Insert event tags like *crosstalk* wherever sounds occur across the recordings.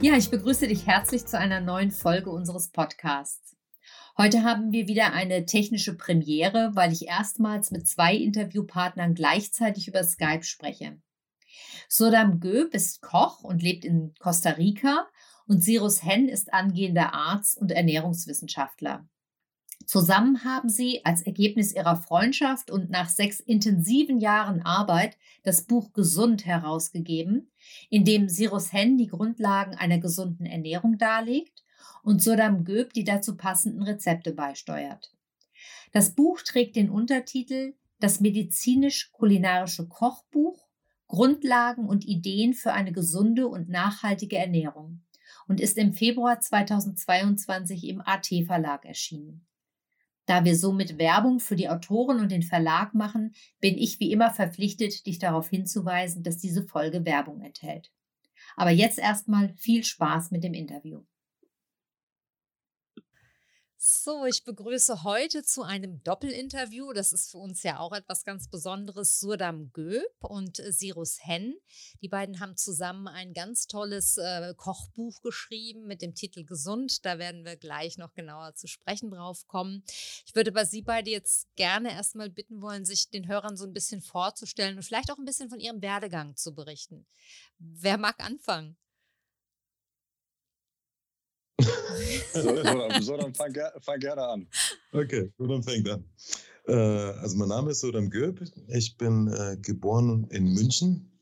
Ja, ich begrüße dich herzlich zu einer neuen Folge unseres Podcasts. Heute haben wir wieder eine technische Premiere, weil ich erstmals mit zwei Interviewpartnern gleichzeitig über Skype spreche. Sodam Göb ist Koch und lebt in Costa Rica und Sirus Hen ist angehender Arzt und Ernährungswissenschaftler. Zusammen haben sie als Ergebnis ihrer Freundschaft und nach sechs intensiven Jahren Arbeit das Buch Gesund herausgegeben, in dem Sirus Hen die Grundlagen einer gesunden Ernährung darlegt und Sodam Göb die dazu passenden Rezepte beisteuert. Das Buch trägt den Untertitel Das medizinisch-kulinarische Kochbuch Grundlagen und Ideen für eine gesunde und nachhaltige Ernährung und ist im Februar 2022 im AT Verlag erschienen. Da wir somit Werbung für die Autoren und den Verlag machen, bin ich wie immer verpflichtet, dich darauf hinzuweisen, dass diese Folge Werbung enthält. Aber jetzt erstmal viel Spaß mit dem Interview. So, ich begrüße heute zu einem Doppelinterview. Das ist für uns ja auch etwas ganz Besonderes. Surdam Göb und äh, Sirus Hen. Die beiden haben zusammen ein ganz tolles äh, Kochbuch geschrieben mit dem Titel Gesund. Da werden wir gleich noch genauer zu sprechen drauf kommen. Ich würde aber Sie beide jetzt gerne erstmal bitten wollen, sich den Hörern so ein bisschen vorzustellen und vielleicht auch ein bisschen von Ihrem Werdegang zu berichten. Wer mag anfangen? So, dann fang, fang, gerne an. Okay, so dann fängt an. Äh, also mein Name ist Sodam Göb. Ich bin äh, geboren in München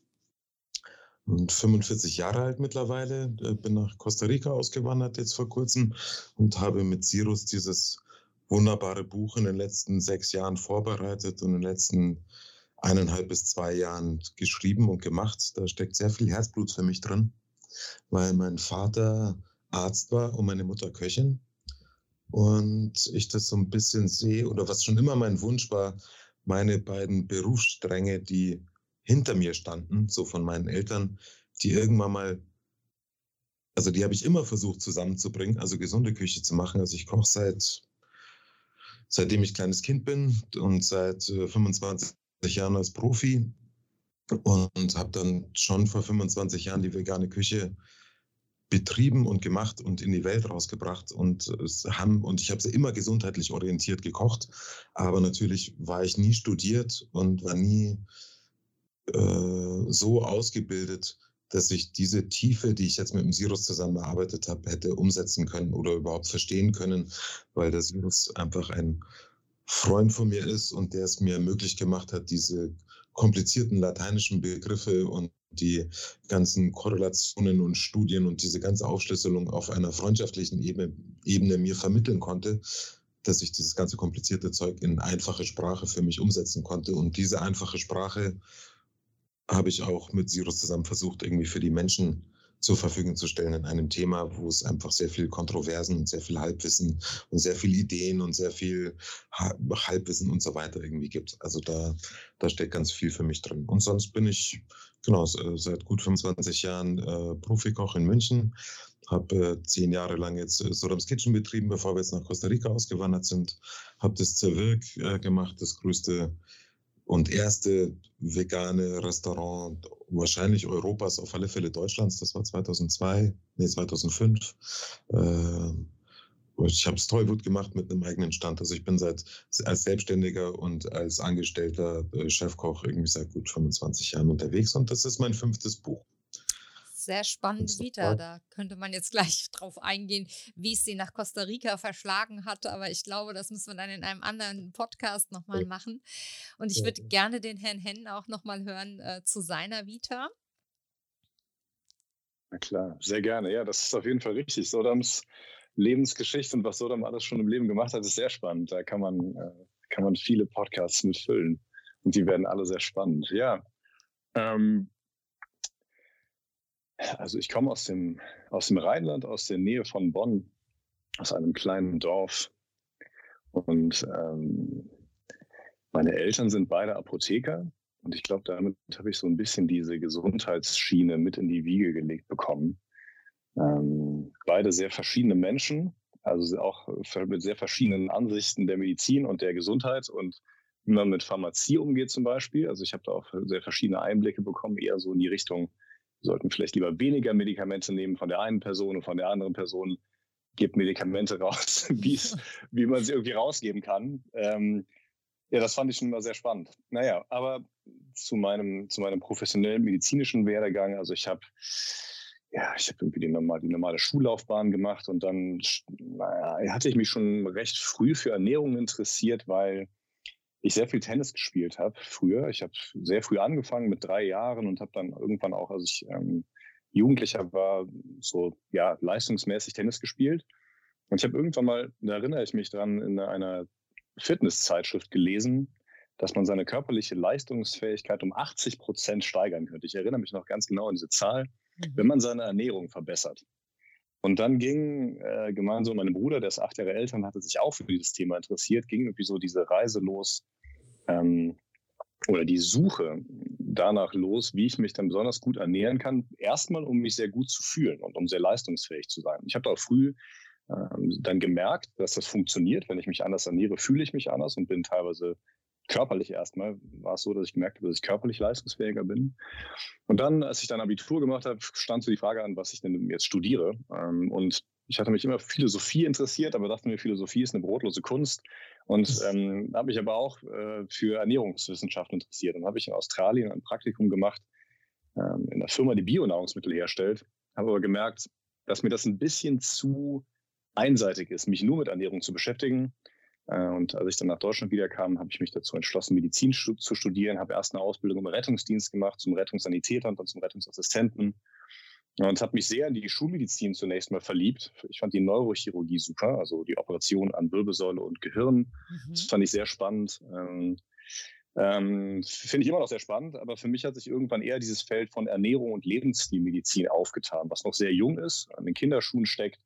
und 45 Jahre alt mittlerweile. Äh, bin nach Costa Rica ausgewandert jetzt vor kurzem und habe mit Sirus dieses wunderbare Buch in den letzten sechs Jahren vorbereitet und in den letzten eineinhalb bis zwei Jahren geschrieben und gemacht. Da steckt sehr viel Herzblut für mich drin, weil mein Vater Arzt war und meine Mutter Köchin. Und ich das so ein bisschen sehe, oder was schon immer mein Wunsch war, meine beiden Berufsstränge, die hinter mir standen, so von meinen Eltern, die irgendwann mal, also die habe ich immer versucht zusammenzubringen, also gesunde Küche zu machen. Also ich koche seit, seitdem ich kleines Kind bin und seit 25 äh, Jahren als Profi und habe dann schon vor 25 Jahren die vegane Küche betrieben und gemacht und in die Welt rausgebracht und es haben und ich habe sie immer gesundheitlich orientiert gekocht, aber natürlich war ich nie studiert und war nie äh, so ausgebildet, dass ich diese Tiefe, die ich jetzt mit dem Sirus zusammen erarbeitet habe, hätte umsetzen können oder überhaupt verstehen können, weil der Sirus einfach ein Freund von mir ist und der es mir möglich gemacht hat, diese komplizierten lateinischen Begriffe und die ganzen Korrelationen und Studien und diese ganze Aufschlüsselung auf einer freundschaftlichen Ebene, Ebene mir vermitteln konnte, dass ich dieses ganze komplizierte Zeug in einfache Sprache für mich umsetzen konnte. Und diese einfache Sprache habe ich auch mit Sirus zusammen versucht, irgendwie für die Menschen zur Verfügung zu stellen in einem Thema, wo es einfach sehr viel Kontroversen und sehr viel Halbwissen und sehr viel Ideen und sehr viel Halbwissen und so weiter irgendwie gibt. Also da, da steckt ganz viel für mich drin. Und sonst bin ich genau seit gut 25 Jahren äh, Profikoch in München, habe äh, zehn Jahre lang jetzt äh, Sodams Kitchen betrieben, bevor wir jetzt nach Costa Rica ausgewandert sind, habe das Zerwirk äh, gemacht, das größte und erste vegane Restaurant wahrscheinlich Europas, auf alle Fälle Deutschlands. Das war 2002, nee 2005. Äh, ich habe es Tollwut gemacht mit einem eigenen Stand. Also ich bin seit als Selbstständiger und als Angestellter äh, Chefkoch irgendwie seit gut 25 Jahren unterwegs und das ist mein fünftes Buch sehr spannende Vita. Da könnte man jetzt gleich *laughs* drauf eingehen, wie es sie nach Costa Rica verschlagen hat. Aber ich glaube, das müssen wir dann in einem anderen Podcast nochmal ja. machen. Und ich würde gerne den Herrn Hennen auch nochmal hören äh, zu seiner Vita. Na klar, sehr gerne. Ja, das ist auf jeden Fall richtig. Sodams Lebensgeschichte und was Sodam alles schon im Leben gemacht hat, ist sehr spannend. Da kann man, äh, kann man viele Podcasts mitfüllen. Und die werden alle sehr spannend. Ja. Ähm, Also ich komme aus dem, aus dem Rheinland, aus der Nähe von Bonn, aus einem kleinen Dorf. Und ähm, meine Eltern sind beide Apotheker. Und ich glaube, damit habe ich so ein bisschen diese Gesundheitsschiene mit in die Wiege gelegt bekommen. Ähm, beide sehr verschiedene Menschen, also auch mit sehr verschiedenen Ansichten der Medizin und der Gesundheit und wie man mit Pharmazie umgeht zum Beispiel. Also ich habe da auch sehr verschiedene Einblicke bekommen, eher so in die Richtung, wir sollten vielleicht lieber weniger Medikamente nehmen von der einen Person und von der anderen Person gibt Medikamente raus, *laughs* wie man sie irgendwie rausgeben kann. Ähm, ja, das fand ich schon immer sehr spannend. Naja, aber zu meinem, zu meinem professionellen medizinischen Werdegang, also ich habe ja, ich habe irgendwie die normale, die normale Schullaufbahn gemacht und dann naja, hatte ich mich schon recht früh für Ernährung interessiert, weil ich sehr viel Tennis gespielt habe früher. Ich habe sehr früh angefangen mit drei Jahren und habe dann irgendwann auch, als ich ähm, Jugendlicher war, so ja leistungsmäßig Tennis gespielt. Und ich habe irgendwann mal, da erinnere ich mich dran, in einer Fitnesszeitschrift gelesen, dass man seine körperliche Leistungsfähigkeit um 80 Prozent steigern könnte. Ich erinnere mich noch ganz genau an diese Zahl, mhm. wenn man seine Ernährung verbessert. Und dann ging äh, gemeinsam mein Bruder, der ist acht Jahre älter und hatte sich auch für dieses Thema interessiert, ging irgendwie so diese Reise los ähm, oder die Suche danach los, wie ich mich dann besonders gut ernähren kann. Erstmal, um mich sehr gut zu fühlen und um sehr leistungsfähig zu sein. Ich habe auch früh ähm, dann gemerkt, dass das funktioniert. Wenn ich mich anders ernähre, fühle ich mich anders und bin teilweise körperlich erstmal war es so, dass ich gemerkt habe, dass ich körperlich leistungsfähiger bin. Und dann, als ich dann Abitur gemacht habe, stand so die Frage an, was ich denn jetzt studiere. Ähm, und ich hatte mich immer für Philosophie interessiert, aber dachte mir, Philosophie ist eine brotlose Kunst. Und ähm, habe mich aber auch äh, für Ernährungswissenschaft interessiert. Und habe ich in Australien ein Praktikum gemacht ähm, in einer Firma, die Bionahrungsmittel herstellt. Habe aber gemerkt, dass mir das ein bisschen zu einseitig ist, mich nur mit Ernährung zu beschäftigen. Äh, und als ich dann nach Deutschland wiederkam, habe ich mich dazu entschlossen, Medizin zu studieren, habe erst eine Ausbildung im Rettungsdienst gemacht, zum Rettungssanitäter und dann zum Rettungsassistenten. Und habe mich sehr in die Schulmedizin zunächst mal verliebt. Ich fand die Neurochirurgie super, also die Operation an Wirbelsäule und Gehirn. Mhm. Das fand ich sehr spannend. Ähm, ähm, Finde ich immer noch sehr spannend, aber für mich hat sich irgendwann eher dieses Feld von Ernährung und Lebensstilmedizin aufgetan, was noch sehr jung ist, an den Kinderschuhen steckt,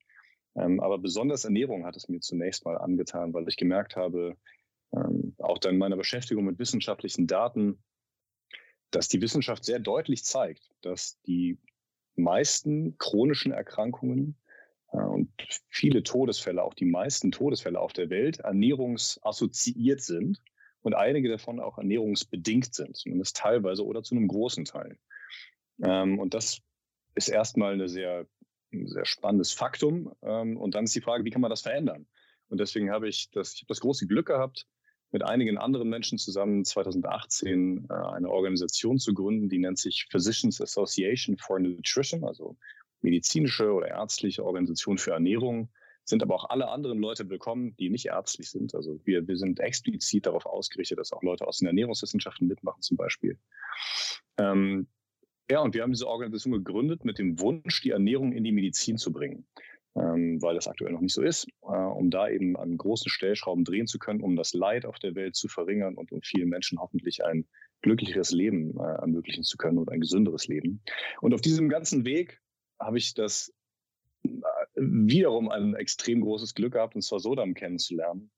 aber besonders Ernährung hat es mir zunächst mal angetan, weil ich gemerkt habe, ähm, auch dann in meiner Beschäftigung mit wissenschaftlichen Daten, dass die Wissenschaft sehr deutlich zeigt, dass die meisten chronischen Erkrankungen äh, und viele Todesfälle, auch die meisten Todesfälle auf der Welt, ernährungsassoziiert sind und einige davon auch ernährungsbedingt sind, zumindest teilweise oder zu einem großen Teil. Ähm, und das ist erstmal eine sehr ein sehr spannendes Faktum. Ähm, und dann ist die Frage, wie kann man das verändern? Und deswegen habe ich das, ich habe das große Glück gehabt, mit einigen anderen Menschen zusammen 2018 äh, eine Organisation zu gründen, die nennt sich Physicians Association for Nutrition, also medizinische oder ärztliche Organisation für Ernährung. Sind aber auch alle anderen Leute willkommen, die nicht ärztlich sind. Also wir, wir sind explizit darauf ausgerichtet, dass auch Leute aus den Ernährungswissenschaften mitmachen zum Beispiel. Ähm, ja, und wir haben diese Organisation gegründet mit dem Wunsch, die Ernährung in die Medizin zu bringen, ähm, weil das aktuell noch nicht so ist, äh, um da eben an großen Stellschrauben drehen zu können, um das Leid auf der Welt zu verringern und um vielen Menschen hoffentlich ein glücklicheres Leben äh, ermöglichen zu können und ein gesünderes Leben. Und auf diesem ganzen Weg habe ich das äh, wiederum ein extrem großes Glück gehabt, und zwar Sodam kennenzulernen.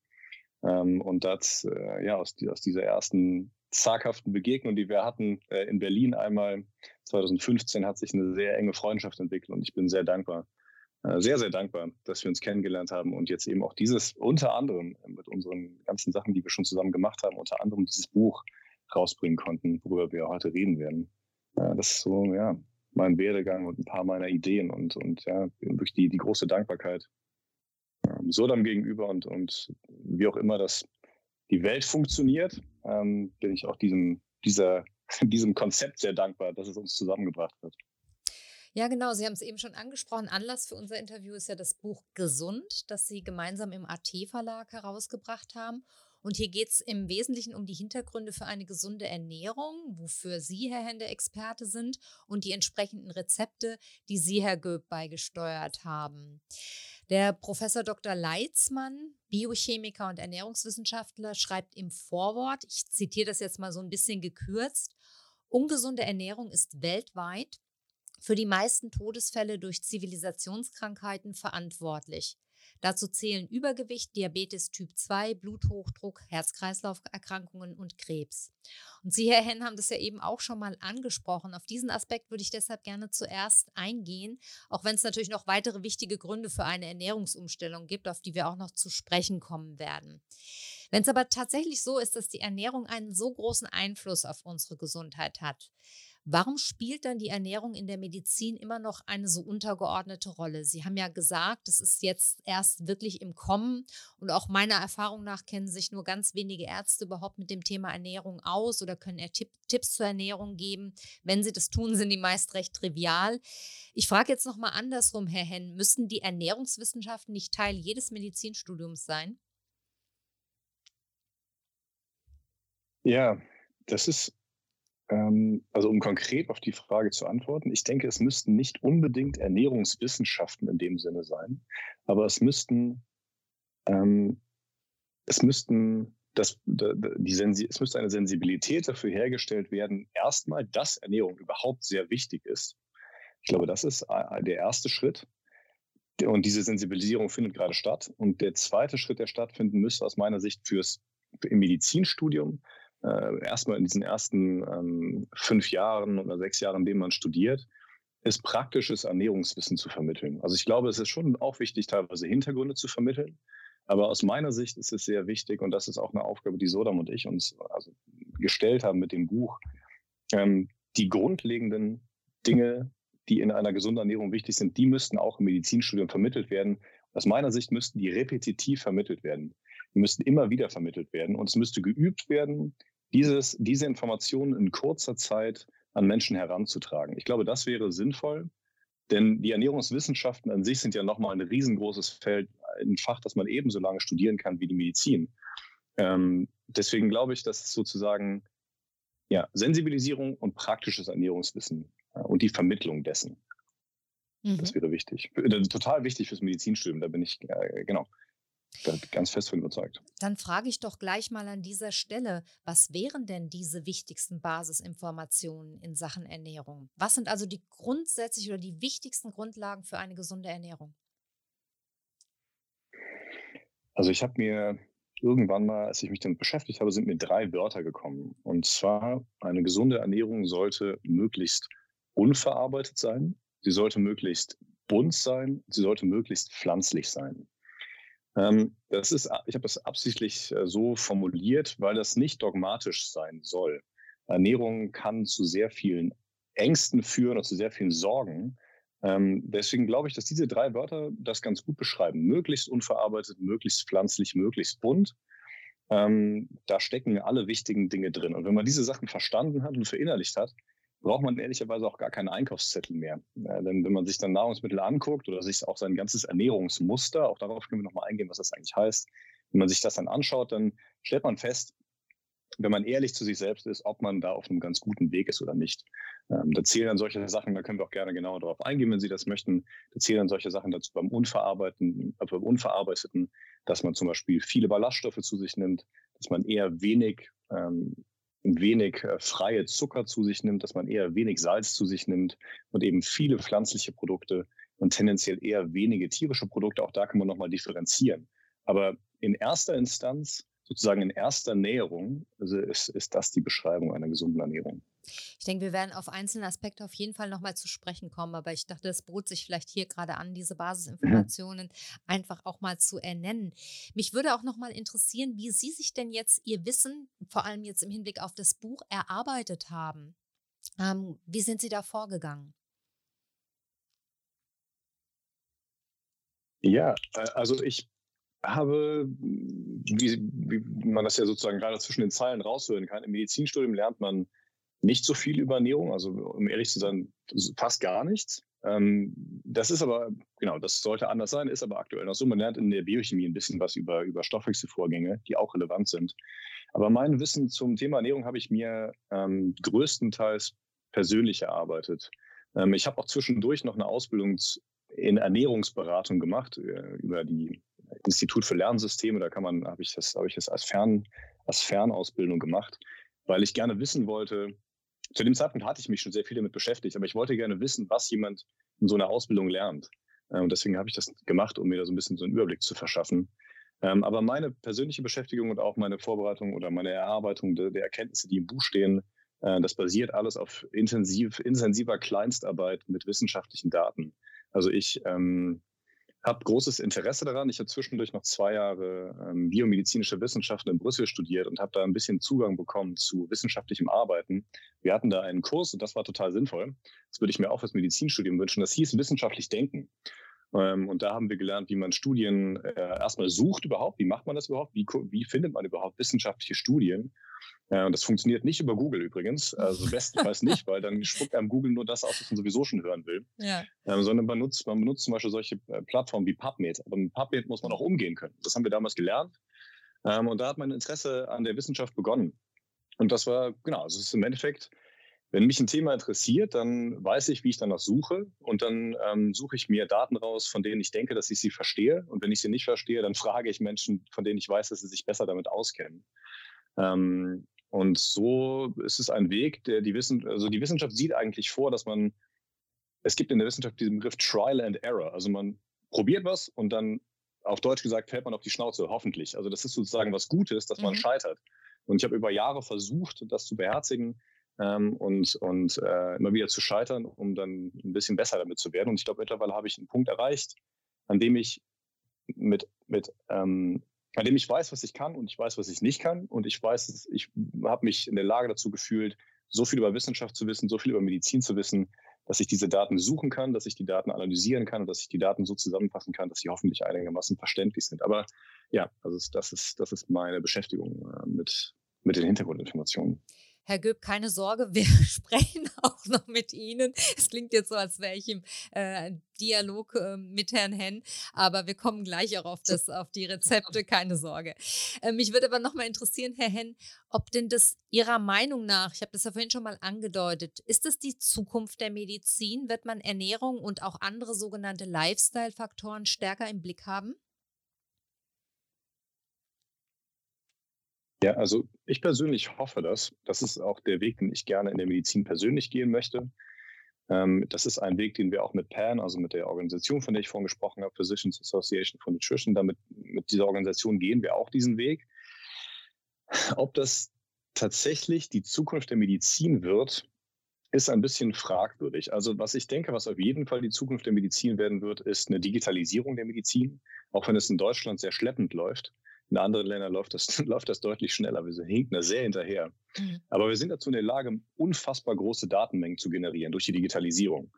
Ähm, und das, äh, ja, aus, aus dieser ersten zaghaften Begegnung, die wir hatten äh, in Berlin einmal 2015, hat sich eine sehr enge Freundschaft entwickelt und ich bin sehr dankbar, äh, sehr, sehr dankbar, dass wir uns kennengelernt haben und jetzt eben auch dieses unter anderem mit unseren ganzen Sachen, die wir schon zusammen gemacht haben, unter anderem dieses Buch rausbringen konnten, worüber wir heute reden werden. Äh, das ist so, ja, mein Werdegang und ein paar meiner Ideen und, und ja, wirklich die, die große Dankbarkeit ähm, Sodam gegenüber und, und wie auch immer das die Welt funktioniert, ähm, bin ich auch diesem, dieser, *laughs* diesem Konzept sehr dankbar, dass es uns zusammengebracht hat. Ja, genau. Sie haben es eben schon angesprochen. Anlass für unser Interview ist ja das Buch Gesund, das Sie gemeinsam im AT-Verlag herausgebracht haben. Und hier geht es im Wesentlichen um die Hintergründe für eine gesunde Ernährung, wofür Sie, Herr Hände, Experte sind und die entsprechenden Rezepte, die Sie, Herr Göb, beigesteuert haben. Der Professor Dr. Leitzmann, Biochemiker und Ernährungswissenschaftler, schreibt im Vorwort, ich zitiere das jetzt mal so ein bisschen gekürzt, ungesunde Ernährung ist weltweit für die meisten Todesfälle durch Zivilisationskrankheiten verantwortlich. Dazu zählen Übergewicht, Diabetes Typ 2, Bluthochdruck, Herz-Kreislauf-Erkrankungen und Krebs. Und Sie, Herr Henn, haben das ja eben auch schon mal angesprochen. Auf diesen Aspekt würde ich deshalb gerne zuerst eingehen, auch wenn es natürlich noch weitere wichtige Gründe für eine Ernährungsumstellung gibt, auf die wir auch noch zu sprechen kommen werden. Wenn es aber tatsächlich so ist, dass die Ernährung einen so großen Einfluss auf unsere Gesundheit hat, Warum spielt dann die Ernährung in der Medizin immer noch eine so untergeordnete Rolle? Sie haben ja gesagt, es ist jetzt erst wirklich im Kommen und auch meiner Erfahrung nach kennen sich nur ganz wenige Ärzte überhaupt mit dem Thema Ernährung aus oder können eher Tipp, Tipps zur Ernährung geben. Wenn sie das tun, sind die meist recht trivial. Ich frage jetzt nochmal andersrum, Herr Henn, müssen die Ernährungswissenschaften nicht Teil jedes Medizinstudiums sein? Ja, das ist also um konkret auf die Frage zu antworten, ich denke, es müssten nicht unbedingt Ernährungswissenschaften in dem Sinne sein, aber es müssten, ähm, es müssten das, die es müsste eine Sensibilität dafür hergestellt werden, erstmal, dass Ernährung überhaupt sehr wichtig ist. Ich glaube, das ist der erste Schritt. Und diese Sensibilisierung findet gerade statt. Und der zweite Schritt, der stattfinden müsste, aus meiner Sicht fürs im Medizinstudium, äh, erstmal in diesen ersten ähm, fünf Jahren oder sechs Jahren, in denen man studiert, ist praktisches Ernährungswissen zu vermitteln. Also ich glaube, es ist schon auch wichtig, teilweise Hintergründe zu vermitteln. Aber aus meiner Sicht ist es sehr wichtig, und das ist auch eine Aufgabe, die Sodam und ich uns also gestellt haben mit dem Buch, ähm, die grundlegenden Dinge, die in einer gesunden Ernährung wichtig sind, die müssten auch im Medizinstudium vermittelt werden. Aus meiner Sicht müssten die repetitiv vermittelt werden. Die müssten immer wieder vermittelt werden und es müsste geübt werden, dieses, diese Informationen in kurzer Zeit an Menschen heranzutragen. Ich glaube, das wäre sinnvoll, denn die Ernährungswissenschaften an sich sind ja nochmal ein riesengroßes Feld, ein Fach, das man ebenso lange studieren kann wie die Medizin. Ähm, deswegen glaube ich, dass sozusagen ja, Sensibilisierung und praktisches Ernährungswissen äh, und die Vermittlung dessen, mhm. das wäre wichtig. Total wichtig fürs Medizinstudium, da bin ich, äh, genau, da ganz fest von überzeugt. Dann frage ich doch gleich mal an dieser Stelle, was wären denn diese wichtigsten Basisinformationen in Sachen Ernährung? Was sind also die grundsätzlich oder die wichtigsten Grundlagen für eine gesunde Ernährung? Also ich habe mir irgendwann mal, als ich mich damit beschäftigt habe, sind mir drei Wörter gekommen. Und zwar, eine gesunde Ernährung sollte möglichst unverarbeitet sein, sie sollte möglichst bunt sein, sie sollte möglichst pflanzlich sein. Ähm, das ist, ich habe das absichtlich äh, so formuliert, weil das nicht dogmatisch sein soll. Ernährung kann zu sehr vielen Ängsten führen und zu sehr vielen Sorgen. Ähm, deswegen glaube ich, dass diese drei Wörter das ganz gut beschreiben. Möglichst unverarbeitet, möglichst pflanzlich, möglichst bunt. Ähm, da stecken alle wichtigen Dinge drin. Und wenn man diese Sachen verstanden hat und verinnerlicht hat, braucht man ehrlicherweise auch gar keinen Einkaufszettel mehr. Ja, denn wenn man sich dann Nahrungsmittel anguckt oder sich auch sein ganzes Ernährungsmuster, auch darauf können wir nochmal eingehen, was das eigentlich heißt, wenn man sich das dann anschaut, dann stellt man fest, wenn man ehrlich zu sich selbst ist, ob man da auf einem ganz guten Weg ist oder nicht. Ähm, da zählen dann solche Sachen, da können wir auch gerne genauer darauf eingehen, wenn Sie das möchten. Da zählen dann solche Sachen dazu beim Unverarbeiteten, äh, beim Unverarbeiteten, dass man zum Beispiel viele Ballaststoffe zu sich nimmt, dass man eher wenig ähm, wenig äh, freie Zucker zu sich nimmt, dass man eher wenig Salz zu sich nimmt und eben viele pflanzliche Produkte und tendenziell eher wenige tierische Produkte. Auch da kann man nochmal differenzieren. Aber in erster Instanz, sozusagen in erster Näherung, also ist, ist das die Beschreibung einer gesunden Ernährung. Ich denke, wir werden auf einzelne Aspekte auf jeden Fall nochmal zu sprechen kommen, aber ich dachte, das bot sich vielleicht hier gerade an, diese mhm. Basisinformationen einfach auch mal zu ernennen. Mich würde auch nochmal interessieren, wie Sie sich denn jetzt Ihr Wissen, vor allem jetzt im Hinblick auf das Buch, erarbeitet haben. Ähm, wie sind Sie da vorgegangen? Ja, äh, also ich habe, wie, wie man das ja sozusagen gerade zwischen den Zeilen raushören kann, im Medizinstudium lernt man nicht so viel über Ernährung, also um ehrlich zu sein, fast gar nichts. Ähm, das ist aber, genau, das sollte anders sein, ist aber aktuell noch so. Man lernt in der Biochemie ein bisschen was über, über Stoffwechselvorgänge, die auch relevant sind. Aber mein Wissen zum Thema Ernährung habe ich mir ähm, größtenteils persönlich erarbeitet. Ähm, ich habe auch zwischendurch noch eine Ausbildung in Ernährungsberatung gemacht äh, über die Institut für Lernsysteme. Da kann man, habe ich das, habe ich das als Fern, als Fernausbildung gemacht, weil ich gerne wissen wollte, zu dem Zeitpunkt hatte ich mich schon sehr viel damit beschäftigt, aber ich wollte gerne wissen, was jemand in so einer Ausbildung lernt. Äh, und deswegen habe ich das gemacht, um mir da so ein bisschen so einen Überblick zu verschaffen. Ähm, aber meine persönliche Beschäftigung und auch meine Vorbereitung oder meine Erarbeitung der, Erkenntnisse, die im Buch stehen, äh, das basiert alles auf intensiv, intensiver Kleinstarbeit mit wissenschaftlichen Daten. Also ich ähm, habe großes Interesse daran. Ich habe zwischendurch noch zwei Jahre ähm, biomedizinische Wissenschaften in Brüssel studiert und habe da ein bisschen Zugang bekommen zu wissenschaftlichem Arbeiten. Wir hatten da einen Kurs und das war total sinnvoll. Das würde ich mir auch fürs Medizinstudium wünschen. Das hieß wissenschaftlich denken. Ähm, und da haben wir gelernt, wie man Studien äh, erstmal sucht überhaupt. Wie macht man das überhaupt? Wie, wie findet man überhaupt wissenschaftliche Studien? Äh, und das funktioniert nicht über Google übrigens. Also bestenfalls nicht, weil dann spuckt einem Google nur das aus, was man sowieso schon hören will. Ja. Ähm, sondern man benutzt, man benutzt zum Beispiel solche äh, Plattformen wie PubMed. Aber mit PubMed muss man auch umgehen können. Das haben wir damals gelernt. Ähm, und da hat mein Interesse an der Wissenschaft begonnen. Und das war, genau, also es ist im Endeffekt, wenn mich ein Thema interessiert, dann weiß ich, wie ich danach suche. Und dann ähm, suche ich mir Daten raus, von denen ich denke, dass ich sie verstehe. Und wenn ich sie nicht verstehe, dann frage ich Menschen, von denen ich weiß, dass sie sich besser damit auskennen. Ähm, und so ist es ein Weg, der die Wissenschaft, also die Wissenschaft sieht eigentlich vor, dass man, es gibt in der Wissenschaft diesen Begriff Trial and Error. Also man probiert was und dann auf Deutsch gesagt fällt man auf die Schnauze, hoffentlich. Also das ist sozusagen was Gutes, dass man mhm. scheitert. Und ich habe über Jahre versucht, das zu beherzigen ähm, und, und äh, immer wieder zu scheitern, um dann ein bisschen besser damit zu werden. Und ich glaube, mittlerweile habe ich einen Punkt erreicht, an dem ich mit, mit ähm, bei dem ich weiß, was ich kann und ich weiß, was ich nicht kann. Und ich weiß, ich habe mich in der Lage dazu gefühlt, so viel über Wissenschaft zu wissen, so viel über Medizin zu wissen, dass ich diese Daten suchen kann, dass ich die Daten analysieren kann und dass ich die Daten so zusammenfassen kann, dass sie hoffentlich einigermaßen verständlich sind. Aber ja, also das ist, das ist meine Beschäftigung äh, mit, mit den Hintergrundinformationen. Herr Göb, keine Sorge, *laughs* wir sprechen auch noch mit Ihnen. Es klingt jetzt so, als wäre ich im äh, Dialog äh, mit Herrn Henn, aber wir kommen gleich auch auf, das, auf die Rezepte, keine Sorge. Äh, mich würde aber nochmal interessieren, Herr Henn, ob denn das Ihrer Meinung nach, ich habe das ja vorhin schon mal angedeutet, ist das die Zukunft der Medizin? Wird man Ernährung und auch andere sogenannte Lifestyle-Faktoren stärker im Blick haben? Ja, also ich persönlich hoffe das. Das ist auch der Weg, den ich gerne in der Medizin persönlich gehen möchte. Ähm, das ist ein Weg, den wir auch mit PAN, also mit der Organisation, von der ich vorhin gesprochen habe, Physicians Association for Nutrition, damit mit dieser Organisation gehen wir auch diesen Weg. Ob das tatsächlich die Zukunft der Medizin wird, ist ein bisschen fragwürdig. Also was ich denke, was auf jeden Fall die Zukunft der Medizin werden wird, ist eine Digitalisierung der Medizin, auch wenn es in Deutschland sehr schleppend läuft. In anderen Ländern läuft das, *laughs* läuft das deutlich schneller. Wir hinken da sehr hinterher. Mhm. Aber wir sind dazu in der Lage, unfassbar große Datenmengen zu generieren durch die Digitalisierung.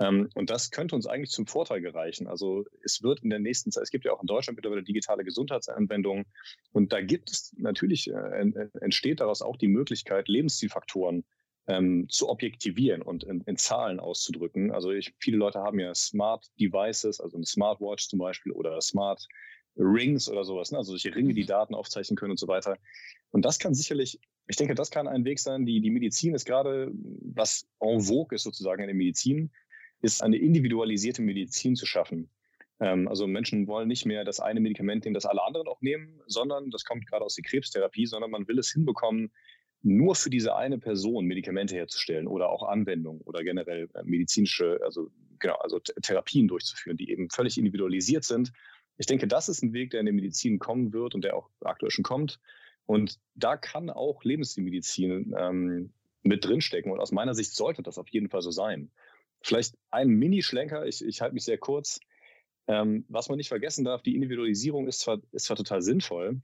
Ähm, und das könnte uns eigentlich zum Vorteil gereichen. Also es wird in der nächsten Zeit, es gibt ja auch in Deutschland mittlerweile digitale Gesundheitsanwendungen. Und da gibt es natürlich, äh, entsteht daraus auch die Möglichkeit, Lebenszielfaktoren ähm, zu objektivieren und in, in, Zahlen auszudrücken. Also ich, viele Leute haben ja Smart Devices, also eine Smartwatch zum Beispiel oder Smart Rings oder sowas, ne? also solche Ringe, die mhm. Daten aufzeichnen können und so weiter. Und das kann sicherlich, ich denke, das kann ein Weg sein. Die, die Medizin ist gerade, was en vogue ist sozusagen in der Medizin, ist eine individualisierte Medizin zu schaffen. Ähm, also Menschen wollen nicht mehr das eine Medikament nehmen, das alle anderen auch nehmen, sondern das kommt gerade aus der Krebstherapie, sondern man will es hinbekommen, nur für diese eine Person Medikamente herzustellen oder auch Anwendungen oder generell äh, medizinische, also genau, also Therapien durchzuführen, die eben völlig individualisiert sind ich denke, das ist ein Weg, der in der Medizin kommen wird und der auch aktuell schon kommt. Und da kann auch Lebensmedizin ähm, mit drinstecken. Und aus meiner Sicht sollte das auf jeden Fall so sein. Vielleicht ein Mini-Schlenker, ich, ich halte mich sehr kurz. Ähm, was man nicht vergessen darf, die Individualisierung ist zwar, ist zwar total sinnvoll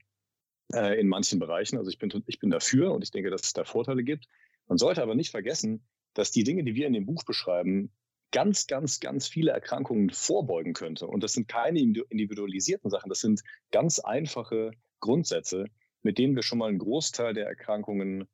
äh, in manchen Bereichen. Also ich bin, ich bin dafür und ich denke, dass es da Vorteile gibt. Man sollte aber nicht vergessen, dass die Dinge, die wir in dem Buch beschreiben, ganz, ganz, ganz viele Erkrankungen vorbeugen könnte. Und das sind keine individualisierten Sachen, das sind ganz einfache Grundsätze, mit denen wir schon mal einen Großteil der Erkrankungen,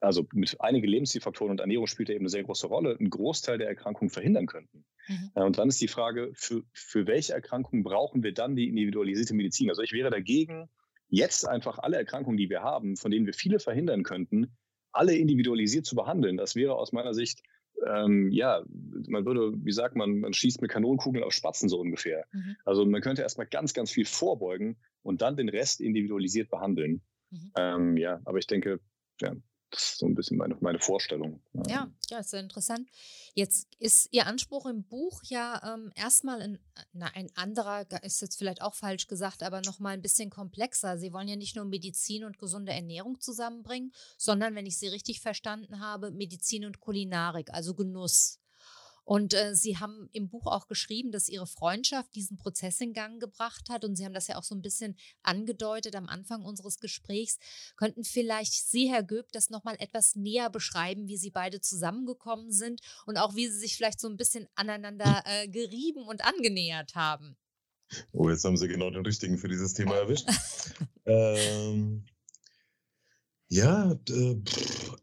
also mit einigen Lebenszielfaktoren und Ernährung spielt ja eben eine sehr große Rolle, einen Großteil der Erkrankungen verhindern könnten. Mhm. Und dann ist die Frage, für, für welche Erkrankungen brauchen wir dann die individualisierte Medizin? Also ich wäre dagegen, jetzt einfach alle Erkrankungen, die wir haben, von denen wir viele verhindern könnten, alle individualisiert zu behandeln. Das wäre aus meiner Sicht ähm, ja, man würde, wie sagt man, man schießt mit Kanonenkugeln auf Spatzen so ungefähr. Mhm. Also man könnte erstmal ganz, ganz viel vorbeugen und dann den Rest individualisiert behandeln. Mhm. Ähm, ja, aber ich denke, ja, das ist so ein bisschen meine, meine Vorstellung. Ja, ja, ist sehr interessant. Jetzt ist Ihr Anspruch im Buch ja ähm, erstmal ein, na, ein anderer, ist jetzt vielleicht auch falsch gesagt, aber nochmal ein bisschen komplexer. Sie wollen ja nicht nur Medizin und gesunde Ernährung zusammenbringen, sondern, wenn ich Sie richtig verstanden habe, Medizin und Kulinarik, also Genuss. Und äh, Sie haben im Buch auch geschrieben, dass Ihre Freundschaft diesen Prozess in Gang gebracht hat. Und Sie haben das ja auch so ein bisschen angedeutet am Anfang unseres Gesprächs. Könnten vielleicht Sie, Herr Göb, das nochmal etwas näher beschreiben, wie Sie beide zusammengekommen sind und auch wie Sie sich vielleicht so ein bisschen aneinander äh, gerieben und angenähert haben? Oh, jetzt haben Sie genau den richtigen für dieses Thema erwischt. *laughs* ähm, ja, äh,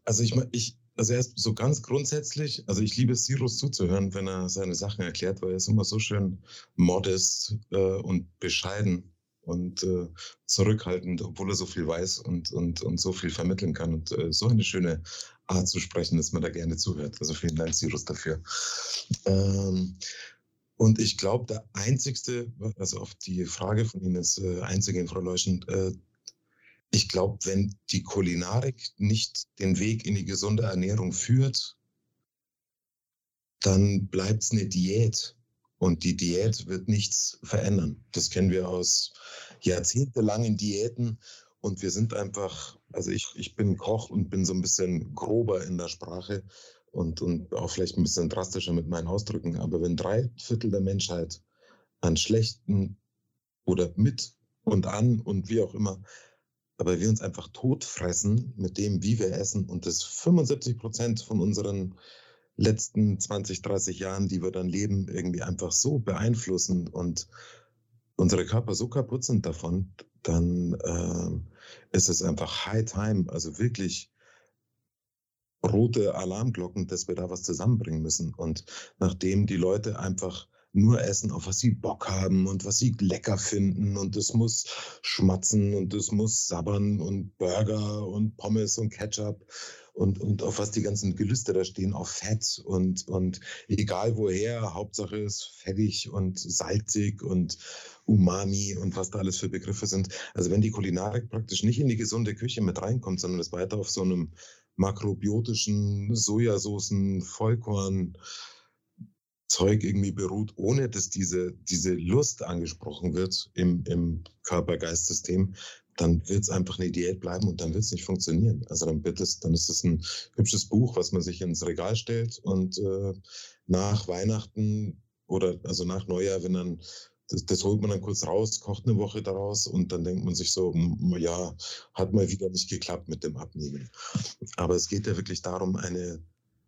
also ich, ich, also erst so ganz grundsätzlich, also ich liebe Sirus zuzuhören, wenn er seine Sachen erklärt, weil er ist immer so schön modest äh, und bescheiden und äh, zurückhaltend, obwohl er so viel weiß und, und, und so viel vermitteln kann. Und äh, so eine schöne Art zu sprechen, dass man da gerne zuhört. Also vielen Dank, Sirus, dafür. Ähm, und ich glaube, der einzigste, also auf die Frage von Ihnen ist äh, einzige, Frau Leuschend, äh, ich glaube, wenn die Kulinarik nicht den Weg in die gesunde Ernährung führt, dann bleibt es eine Diät. Und die Diät wird nichts verändern. Das kennen wir aus jahrzehntelangen Diäten. Und wir sind einfach, also ich, ich bin Koch und bin so ein bisschen grober in der Sprache und, und auch vielleicht ein bisschen drastischer mit meinen Ausdrücken. Aber wenn drei Viertel der Menschheit an schlechten oder mit und an und wie auch immer aber wir uns einfach totfressen mit dem, wie wir essen und das 75 Prozent von unseren letzten 20, 30 Jahren, die wir dann leben, irgendwie einfach so beeinflussen und unsere Körper so kaputt sind davon, dann äh, ist es einfach High Time, also wirklich rote Alarmglocken, dass wir da was zusammenbringen müssen. Und nachdem die Leute einfach nur essen, auf was sie Bock haben und was sie lecker finden. Und es muss schmatzen und es muss sabbern und Burger und Pommes und Ketchup und, und auf was die ganzen Gelüste da stehen, auf Fett und, und egal woher, Hauptsache ist fettig und salzig und Umami und was da alles für Begriffe sind. Also wenn die Kulinarik praktisch nicht in die gesunde Küche mit reinkommt, sondern es weiter auf so einem makrobiotischen Sojasoßen, Vollkorn, Zeug irgendwie beruht, ohne dass diese, diese Lust angesprochen wird im, im Körper-Geist-System, dann wird es einfach eine Diät bleiben und dann wird es nicht funktionieren. Also dann wird es, dann ist es ein hübsches Buch, was man sich ins Regal stellt und äh, nach Weihnachten oder also nach Neujahr, wenn dann das, das, holt man dann kurz raus, kocht eine Woche daraus und dann denkt man sich so, ja, hat mal wieder nicht geklappt mit dem Abnehmen. Aber es geht ja wirklich darum, eine,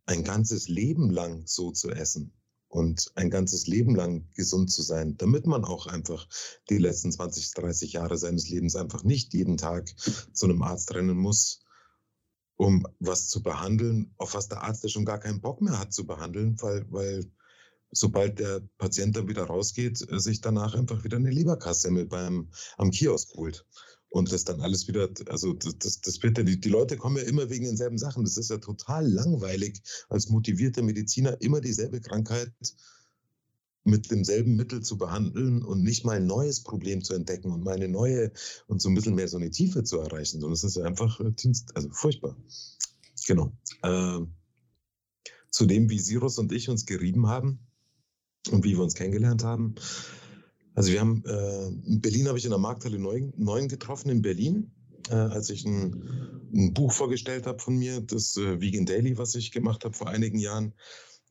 ein ganzes Leben lang so zu essen und ein ganzes Leben lang gesund zu sein, damit man auch einfach die letzten 20, 30 Jahre seines Lebens einfach nicht jeden Tag zu einem Arzt rennen muss, um was zu behandeln, auf was der Arzt ja schon gar keinen Bock mehr hat zu behandeln, weil, weil sobald der Patient dann wieder rausgeht, sich danach einfach wieder eine Leberkasse mit beim, am Kiosk holt und das dann alles wieder, also das, das, das wird ja, die, die Leute kommen ja immer wegen denselben Sachen. Das ist ja total langweilig, als motivierter Mediziner immer dieselbe Krankheit mit demselben Mittel zu behandeln und nicht mal ein neues Problem zu entdecken und mal eine neue und so ein bisschen mehr so eine Tiefe zu erreichen. Sondern es ist ja einfach äh, also furchtbar. Genau. Äh, zu dem, wie Sirus und ich uns gerieben haben und wie wir uns kennengelernt haben. Also wir haben, äh, in Berlin habe ich in der Markthalle 9, 9 getroffen, in Berlin, äh, als ich ein, ein, Buch vorgestellt habe von mir, das äh, Vegan Daily, was ich gemacht habe vor einigen Jahren.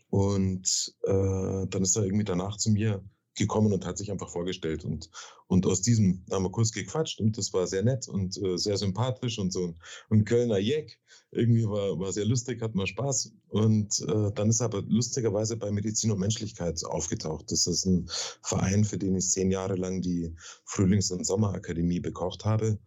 Und äh, dann ist er irgendwie danach zu mir gekommen und hat sich einfach vorgestellt. Und, und aus diesem haben wir kurz gequatscht und das war sehr nett und äh, sehr sympathisch und so ein, ein Kölner Jeck. Irgendwie war, war sehr lustig, hat mal Spaß. Und äh, dann ist er aber lustigerweise bei Medizin und Menschlichkeit aufgetaucht. Das ist ein Verein, für den ich zehn Jahre lang die Frühlings- und Sommerakademie bekocht habe.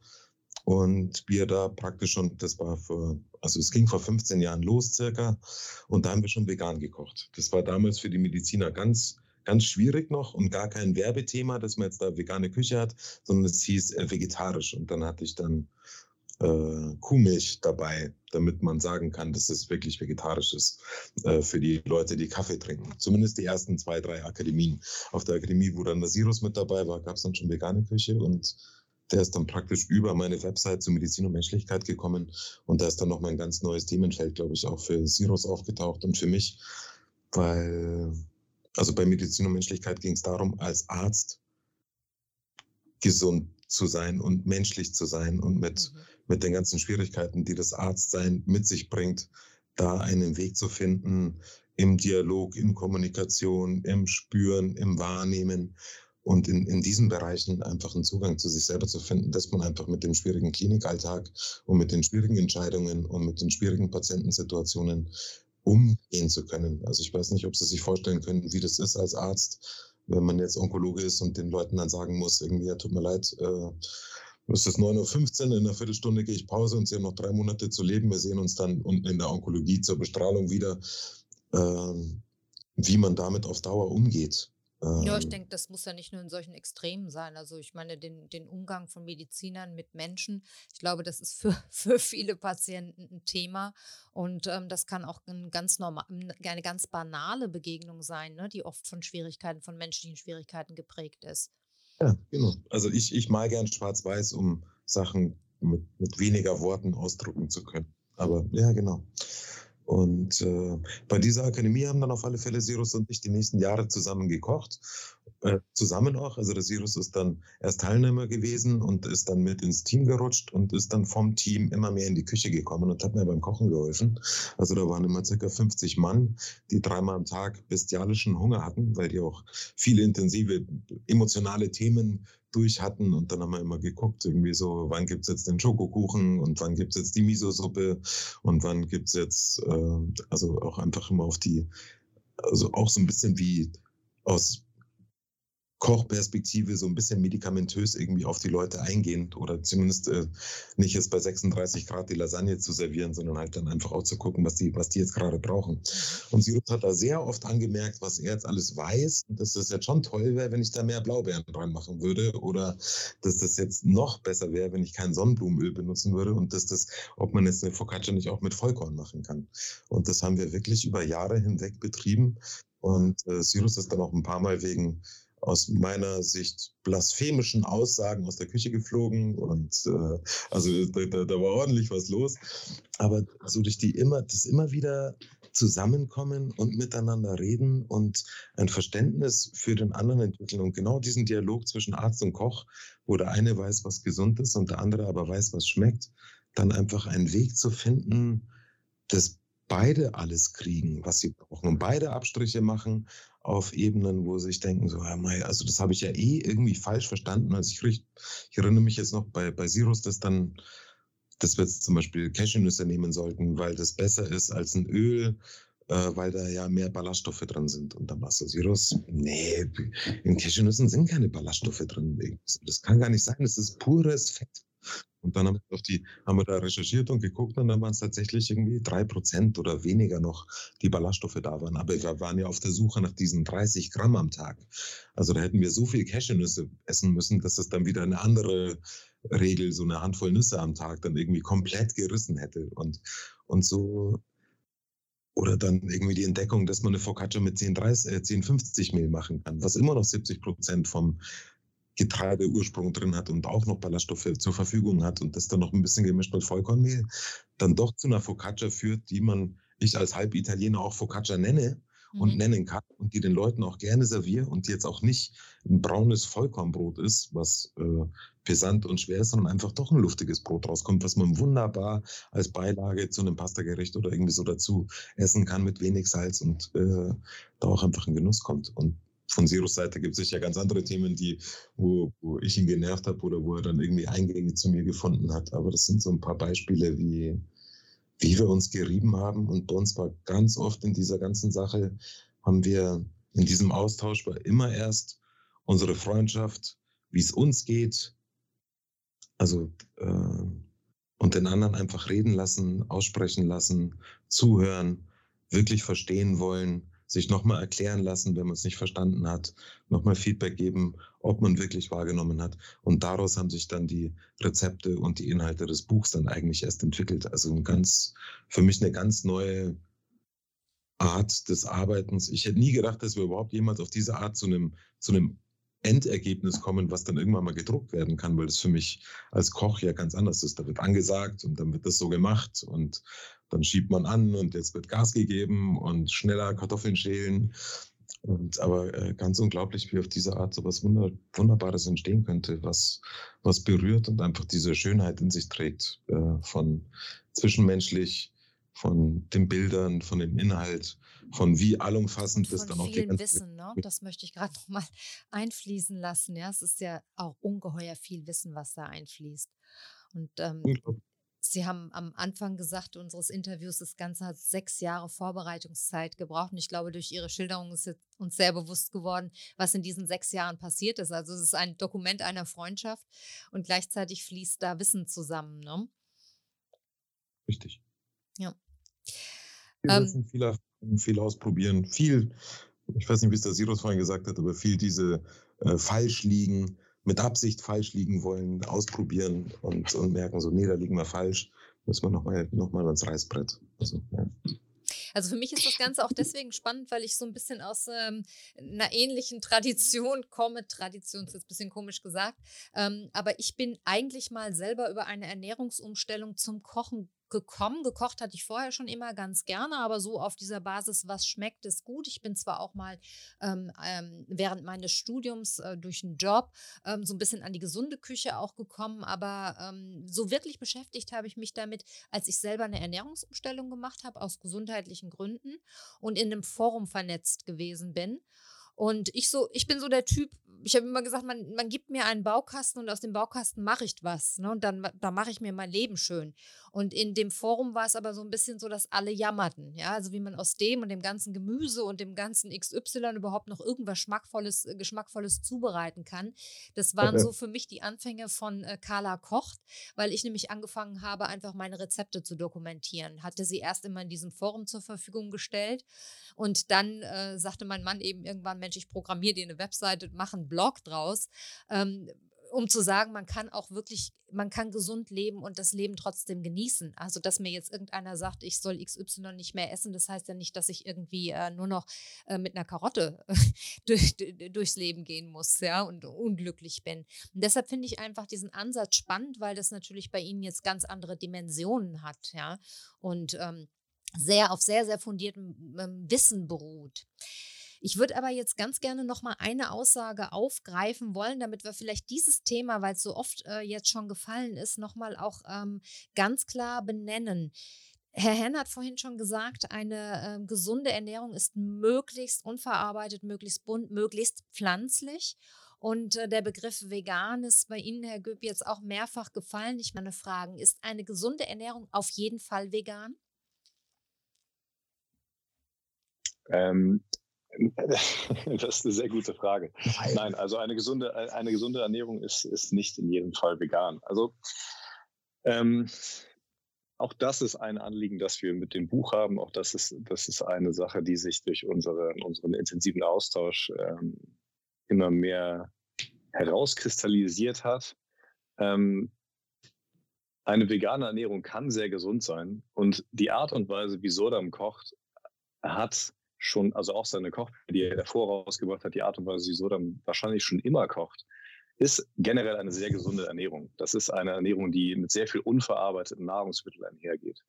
Und wir da praktisch schon, das war vor, also es ging vor 15 Jahren los circa, und da haben wir schon vegan gekocht. Das war damals für die Mediziner ganz ganz schwierig noch und gar kein Werbethema, dass man jetzt da vegane Küche hat, sondern es hieß äh, vegetarisch. Und dann hatte ich dann äh, Kuhmilch dabei, damit man sagen kann, dass es wirklich vegetarisch ist äh, für die Leute, die Kaffee trinken. Zumindest die ersten zwei, drei Akademien. Auf der Akademie, wo dann der Sirus mit dabei war, gab es dann schon vegane Küche und der ist dann praktisch über meine Website zu Medizin und Menschlichkeit gekommen. Und da ist dann noch mein ganz neues Themenfeld, glaube ich, auch für Sirus aufgetaucht und für mich, weil, also bei Medizin und Menschlichkeit ging es darum, als Arzt gesund zu sein und menschlich zu sein und mit, mhm. mit den ganzen Schwierigkeiten, die das Arztsein mit sich bringt, da einen Weg zu finden im Dialog, in Kommunikation, im Spüren, im Wahrnehmen und in, in diesen Bereichen einfach einen Zugang zu sich selber zu finden, dass man einfach mit dem schwierigen Klinikalltag und mit den schwierigen Entscheidungen und mit den schwierigen Patientensituationen umgehen zu können. Also ich weiß nicht, ob Sie sich vorstellen können, wie das ist als Arzt, wenn man jetzt Onkologe ist und den Leuten dann sagen muss, irgendwie, ja, tut mir leid, äh, es ist 9.15 Uhr, in einer Viertelstunde gehe ich Pause und Sie haben noch drei Monate zu leben. Wir sehen uns dann unten in der Onkologie zur Bestrahlung wieder, äh, wie man damit auf Dauer umgeht. Ja, ich ähm. denke, das muss ja nicht nur in solchen Extremen sein. Also ich meine, den, den Umgang von Medizinern mit Menschen, ich glaube, das ist für, *laughs* für viele Patienten ein Thema. Und ähm, das kann auch ein ganz normal, eine ganz banale Begegnung sein, ne, die oft von Schwierigkeiten, von menschlichen Schwierigkeiten geprägt ist. Ja, genau. Also ich, ich mal gern schwarz-weiß, um Sachen mit, mit weniger Worten ausdrücken zu können. Aber ja, genau. Und äh, bei dieser Akademie haben dann auf alle Fälle Sirus und ich die nächsten Jahre zusammen gekocht. Äh, zusammen auch. Also der Sirus ist dann erst Teilnehmer gewesen und ist dann mit ins Team gerutscht und ist dann vom Team immer mehr in die Küche gekommen und hat mir beim Kochen geholfen. Also da waren immer circa 50 Mann, die dreimal am Tag bestialischen Hunger hatten, weil die auch viele intensive emotionale Themen durch hatten und dann haben wir immer geguckt, irgendwie so, wann gibt es jetzt den Schokokuchen und wann gibt es jetzt die Miso-Suppe und wann gibt es jetzt, äh, also auch einfach immer auf die, also auch so ein bisschen wie aus Kochperspektive so ein bisschen medikamentös irgendwie auf die Leute eingehen oder zumindest äh, nicht jetzt bei 36 Grad die Lasagne zu servieren, sondern halt dann einfach auch zu gucken, was die, was die jetzt gerade brauchen. Und Sirus hat da sehr oft angemerkt, was er jetzt alles weiß und dass das jetzt schon toll wäre, wenn ich da mehr Blaubeeren reinmachen würde oder dass das jetzt noch besser wäre, wenn ich kein Sonnenblumenöl benutzen würde und dass das, ob man jetzt eine Focaccia nicht auch mit Vollkorn machen kann. Und das haben wir wirklich über Jahre hinweg betrieben und äh, Sirus ist dann auch ein paar Mal wegen aus meiner Sicht blasphemischen Aussagen aus der Küche geflogen und äh, also da, da, da, war ordentlich was los. Aber so durch die immer, das immer wieder zusammenkommen und miteinander reden und ein Verständnis für den anderen entwickeln und genau diesen Dialog zwischen Arzt und Koch, wo der eine weiß, was gesund ist und der andere aber weiß, was schmeckt, dann einfach einen Weg zu finden, dass beide alles kriegen, was sie brauchen und beide Abstriche machen auf Ebenen, wo sie sich denken, so, also das habe ich ja eh irgendwie falsch verstanden. Also ich, ich erinnere mich jetzt noch bei, bei Sirus, dass dann, dass wir jetzt zum Beispiel Cashewnüsse nehmen sollten, weil das besser ist als ein Öl, äh, weil da ja mehr Ballaststoffe drin sind. Und dann war so Sirus, nee, in Cashewnüssen sind keine Ballaststoffe drin. Das kann gar nicht sein, das ist pures Fett. Und dann haben wir, die, haben wir da recherchiert und geguckt und dann waren es tatsächlich irgendwie drei Prozent oder weniger noch, die Ballaststoffe da waren. Aber wir waren ja auf der Suche nach diesen 30 Gramm am Tag. Also da hätten wir so viel Cashewnüsse essen müssen, dass es dann wieder eine andere Regel, so eine Handvoll Nüsse am Tag, dann irgendwie komplett gerissen hätte. Und, und so oder dann irgendwie die Entdeckung, dass man eine Focaccia mit 10,30, äh, 10,50 Mehl machen kann, was immer noch 70 Prozent vom Getreideursprung drin hat und auch noch Ballaststoffe zur Verfügung hat und das dann noch ein bisschen gemischt mit Vollkornmehl, dann doch zu einer Focaccia führt, die man, ich als Halbitaliener auch Focaccia nenne mhm. und nennen kann und die den Leuten auch gerne serviere und die jetzt auch nicht ein braunes Vollkornbrot ist, was äh, pesant und schwer ist, sondern einfach doch ein luftiges Brot rauskommt, was man wunderbar als Beilage zu einem Pastagericht oder irgendwie so dazu essen kann mit wenig Salz und äh, da auch einfach ein Genuss kommt. Und von Zeros Seite gibt es sicher ganz andere Themen, die, wo, wo ich ihn genervt habe oder wo er dann irgendwie Eingänge zu mir gefunden hat. Aber das sind so ein paar Beispiele, wie, wie wir uns gerieben haben. Und bei uns war ganz oft in dieser ganzen Sache, haben wir in diesem Austausch war immer erst unsere Freundschaft, wie es uns geht. Also äh, und den anderen einfach reden lassen, aussprechen lassen, zuhören, wirklich verstehen wollen sich nochmal erklären lassen, wenn man es nicht verstanden hat, nochmal Feedback geben, ob man wirklich wahrgenommen hat. Und daraus haben sich dann die Rezepte und die Inhalte des Buchs dann eigentlich erst entwickelt. Also ein ganz, für mich eine ganz neue Art des Arbeitens. Ich hätte nie gedacht, dass wir überhaupt jemals auf diese Art zu einem, zu einem Endergebnis kommen, was dann irgendwann mal gedruckt werden kann, weil das für mich als Koch ja ganz anders ist. Da wird angesagt und dann wird das so gemacht und dann schiebt man an und jetzt wird Gas gegeben und schneller Kartoffeln schälen. Und, aber äh, ganz unglaublich, wie auf diese Art so was Wunder, Wunderbares entstehen könnte, was, was berührt und einfach diese Schönheit in sich trägt, äh, von zwischenmenschlich, von den Bildern, von dem Inhalt, von wie allumfassend das dann auch die ganze Wissen, ne? Das möchte ich gerade noch mal *laughs* einfließen lassen. Ja, es ist ja auch ungeheuer viel Wissen, was da einfließt. Und ähm, Sie haben am Anfang gesagt unseres Interviews, das Ganze hat sechs Jahre Vorbereitungszeit gebraucht. Und ich glaube, durch Ihre Schilderung ist uns sehr bewusst geworden, was in diesen sechs Jahren passiert ist. Also es ist ein Dokument einer Freundschaft und gleichzeitig fließt da Wissen zusammen. Ne? Richtig. Ja. Viel, ähm, Wissen, viel, viel ausprobieren, viel, ich weiß nicht, wie es der Sirus vorhin gesagt hat, aber viel diese äh, falsch liegen, mit Absicht falsch liegen wollen, ausprobieren und, und merken so, nee, da liegen wir falsch, müssen wir nochmal noch mal ans Reißbrett. Also, ja. Also für mich ist das Ganze auch deswegen spannend, weil ich so ein bisschen aus ähm, einer ähnlichen Tradition komme. Tradition ist jetzt ein bisschen komisch gesagt. Ähm, aber ich bin eigentlich mal selber über eine Ernährungsumstellung zum Kochen gekommen. Gekocht hatte ich vorher schon immer ganz gerne, aber so auf dieser Basis, was schmeckt, ist gut. Ich bin zwar auch mal ähm, ähm, während meines Studiums äh, durch einen Job ähm, so ein bisschen an die gesunde Küche auch gekommen, aber ähm, so wirklich beschäftigt habe ich mich damit, als ich selber eine Ernährungsumstellung gemacht habe, aus gesundheitlichen Gründen und in einem Forum vernetzt gewesen bin. Und ich so, ich bin so der Typ, ich habe immer gesagt, man, man gibt mir einen Baukasten und aus dem Baukasten mache ich was. Ne? Und dann da mache ich mir mein Leben schön. Und in dem Forum war es aber so ein bisschen so, dass alle jammerten. Ja, also wie man aus dem und dem ganzen Gemüse und dem ganzen XY überhaupt noch irgendwas Geschmackvolles, äh, Geschmackvolles zubereiten kann. Das waren so für mich die Anfänge von äh, Carla Kocht, weil ich nämlich angefangen habe, einfach meine Rezepte zu dokumentieren. Hatte sie erst immer in diesem Forum zur Verfügung gestellt. Und dann äh, sagte mein Mann eben irgendwann, Mensch, ich programmiere dir eine Webseite, mache einen Blog draus. Ähm, um zu sagen, man kann auch wirklich, man kann gesund leben und das Leben trotzdem genießen. Also, dass mir jetzt irgendeiner sagt, ich soll XY nicht mehr essen, das heißt ja nicht, dass ich irgendwie äh, nur noch äh, mit einer Karotte *laughs* durch, durchs Leben gehen muss, ja, und unglücklich bin. Und deshalb finde ich einfach diesen Ansatz spannend, weil das natürlich bei Ihnen jetzt ganz andere Dimensionen hat, ja, und ähm, sehr auf sehr, sehr fundiertem ähm, Wissen beruht. Ich würde aber jetzt ganz gerne noch mal eine Aussage aufgreifen wollen, damit wir vielleicht dieses Thema, weil es so oft äh, jetzt schon gefallen ist, noch mal auch ähm, ganz klar benennen. Herr Henn hat vorhin schon gesagt, eine äh, gesunde Ernährung ist möglichst unverarbeitet, möglichst bunt, möglichst pflanzlich. Und äh, der Begriff vegan ist bei Ihnen, Herr Göb, jetzt auch mehrfach gefallen. Ich meine Fragen, ist eine gesunde Ernährung auf jeden Fall vegan? Ähm, *laughs* das ist eine sehr gute Frage. Nein, also eine gesunde, eine gesunde Ernährung ist, ist nicht in jedem Fall vegan. Also ähm, auch das ist ein Anliegen, das wir mit dem Buch haben. Auch das ist, das ist eine Sache, die sich durch unsere, unseren intensiven Austausch ähm, immer mehr herauskristallisiert hat. Ähm, eine vegane Ernährung kann sehr gesund sein und die Art und Weise, wie Sodam kocht, hat schon, also auch seine Koch, die er davor rausgebracht hat, die Art und Weise, wie so dann wahrscheinlich schon immer kocht, ist generell eine sehr gesunde Ernährung. Das ist eine Ernährung, die mit sehr viel unverarbeiteten Nahrungsmitteln einhergeht.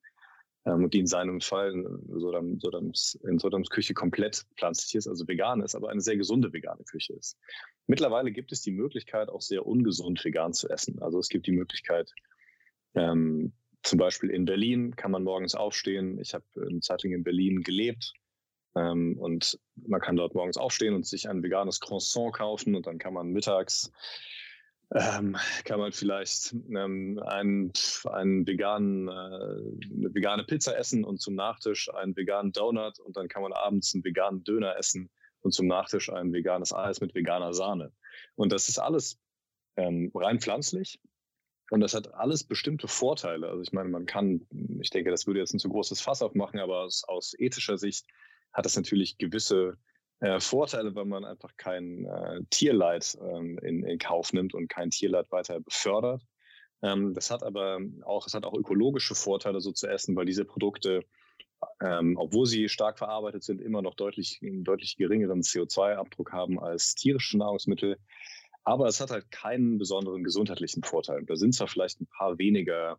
Ähm, und die in seinem Fall in Sodams, in Sodams Küche komplett pflanzlich ist, also vegan ist, aber eine sehr gesunde vegane Küche ist. Mittlerweile gibt es die Möglichkeit, auch sehr ungesund vegan zu essen. Also es gibt die Möglichkeit, ähm, zum Beispiel in Berlin kann man morgens aufstehen. Ich habe eine Zeit lang in Berlin gelebt ähm, und man kann dort morgens aufstehen und sich ein veganes Croissant kaufen und dann kann man mittags ähm, kann man vielleicht ähm, einen, einen veganen, äh, eine vegane Pizza essen und zum Nachtisch einen veganen Donut und dann kann man abends einen veganen Döner essen und zum Nachtisch ein veganes Eis mit veganer Sahne. Und das ist alles ähm, rein pflanzlich und das hat alles bestimmte Vorteile. Also ich meine, man kann, ich denke, das würde jetzt ein zu großes Fass aufmachen, aber aus, aus ethischer Sicht hat das natürlich gewisse äh, Vorteile, weil man einfach kein äh, Tierleid ähm, in, in, Kauf nimmt und kein Tierleid weiter befördert. Ähm, das hat aber auch, es hat auch ökologische Vorteile, so zu essen, weil diese Produkte ähm, obwohl sie stark verarbeitet sind, immer noch deutlich, einen deutlich geringeren CO2-Abdruck haben als tierische Nahrungsmittel. Aber es hat halt keinen besonderen gesundheitlichen Vorteil. Da sind zwar vielleicht ein paar weniger,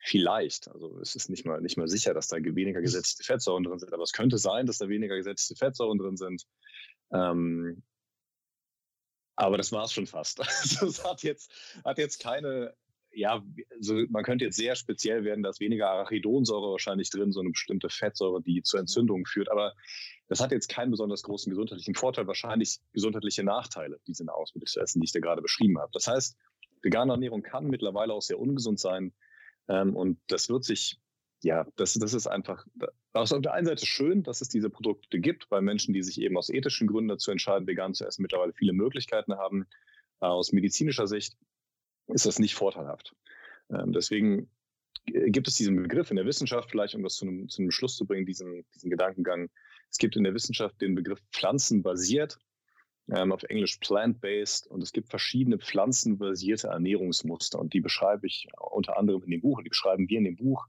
vielleicht, also es ist nicht mal, nicht mal sicher, dass da weniger gesättigte Fettsäuren drin sind, aber es könnte sein, dass da weniger gesättigte Fettsäuren drin sind. Ähm, aber das war es schon fast. *laughs* Also es hat jetzt, hat jetzt keine ja, also man könnte jetzt sehr speziell werden, dass weniger Arachidonsäure wahrscheinlich drin, so eine bestimmte Fettsäure, die zu Entzündungen führt. Aber das hat jetzt keinen besonders großen gesundheitlichen Vorteil, wahrscheinlich gesundheitliche Nachteile, diese Nahrungsmittel zu essen, die ich dir gerade beschrieben habe. Das heißt, vegane Ernährung kann mittlerweile auch sehr ungesund sein. Ähm, und das wird sich, ja, das, das ist einfach, auf der einen Seite schön, dass es diese Produkte gibt, weil Menschen, die sich eben aus ethischen Gründen dazu entscheiden, vegan zu essen, mittlerweile viele Möglichkeiten haben. Äh, aus medizinischer Sicht ist das nicht vorteilhaft. Ähm, deswegen gibt es diesen Begriff in der Wissenschaft, vielleicht um das zu einem, zu einem Schluss zu bringen, diesen, diesen Gedankengang. Es gibt in der Wissenschaft den Begriff pflanzenbasiert, ähm, auf Englisch plant-based, und es gibt verschiedene pflanzenbasierte Ernährungsmuster und die beschreibe ich unter anderem in dem Buch die beschreiben wir in dem Buch.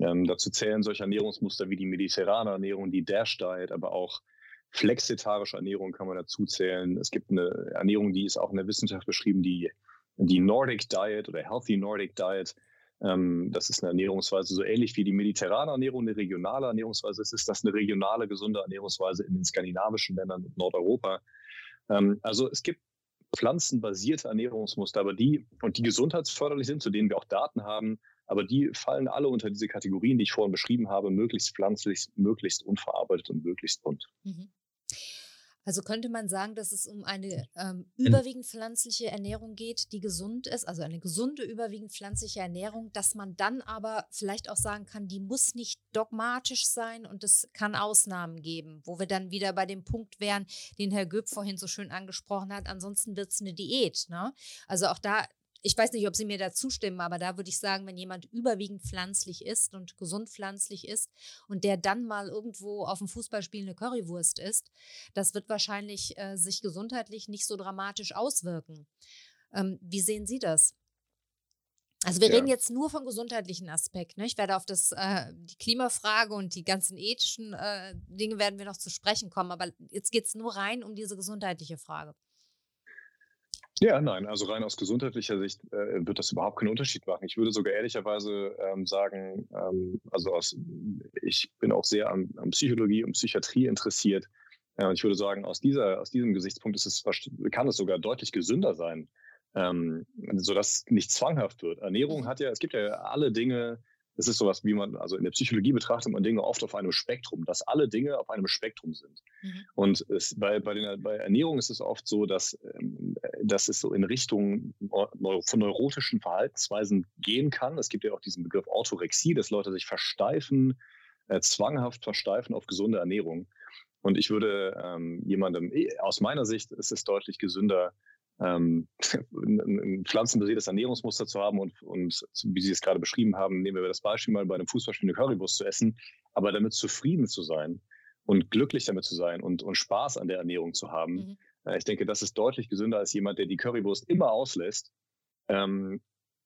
Ähm, dazu zählen solche Ernährungsmuster wie die mediterrane Ernährung, die Dash Diet, aber auch flexitarische Ernährung kann man dazu zählen. Es gibt eine Ernährung, die ist auch in der Wissenschaft beschrieben, die die Nordic Diet oder Healthy Nordic Diet. Ähm, das ist eine Ernährungsweise so ähnlich wie die mediterrane Ernährung, eine regionale Ernährungsweise. Es ist das eine regionale, gesunde Ernährungsweise in den skandinavischen Ländern und Nordeuropa. Ähm, also es gibt pflanzenbasierte Ernährungsmuster, aber die und die gesundheitsförderlich sind, zu denen wir auch Daten haben, aber die fallen alle unter diese Kategorien, die ich vorhin beschrieben habe, möglichst pflanzlich, möglichst unverarbeitet und möglichst bunt. Mhm. Also könnte man sagen, dass es um eine ähm, überwiegend pflanzliche Ernährung geht, die gesund ist, also eine gesunde, überwiegend pflanzliche Ernährung, dass man dann aber vielleicht auch sagen kann, die muss nicht dogmatisch sein und es kann Ausnahmen geben, wo wir dann wieder bei dem Punkt wären, den Herr Göb vorhin so schön angesprochen hat, ansonsten wird es eine Diät. Ne? Also auch da ich weiß nicht, ob Sie mir da zustimmen, aber da würde ich sagen, wenn jemand überwiegend pflanzlich ist und gesund pflanzlich ist und der dann mal irgendwo auf dem Fußballspiel eine Currywurst isst, das wird wahrscheinlich äh, sich gesundheitlich nicht so dramatisch auswirken. Ähm, wie sehen Sie das? Also wir ja. reden jetzt nur vom gesundheitlichen Aspekt. Ne? Ich werde auf das, äh, die Klimafrage und die ganzen ethischen äh, Dinge werden wir noch zu sprechen kommen, aber jetzt geht es nur rein um diese gesundheitliche Frage. Ja, nein, also rein aus gesundheitlicher Sicht äh, wird das überhaupt keinen Unterschied machen. Ich würde sogar ehrlicherweise ähm, sagen, ähm, also aus, ich bin auch sehr an, an Psychologie und Psychiatrie interessiert. Äh, ich würde sagen, aus, dieser, aus diesem Gesichtspunkt ist es, kann es sogar deutlich gesünder sein, ähm, sodass nicht zwanghaft wird. Ernährung mhm. hat ja, es gibt ja alle Dinge, es ist sowas, wie man, also in der Psychologie betrachtet man Dinge oft auf einem Spektrum, dass alle Dinge auf einem Spektrum sind. Mhm. Und es, bei, bei, den, bei Ernährung ist es oft so, dass, ähm, dass es so in Richtung von neurotischen Verhaltensweisen gehen kann. Es gibt ja auch diesen Begriff Orthorexie, dass Leute sich versteifen, äh, zwanghaft versteifen auf gesunde Ernährung. Und ich würde ähm, jemandem, eh, aus meiner Sicht ist es deutlich gesünder, ähm, *laughs* ein pflanzenbasiertes Ernährungsmuster zu haben und, und wie Sie es gerade beschrieben haben, nehmen wir das Beispiel mal bei einem Fußballspiel eine Currywurst zu essen, aber damit zufrieden zu sein und glücklich damit zu sein und, und Spaß an der Ernährung zu haben. Mhm. Äh, ich denke, das ist deutlich gesünder als jemand, der die Currywurst immer auslässt, ähm,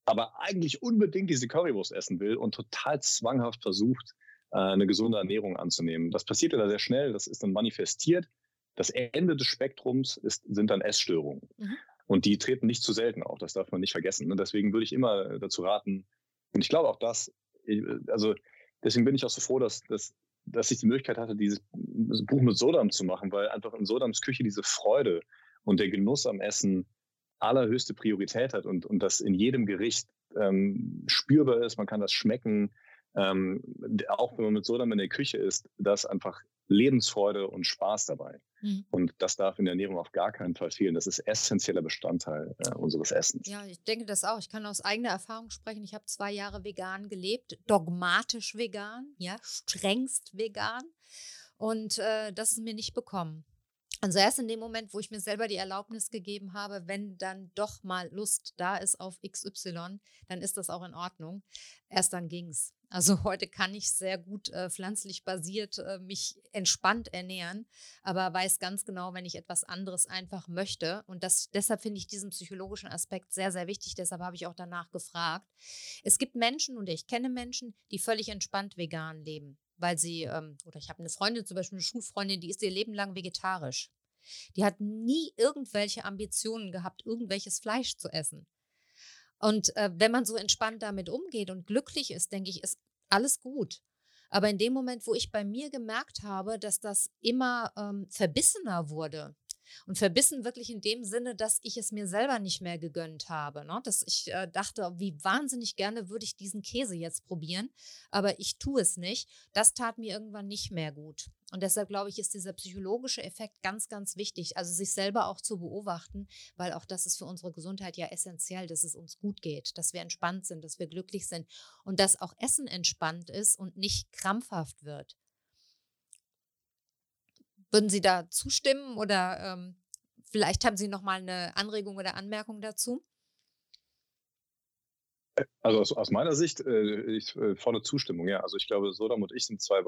aber eigentlich unbedingt diese Currywurst essen will und total zwanghaft versucht, äh, eine gesunde Ernährung anzunehmen. Das passiert ja sehr schnell, das ist dann manifestiert das Ende des Spektrums ist, sind dann Essstörungen. Mhm. Und die treten nicht zu selten auf, das darf man nicht vergessen. Und ne? deswegen würde ich immer dazu raten, und ich glaube auch das, also deswegen bin ich auch so froh, dass, dass, dass ich die Möglichkeit hatte, dieses Buch mit Sodam zu machen, weil einfach in Sodams Küche diese Freude und der Genuss am Essen allerhöchste Priorität hat und, und das in jedem Gericht ähm, spürbar ist, man kann das schmecken, ähm, auch wenn man mit Sodam in der Küche ist, dass einfach Lebensfreude und Spaß dabei. Mhm. Und das darf in der Ernährung auf gar keinen Fall fehlen. Das ist essentieller Bestandteil äh, unseres Essens. Ja, ich denke das auch. Ich kann aus eigener Erfahrung sprechen. Ich habe zwei Jahre vegan gelebt, dogmatisch vegan, ja, strengst vegan. Und äh, das ist mir nicht bekommen. Also erst in dem Moment, wo ich mir selber die Erlaubnis gegeben habe, wenn dann doch mal Lust da ist auf XY, dann ist das auch in Ordnung. Erst dann ging es. Also heute kann ich sehr gut äh, pflanzlich basiert äh, mich entspannt ernähren, aber weiß ganz genau, wenn ich etwas anderes einfach möchte. Und das, deshalb finde ich diesen psychologischen Aspekt sehr, sehr wichtig. Deshalb habe ich auch danach gefragt. Es gibt Menschen und ich kenne Menschen, die völlig entspannt vegan leben. weil sie, ähm, oder ich habe eine Freundin, zum Beispiel eine Schulfreundin, die ist ihr Leben lang vegetarisch. Die hat nie irgendwelche Ambitionen gehabt, irgendwelches Fleisch zu essen. Und äh, wenn man so entspannt damit umgeht und glücklich ist, denke ich, ist alles gut. Aber in dem Moment, wo ich bei mir gemerkt habe, dass das immer ähm, verbissener wurde, und verbissen wirklich in dem Sinne, dass ich es mir selber nicht mehr gegönnt habe. Ne? Dass ich äh, dachte, wie wahnsinnig gerne würde ich diesen Käse jetzt probieren, aber ich tue es nicht. Das tat mir irgendwann nicht mehr gut. Und deshalb glaube ich, ist dieser psychologische Effekt ganz, ganz wichtig. Also sich selber auch zu beobachten, weil auch das ist für unsere Gesundheit ja essentiell, dass es uns gut geht, dass wir entspannt sind, dass wir glücklich sind und dass auch Essen entspannt ist und nicht krampfhaft wird. Würden Sie da zustimmen oder ähm, vielleicht haben Sie noch mal eine Anregung oder Anmerkung dazu? Äh, also aus, aus meiner Sicht, äh, ich, äh, volle Zustimmung, ja. Also ich glaube, Sodom und ich sind zwei,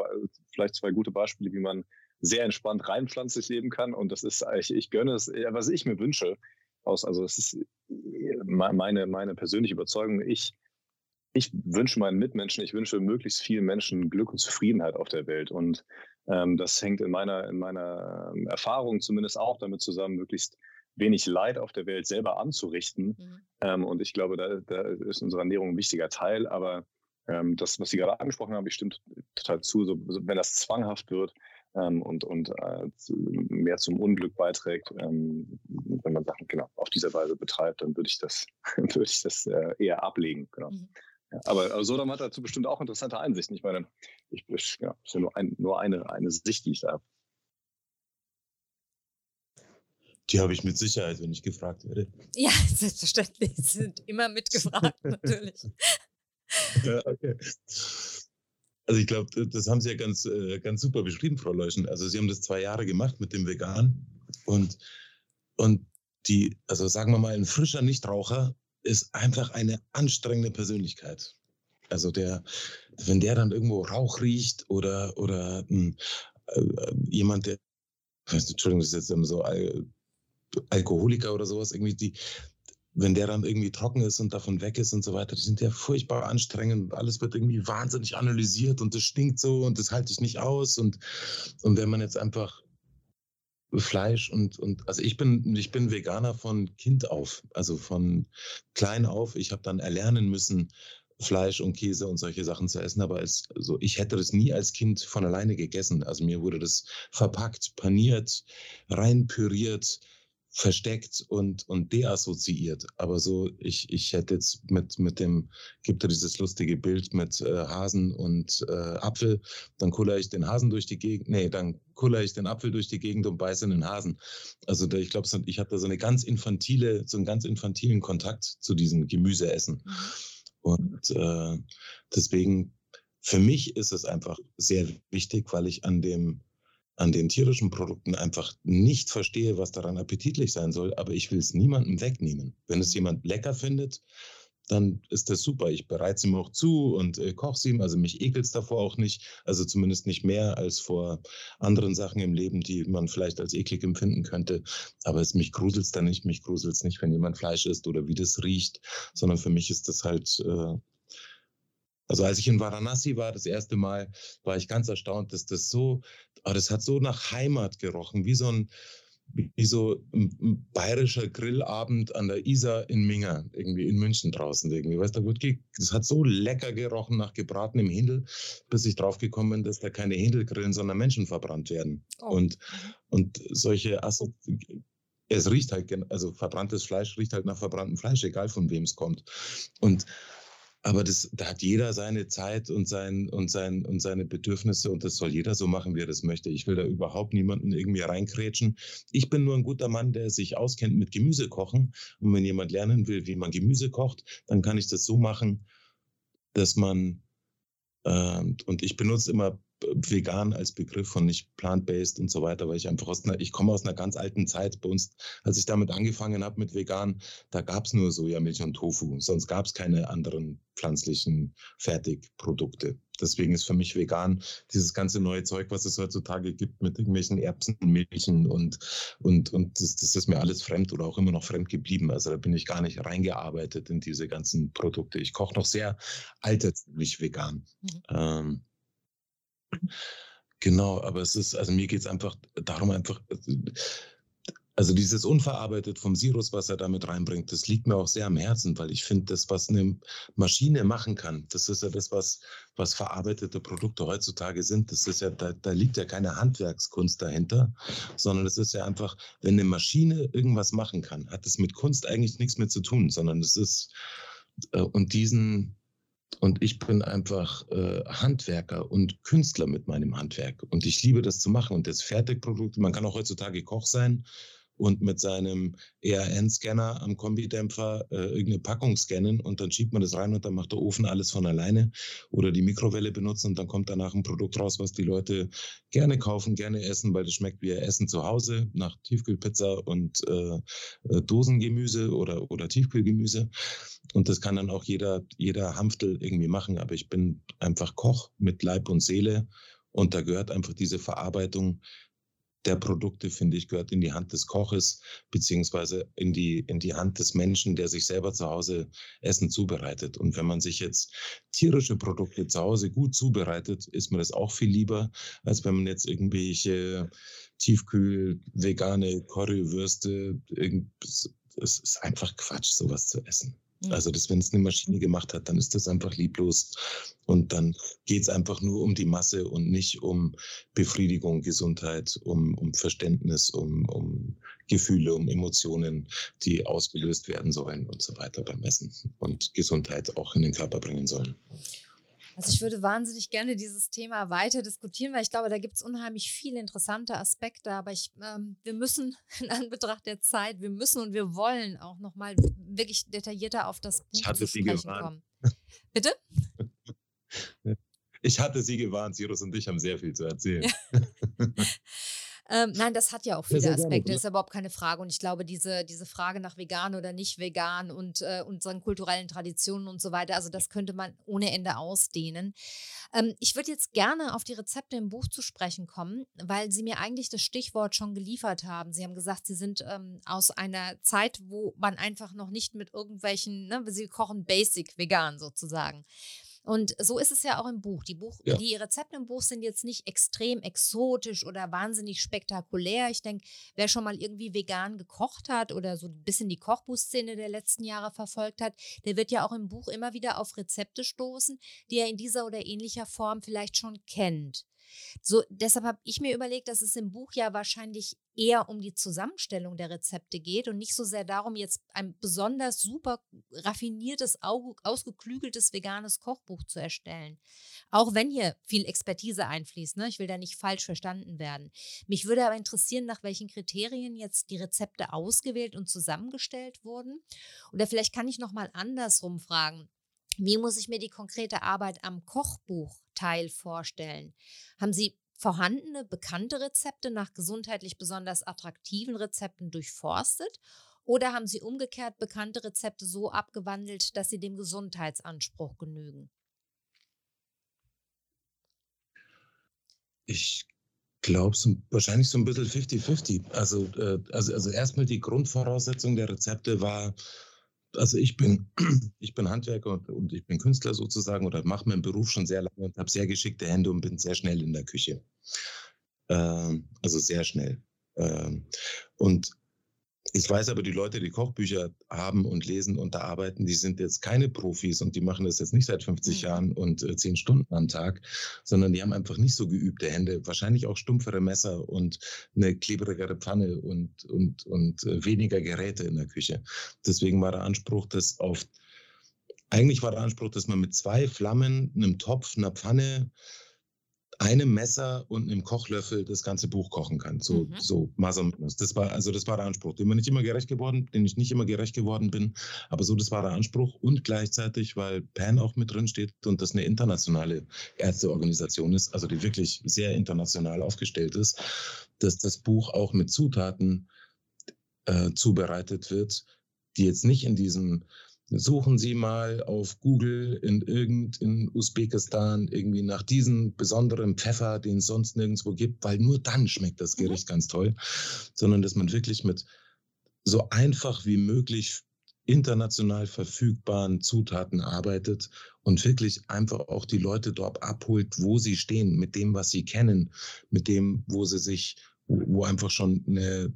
vielleicht zwei gute Beispiele, wie man sehr entspannt rein pflanzlich leben kann. Und das ist, ich, ich gönne es, was ich mir wünsche, aus, also das ist äh, meine, meine persönliche Überzeugung. Ich, ich wünsche meinen Mitmenschen, ich wünsche möglichst vielen Menschen Glück und Zufriedenheit auf der Welt. Und ähm, das hängt in meiner, in meiner ähm, Erfahrung zumindest auch damit zusammen, möglichst wenig Leid auf der Welt selber anzurichten. Mhm. Ähm, und ich glaube, da, da, ist unsere Ernährung ein wichtiger Teil. Aber ähm, das, was Sie gerade angesprochen haben, ich stimme total zu. So, wenn das zwanghaft wird ähm, und, und äh, mehr zum Unglück beiträgt, ähm, wenn man Sachen genau auf diese Weise betreibt, dann würde ich das, *laughs* würde ich das äh, eher ablegen. Genau. Mhm. Ja, aber, aber Sodom hat dazu bestimmt auch interessante Einsichten. Ich meine, ich, ja, ist ja nur, ein, nur eine, eine Sicht, die ich da habe. Die habe ich mit Sicherheit, wenn ich gefragt werde. Ja, *laughs* selbstverständlich. Sie sind immer mitgefragt, *laughs* natürlich. ja, okay. Also ich glaube, das haben Sie ja ganz, äh, ganz super beschrieben, Frau Leuschen. Also Sie haben das zwei Jahre gemacht mit dem Vegan und, und die, also sagen wir mal, ein frischer Nichtraucher ist einfach eine anstrengende Persönlichkeit. Also der, wenn der dann irgendwo Rauch riecht oder, oder äh, äh, jemand, der, Entschuldigung, das ist jetzt so Al Alkoholiker oder sowas, irgendwie die, wenn der dann irgendwie trocken ist und davon weg ist und so weiter, die sind ja furchtbar anstrengend. Alles wird irgendwie wahnsinnig analysiert und das stinkt so und das halte ich nicht aus. Und, und wenn man jetzt einfach Fleisch und, und also ich bin, ich bin Veganer von Kind auf, also von klein auf. Ich habe dann erlernen müssen, Fleisch und Käse und solche Sachen zu essen, aber als, also ich hätte das nie als Kind von alleine gegessen. Also mir wurde das verpackt, paniert, reinpüriert, versteckt und, und deassoziiert. Aber so, ich, ich hätte jetzt mit, mit dem, gibt ja dieses lustige Bild mit äh, Hasen und äh, Apfel, dann kuller ich den Hasen durch die Gegend, nee, dann kuller ich den Apfel durch die Gegend und beiße in den Hasen. Also da, ich glaube, ich habe da so eine ganz infantile, so einen ganz infantilen Kontakt zu diesem Gemüseessen. Mhm. Und äh, deswegen, für mich ist es einfach sehr wichtig, weil ich an dem an den tierischen Produkten einfach nicht verstehe, was daran appetitlich sein soll, aber ich will es niemandem wegnehmen. Wenn es mhm. jemand lecker findet, dann ist das super. Ich bereite sie mir auch zu und äh, koche sie. Also mich ekelt es davor auch nicht. Also zumindest nicht mehr als vor anderen Sachen im Leben, die man vielleicht als eklig empfinden könnte. Aber es, mich gruselt es dann nicht. Mich gruselt es nicht, wenn jemand Fleisch isst oder wie das riecht, sondern für mich ist das halt äh, also als ich in Varanasi war, das erste Mal, war ich ganz erstaunt, dass das so, oh, das hat so nach Heimat gerochen, wie so ein, wie so ein, bayerischer Grillabend an der Isar in Minga, irgendwie in München draußen irgendwie. Weißt du, das hat so lecker gerochen nach gebratenem Hindel, bis ich draufgekommen bin, dass da keine Hindelgrillen, sondern Menschen verbrannt werden. Oh. Und, und solche Assozi es riecht halt, also verbranntes Fleisch riecht halt nach verbranntem Fleisch, egal von wem es kommt. Und aber das, da hat jeder seine Zeit und, sein, und, sein, und seine Bedürfnisse und das soll jeder so machen, wie er das möchte. Ich will da überhaupt niemanden irgendwie reinkrätschen. Ich bin nur ein guter Mann, der sich auskennt mit Gemüse kochen. Und wenn jemand lernen will, wie man Gemüse kocht, dann kann ich das so machen, dass man, äh, und ich benutze immer vegan als Begriff und nicht plant-based und so weiter, weil ich einfach aus einer, ich komme aus einer ganz alten Zeit. Bei uns, als ich damit angefangen habe mit vegan, da gab es nur Sojamilch und Tofu, sonst gab es keine anderen pflanzlichen Fertigprodukte. Deswegen ist für mich vegan dieses ganze neue Zeug, was es heutzutage gibt mit irgendwelchen Erbsen, Milchen und, und, und das, das ist mir alles fremd oder auch immer noch fremd geblieben. Also da bin ich gar nicht reingearbeitet in diese ganzen Produkte. Ich koche noch sehr altertümlich vegan. Mhm. Ähm, Genau, aber es ist, also mir geht es einfach darum, einfach, also dieses unverarbeitet vom Sirus, was er damit reinbringt, das liegt mir auch sehr am Herzen, weil ich finde, das, was eine Maschine machen kann, das ist ja das, was, was verarbeitete Produkte heutzutage sind. Das ist ja, da, da liegt ja keine Handwerkskunst dahinter, sondern es ist ja einfach, wenn eine Maschine irgendwas machen kann, hat es mit Kunst eigentlich nichts mehr zu tun, sondern es ist, äh, und diesen, und ich bin einfach äh, Handwerker und Künstler mit meinem Handwerk. Und ich liebe das zu machen. Und das Fertigprodukt, man kann auch heutzutage Koch sein und mit seinem ERN-Scanner am Kombidämpfer äh, irgendeine Packung scannen und dann schiebt man das rein und dann macht der Ofen alles von alleine oder die Mikrowelle benutzen und dann kommt danach ein Produkt raus, was die Leute gerne kaufen, gerne essen, weil das schmeckt wie Essen zu Hause nach Tiefkühlpizza und äh, äh, Dosengemüse oder, oder Tiefkühlgemüse. Und das kann dann auch jeder, jeder Hanftel irgendwie machen. Aber ich bin einfach Koch mit Leib und Seele und da gehört einfach diese Verarbeitung der Produkte, finde ich, gehört in die Hand des Koches, beziehungsweise in die, in die Hand des Menschen, der sich selber zu Hause Essen zubereitet. Und wenn man sich jetzt tierische Produkte zu Hause gut zubereitet, ist mir das auch viel lieber, als wenn man jetzt irgendwelche Tiefkühl, vegane Currywürste, es ist einfach Quatsch, sowas zu essen. Also, das, wenn es eine Maschine gemacht hat, dann ist das einfach lieblos. Und dann geht es einfach nur um die Masse und nicht um Befriedigung, Gesundheit, um, um Verständnis, um, um Gefühle, um Emotionen, die ausgelöst werden sollen und so weiter beim Essen und Gesundheit auch in den Körper bringen sollen. Also ich würde wahnsinnig gerne dieses Thema weiter diskutieren, weil ich glaube, da gibt es unheimlich viele interessante Aspekte. Aber ich, ähm, wir müssen *laughs* in Anbetracht der Zeit, wir müssen und wir wollen auch nochmal wirklich detaillierter auf das Buch zu sprechen kommen. *laughs* Bitte? Ich hatte Sie gewarnt, Sirus und ich haben sehr viel zu erzählen. *laughs* Ähm, nein, das hat ja auch viele Aspekte, gerne, ist ja überhaupt keine Frage. Und ich glaube, diese, diese Frage nach vegan oder nicht vegan und äh, unseren kulturellen Traditionen und so weiter, also das könnte man ohne Ende ausdehnen. Ähm, ich würde jetzt gerne auf die Rezepte im Buch zu sprechen kommen, weil Sie mir eigentlich das Stichwort schon geliefert haben. Sie haben gesagt, Sie sind ähm, aus einer Zeit, wo man einfach noch nicht mit irgendwelchen, ne, Sie kochen basic vegan sozusagen. Und so ist es ja auch im Buch. Die, Buch ja. die Rezepte im Buch sind jetzt nicht extrem exotisch oder wahnsinnig spektakulär. Ich denke, wer schon mal irgendwie vegan gekocht hat oder so ein bisschen die Kochbuchszene der letzten Jahre verfolgt hat, der wird ja auch im Buch immer wieder auf Rezepte stoßen, die er in dieser oder ähnlicher Form vielleicht schon kennt. So, deshalb habe ich mir überlegt, dass es im Buch ja wahrscheinlich eher um die Zusammenstellung der Rezepte geht und nicht so sehr darum, jetzt ein besonders super raffiniertes, ausgeklügeltes veganes Kochbuch zu erstellen. Auch wenn hier viel Expertise einfließt. Ne? Ich will da nicht falsch verstanden werden. Mich würde aber interessieren, nach welchen Kriterien jetzt die Rezepte ausgewählt und zusammengestellt wurden. Oder vielleicht kann ich noch mal andersrum fragen. Wie muss ich mir die konkrete Arbeit am Kochbuchteil vorstellen? Haben Sie vorhandene, bekannte Rezepte nach gesundheitlich besonders attraktiven Rezepten durchforstet? Oder haben Sie umgekehrt bekannte Rezepte so abgewandelt, dass sie dem Gesundheitsanspruch genügen? Ich glaube, so, wahrscheinlich so ein bisschen 50-50. Also, äh, also, also erstmal die Grundvoraussetzung der Rezepte war also ich bin, *clears throat* ich bin Handwerker und, und ich bin Künstler sozusagen oder mache meinen Beruf schon sehr lange und habe sehr geschickte Hände und bin sehr schnell in der Küche. Ähm, also sehr schnell. Ähm, und ich weiß aber, die Leute, die Kochbücher haben und lesen und da arbeiten, die sind jetzt keine Profis und die machen das jetzt nicht seit 50 mhm. Jahren und äh, 10 Stunden am Tag, sondern die haben einfach nicht so geübte Hände, wahrscheinlich auch stumpfere Messer und eine klebrigere Pfanne und, und, und äh, weniger Geräte in der Küche. Deswegen war der Anspruch, dass auf, eigentlich war der Anspruch, dass man mit zwei Flammen, einem Topf, einer Pfanne, einem Messer und einem Kochlöffel das ganze Buch kochen kann. So, mhm. so und Das war, also das war der Anspruch, dem nicht immer gerecht geworden, den ich nicht immer gerecht geworden bin. Aber so, das war der Anspruch. Und gleichzeitig, weil PAN auch mit drin steht und das eine internationale Ärzteorganisation ist, also die wirklich sehr international aufgestellt ist, dass das Buch auch mit Zutaten äh, zubereitet wird, die jetzt nicht in diesem Suchen Sie mal auf Google in irgend in Usbekistan irgendwie nach diesem besonderen Pfeffer, den es sonst nirgendwo gibt, weil nur dann schmeckt das. Gericht mhm. ganz toll, sondern dass man wirklich mit so einfach wie möglich international verfügbaren Zutaten arbeitet und wirklich einfach auch die Leute dort abholt, wo sie stehen, mit dem, was sie kennen, mit dem, wo sie sich, wo einfach schon eine,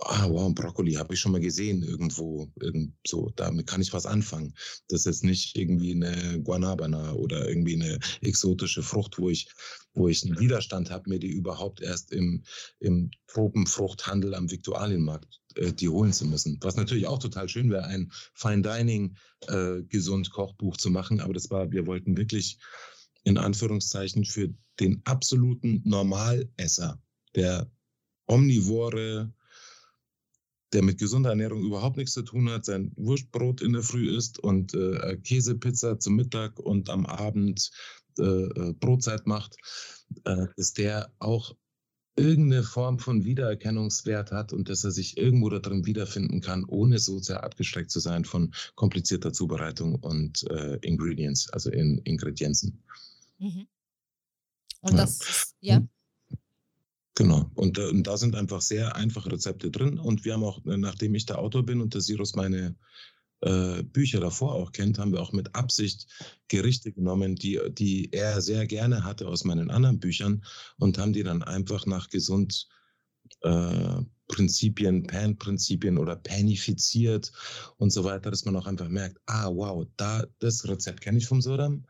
ah, wow, Brokkoli habe ich schon mal gesehen irgendwo, irgend so, damit kann ich was anfangen. Das ist jetzt nicht irgendwie eine Guanabana oder irgendwie eine exotische Frucht, wo ich, wo ich einen Widerstand habe, mir die überhaupt erst im, im Tropenfruchthandel am Viktualienmarkt äh, die holen zu müssen. Was natürlich auch total schön wäre, ein Fine Dining äh, gesund Kochbuch zu machen, aber das war, wir wollten wirklich in Anführungszeichen für den absoluten Normalesser, der Omnivore, der mit gesunder Ernährung überhaupt nichts zu tun hat, sein Wurstbrot in der Früh isst und äh, Käsepizza zum Mittag und am Abend äh, äh Brotzeit macht, äh, dass der auch irgendeine Form von Wiedererkennungswert hat und dass er sich irgendwo darin wiederfinden kann, ohne so sehr abgestreckt zu sein von komplizierter Zubereitung und äh, Ingredients, also in Ingredienzen. Mhm. Und ja. das, ja. Genau. Und, und, da sind einfach sehr einfache Rezepte drin. Und wir haben auch, nachdem ich der Autor bin und der Sirus meine äh, Bücher davor auch kennt, haben wir auch mit Absicht Gerichte genommen, die, die er sehr gerne hatte aus meinen anderen Büchern und haben die dann einfach nach gesund äh, Prinzipien, Pan-Prinzipien oder panifiziert und so weiter, dass man auch einfach merkt, ah wow, da das Rezept kenne ich vom Sodam,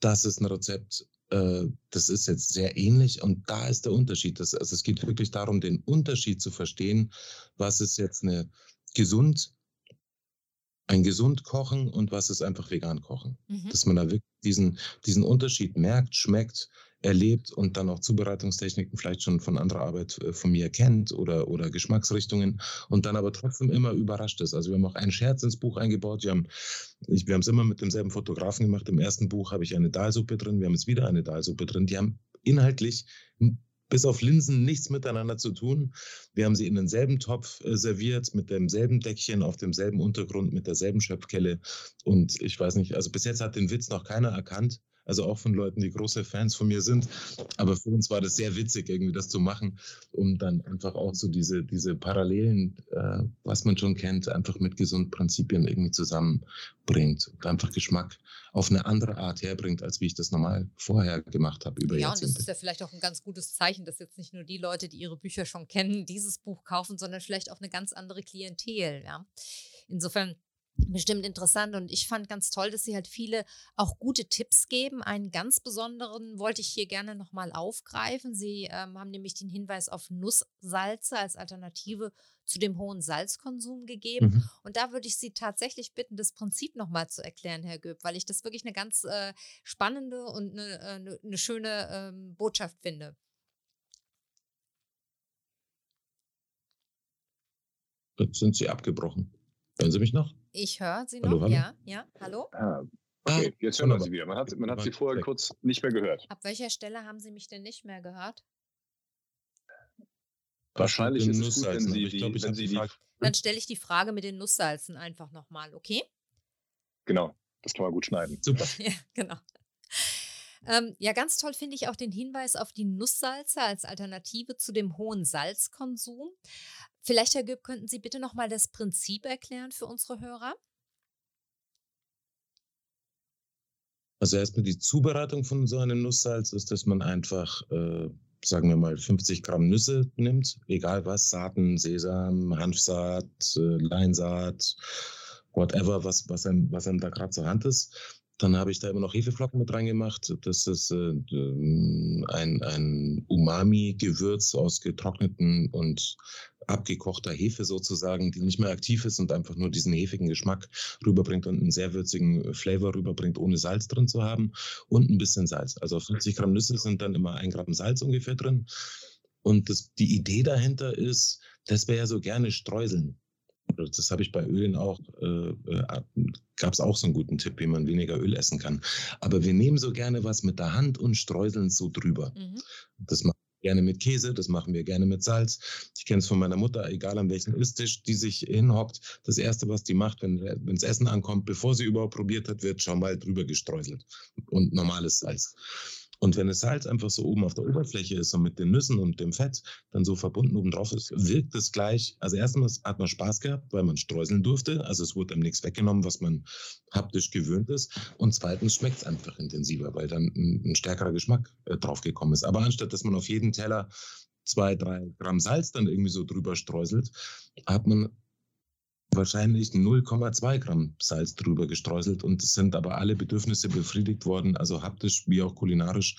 das ist ein Rezept, äh, das ist jetzt sehr ähnlich und da ist der Unterschied. Das, also es geht wirklich darum, den Unterschied zu verstehen, was ist jetzt eine gesund, ein gesund kochen und was ist einfach vegan kochen. Mhm. Dass man da wirklich diesen, diesen Unterschied merkt, schmeckt, erlebt und dann auch Zubereitungstechniken vielleicht schon von anderer Arbeit äh, von mir kennt oder, oder Geschmacksrichtungen und dann aber trotzdem immer überrascht ist. Also wir haben auch einen Scherz ins Buch eingebaut. Wir haben ich, wir haben es immer mit demselben Fotografen gemacht. Im ersten Buch habe ich eine Dahlsuppe drin, wir haben jetzt wieder eine Dahlsuppe drin. Die haben inhaltlich bis auf Linsen nichts miteinander zu tun. Wir haben sie in denselben Topf äh, serviert, mit demselben Deckchen, auf demselben Untergrund, mit derselben Schöpfkelle. Und ich weiß nicht, also bis jetzt hat den Witz noch keiner erkannt also auch von Leuten, die große Fans von mir sind. Aber für uns war das sehr witzig, irgendwie das zu machen, um dann einfach auch so diese, diese Parallelen, äh, was man schon kennt, einfach mit gesunden Prinzipien irgendwie zusammenbringt und einfach Geschmack auf eine andere Art herbringt, als wie ich das normal vorher gemacht habe über ja, Jahrzehnte. und das ist ja vielleicht auch ein ganz gutes Zeichen, dass jetzt nicht nur die Leute, die ihre Bücher schon kennen, dieses Buch kaufen, sondern vielleicht auch eine ganz andere Klientel. Ja? Insofern bestimmt interessant und ich fand ganz toll, dass sie halt viele auch gute Tipps geben. Einen ganz besonderen wollte ich hier gerne nochmal aufgreifen. Sie ähm, haben nämlich den Hinweis auf Nusssalze als Alternative zu dem hohen Salzkonsum gegeben. Mhm. Und da würde ich Sie tatsächlich bitten, das Prinzip nochmal zu erklären, Herr Göb, weil ich das wirklich eine ganz äh, spannende und eine, eine, äh, eine schöne ähm, Botschaft finde. Jetzt sind Sie abgebrochen. Hören Sie mich noch? Ich höre Sie noch, hallo, hallo? ja, ja, hallo? Ah, okay, jetzt hören wir Sie wieder. Man hat, man hat Sie vorher kurz nicht mehr gehört. Ab welcher Stelle haben Sie mich denn nicht mehr gehört? Wahrscheinlich ist es gut, wenn Sie, die, glaub, wenn Sie die... Dann stelle ich die Frage mit den Nusssalzen einfach nochmal, okay? Genau, das kann man gut schneiden. Super. *laughs* ja, genau. Ähm, ja, ganz toll finde ich auch den Hinweis auf die Nusssalze als Alternative zu dem hohen Salzkonsum. Vielleicht, Herr Göb, könnten Sie bitte nochmal das Prinzip erklären für unsere Hörer? Also erstmal die Zubereitung von so einem Nusssalz ist, dass man einfach, äh, sagen wir mal, 50 Gramm Nüsse nimmt, egal was, Saaten, Sesam, Hanfsaat, äh, Leinsaat, whatever, was, was, einem, was einem da gerade zur Hand ist. Dann habe ich da immer noch Hefeflocken mit reingemacht. Das ist äh, ein, ein Umami-Gewürz aus getrockneten und abgekochter Hefe sozusagen, die nicht mehr aktiv ist und einfach nur diesen hefigen Geschmack rüberbringt und einen sehr würzigen Flavor rüberbringt, ohne Salz drin zu haben und ein bisschen Salz. Also 50 Gramm Nüsse sind dann immer ein Gramm Salz ungefähr drin. Und das, die Idee dahinter ist, dass wir ja so gerne streuseln. Das habe ich bei Ölen auch, äh, äh gab es auch so einen guten Tipp, wie man weniger Öl essen kann. Aber wir nehmen so gerne was mit der Hand und streuseln so drüber. Mhm. Das machen wir gerne mit Käse, das machen wir gerne mit Salz. Ich kenne es von meiner Mutter, egal an welchem Isstisch die sich hinhockt. Das Erste, was die macht, wenn das Essen ankommt, bevor sie überhaupt probiert hat, wird schon mal drüber gestreuselt und normales Salz. Und wenn das Salz einfach so oben auf der Oberfläche ist und mit den Nüssen und dem Fett dann so verbunden oben drauf ist, wirkt es gleich. Also erstens hat man Spaß gehabt, weil man streuseln durfte. Also es wurde einem nichts weggenommen, was man haptisch gewöhnt ist. Und zweitens schmeckt es einfach intensiver, weil dann ein, ein stärkerer Geschmack äh, draufgekommen ist. Aber anstatt, dass man auf jeden Teller zwei, drei Gramm Salz dann irgendwie so drüber streuselt, hat man wahrscheinlich 0,2 Gramm Salz drüber gestreuselt und es sind aber alle Bedürfnisse befriedigt worden, also haptisch wie auch kulinarisch,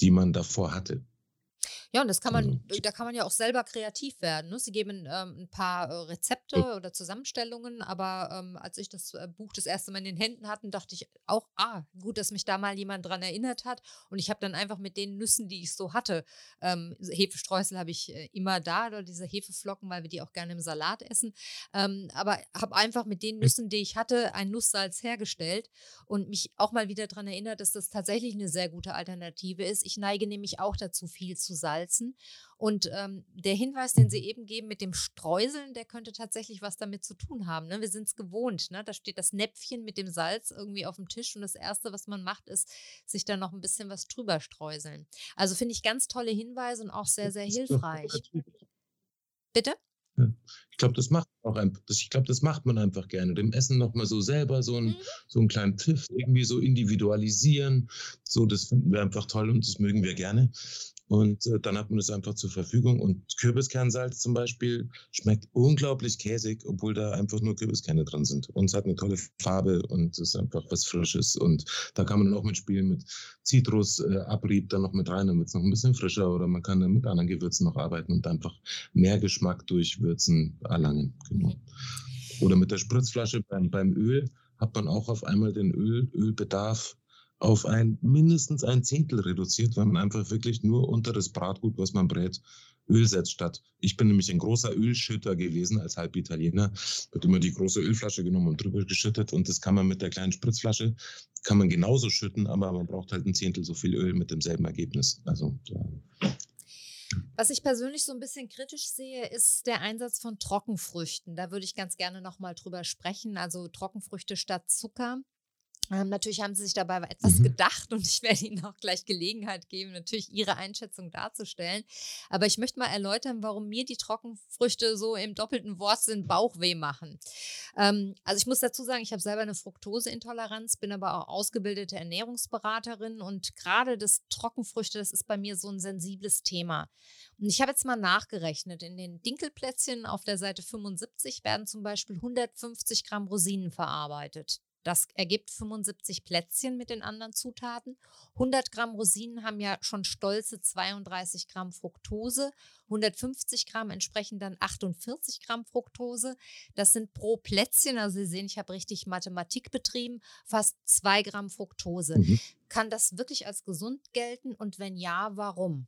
die man davor hatte. Ja, und das kann man, äh, da kann man ja auch selber kreativ werden. Ne? Sie geben ähm, ein paar äh, Rezepte oder Zusammenstellungen, aber ähm, als ich das äh, Buch das erste Mal in den Händen hatte, dachte ich auch, ah, gut, dass mich da mal jemand dran erinnert hat. Und ich habe dann einfach mit den Nüssen, die ich so hatte, ähm, Hefestreusel habe ich immer da oder diese Hefeflocken, weil wir die auch gerne im Salat essen. Ähm, aber habe einfach mit den Nüssen, die ich hatte, ein Nusssalz hergestellt und mich auch mal wieder daran erinnert, dass das tatsächlich eine sehr gute Alternative ist. Ich neige nämlich auch dazu, viel zu salzen salzen. Und ähm, der Hinweis, den Sie eben geben mit dem Streuseln, der könnte tatsächlich was damit zu tun haben. Ne? Wir sind es gewohnt. Ne? Da steht das Näpfchen mit dem Salz irgendwie auf dem Tisch und das Erste, was man macht, ist, sich da noch ein bisschen was drüber streuseln. Also finde ich ganz tolle Hinweise und auch sehr, sehr hilfreich. Bitte? Ich glaube, das macht auch einfach, ich glaube, das macht man einfach gerne. Dem Essen nochmal so selber so, ein, mhm. so einen kleinen Pfiff irgendwie so individualisieren. So, das finden wir einfach toll und das mögen wir gerne. Und äh, dann hat man das einfach zur Verfügung. Und Kürbiskernsalz zum Beispiel schmeckt unglaublich käsig, obwohl da einfach nur Kürbiskerne drin sind. Und es hat eine tolle Farbe und es ist einfach was Frisches. Und da kann man dann auch mitspielen mit Zitrusabrieb äh, dann noch mit rein, damit es noch ein bisschen frischer oder man kann dann mit anderen Gewürzen noch arbeiten und einfach mehr Geschmack durch Würzen erlangen. Genau. Mhm. Oder mit der Spritzflasche beim, beim Öl hat man auch auf einmal den Öl, Ölbedarf auf ein mindestens ein Zehntel reduziert, weil man einfach wirklich nur unter das Bratgut, was man brät, Öl setzt statt. Ich bin nämlich ein großer Ölschütter gewesen als Halbitaliener. Wird immer die große Ölflasche genommen und drüber geschüttet und das kann man mit der kleinen Spritzflasche, kann man genauso schütten, aber man braucht halt ein Zehntel so viel Öl mit demselben Ergebnis. Also. Was ich persönlich so ein bisschen kritisch sehe, ist der Einsatz von Trockenfrüchten. Da würde ich ganz gerne nochmal drüber sprechen. Also Trockenfrüchte statt Zucker. Ähm, natürlich haben sie sich dabei etwas mhm. gedacht und ich werde Ihnen auch gleich Gelegenheit geben, natürlich Ihre Einschätzung darzustellen. Aber ich möchte mal erläutern, warum mir die Trockenfrüchte so im doppelten Wortsinn Bauchweh machen. Ähm, also ich muss dazu sagen, ich habe selber eine Fructoseintoleranz, bin aber auch ausgebildete Ernährungsberaterin und gerade das Trockenfrüchte, das ist bei mir so ein sensibles Thema. Und ich habe jetzt mal nachgerechnet. In den Dinkelplätzchen auf der Seite 75 werden zum Beispiel 150 Gramm Rosinen verarbeitet. Das ergibt 75 Plätzchen mit den anderen Zutaten. 100 Gramm Rosinen haben ja schon stolze 32 Gramm Fructose. 150 Gramm entsprechen dann 48 Gramm Fructose. Das sind pro Plätzchen, also Sie sehen, ich habe richtig Mathematik betrieben, fast 2 Gramm Fructose. Mhm. Kann das wirklich als gesund gelten und wenn ja, warum?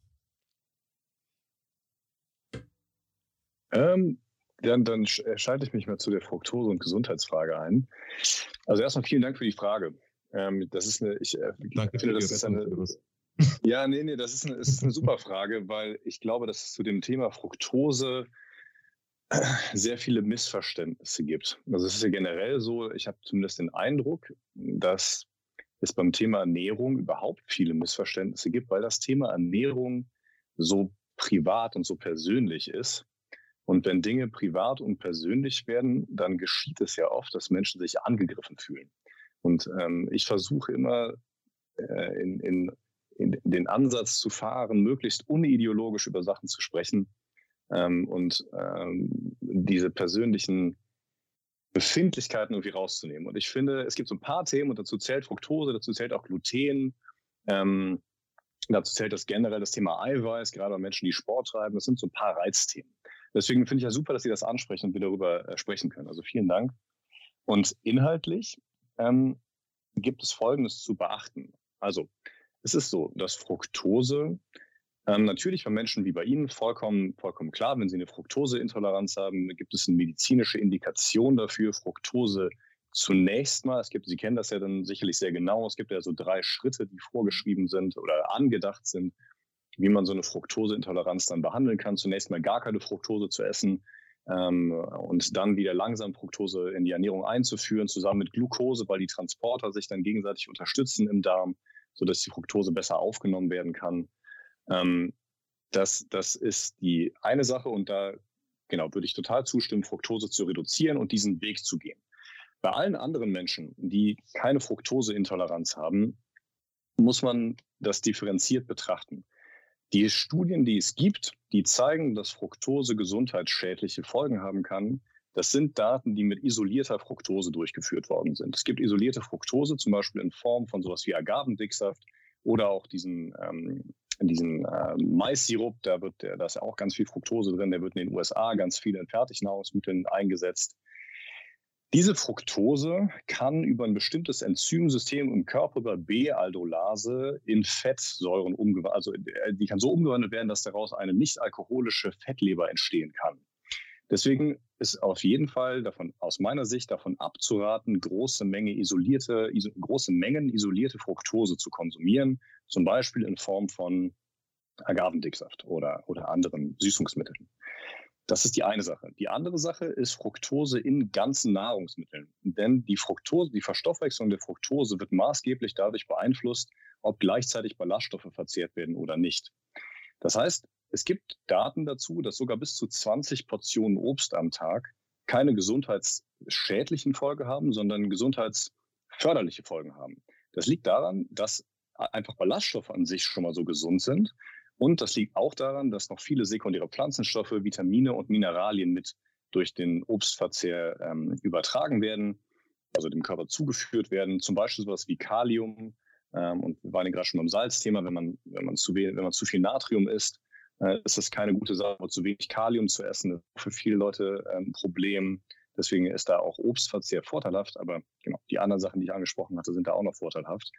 Ähm, dann, dann äh, schalte ich mich mal zu der Fructose- und Gesundheitsfrage ein. Also erstmal vielen Dank für die Frage. Ähm, das ist eine, ich äh, Danke finde, das ist eine, ja, nee, nee, das ist eine, ist eine super Frage, weil ich glaube, dass es zu dem Thema Fructose sehr viele Missverständnisse gibt. Also es ist ja generell so, ich habe zumindest den Eindruck, dass es beim Thema Ernährung überhaupt viele Missverständnisse gibt, weil das Thema Ernährung so privat und so persönlich ist, und wenn Dinge privat und persönlich werden, dann geschieht es ja oft, dass Menschen sich angegriffen fühlen. Und ähm, ich versuche immer äh, in, in, in, den Ansatz zu fahren, möglichst unideologisch über Sachen zu sprechen ähm, und ähm, diese persönlichen Befindlichkeiten irgendwie rauszunehmen. Und ich finde, es gibt so ein paar Themen und dazu zählt Fructose, dazu zählt auch Gluten. Ähm, dazu zählt das generell das Thema Eiweiß, gerade bei Menschen, die Sport treiben. Das sind so ein paar Reizthemen. Deswegen finde ich ja super, dass Sie das ansprechen und wir darüber äh, sprechen können. Also vielen Dank. Und inhaltlich ähm, gibt es Folgendes zu beachten. Also es ist so, dass Fructose ähm, natürlich bei Menschen wie bei Ihnen vollkommen, vollkommen klar, wenn Sie eine Fructoseintoleranz haben, gibt es eine medizinische Indikation dafür, Fructose zunächst mal, es gibt, Sie kennen das ja dann sicherlich sehr genau, es gibt ja so drei Schritte, die vorgeschrieben sind oder angedacht sind, wie man so eine Fructoseintoleranz dann behandeln kann. Zunächst mal gar keine Fructose zu essen ähm, und dann wieder langsam Fructose in die Ernährung einzuführen, zusammen mit Glucose, weil die Transporter sich dann gegenseitig unterstützen im Darm. sodass die Fructose besser aufgenommen werden kann. Ähm, das, das ist die eine Sache und da genau würde ich total zustimmen, Fructose zu reduzieren und diesen Weg zu gehen. Bei allen anderen Menschen, die keine Fructoseintoleranz haben, muss man das differenziert betrachten. Die Studien, die es gibt, die zeigen, dass Fructose gesundheitsschädliche Folgen haben kann. Das sind Daten, die mit isolierter Fructose durchgeführt worden sind. Es gibt isolierte Fructose, zum Beispiel in Form von sowas wie Agavendicksaft oder auch diesen, ähm, diesen äh, Mais-Sirup. Da, wird, da ist ja auch ganz viel Fructose drin. Der wird in den USA ganz viel in Fertignahrungsmitteln eingesetzt. Diese Fructose kann über ein bestimmtes Enzymsystem im Körper über B-Aldolase in Fettsäuren umgewandelt, also äh, die kann so umgewandelt werden, dass daraus eine nicht alkoholische Fettleber entstehen kann. Deswegen ist auf jeden Fall davon, aus meiner Sicht davon abzuraten, große Menge isolierte, iso, große Mengen isolierte Fructose zu konsumieren, zum Beispiel in Form von Agavendicksaft oder, oder anderen Süßungsmitteln. Das ist die eine Sache. Die andere Sache ist Fructose in ganzen Nahrungsmitteln. Denn die Fructose, die Verstoffwechslung der Fructose wird maßgeblich dadurch beeinflusst, ob gleichzeitig Ballaststoffe verzehrt werden oder nicht. Das heißt, es gibt Daten dazu, dass sogar bis zu 20 Portionen Obst am Tag keine gesundheitsschädlichen Folgen haben, sondern gesundheitsförderliche Folgen haben. Das liegt daran, dass einfach Ballaststoffe an sich schon mal so gesund sind und das liegt auch daran, dass noch viele sekundäre Pflanzenstoffe, Vitamine und Mineralien mit durch den Obstverzehr ähm, übertragen werden, also dem Körper zugeführt werden. Zum Beispiel sowas wie Kalium. Ähm, und wir waren ja gerade schon beim Salzthema. Wenn man, wenn man, zu, wenn man zu viel Natrium isst, äh, ist das keine gute Sache. Aber zu wenig Kalium zu essen ist für viele Leute ein ähm, Problem. Deswegen ist da auch Obstverzehr vorteilhaft. Aber genau, die anderen Sachen, die ich angesprochen hatte, sind da auch noch vorteilhaft.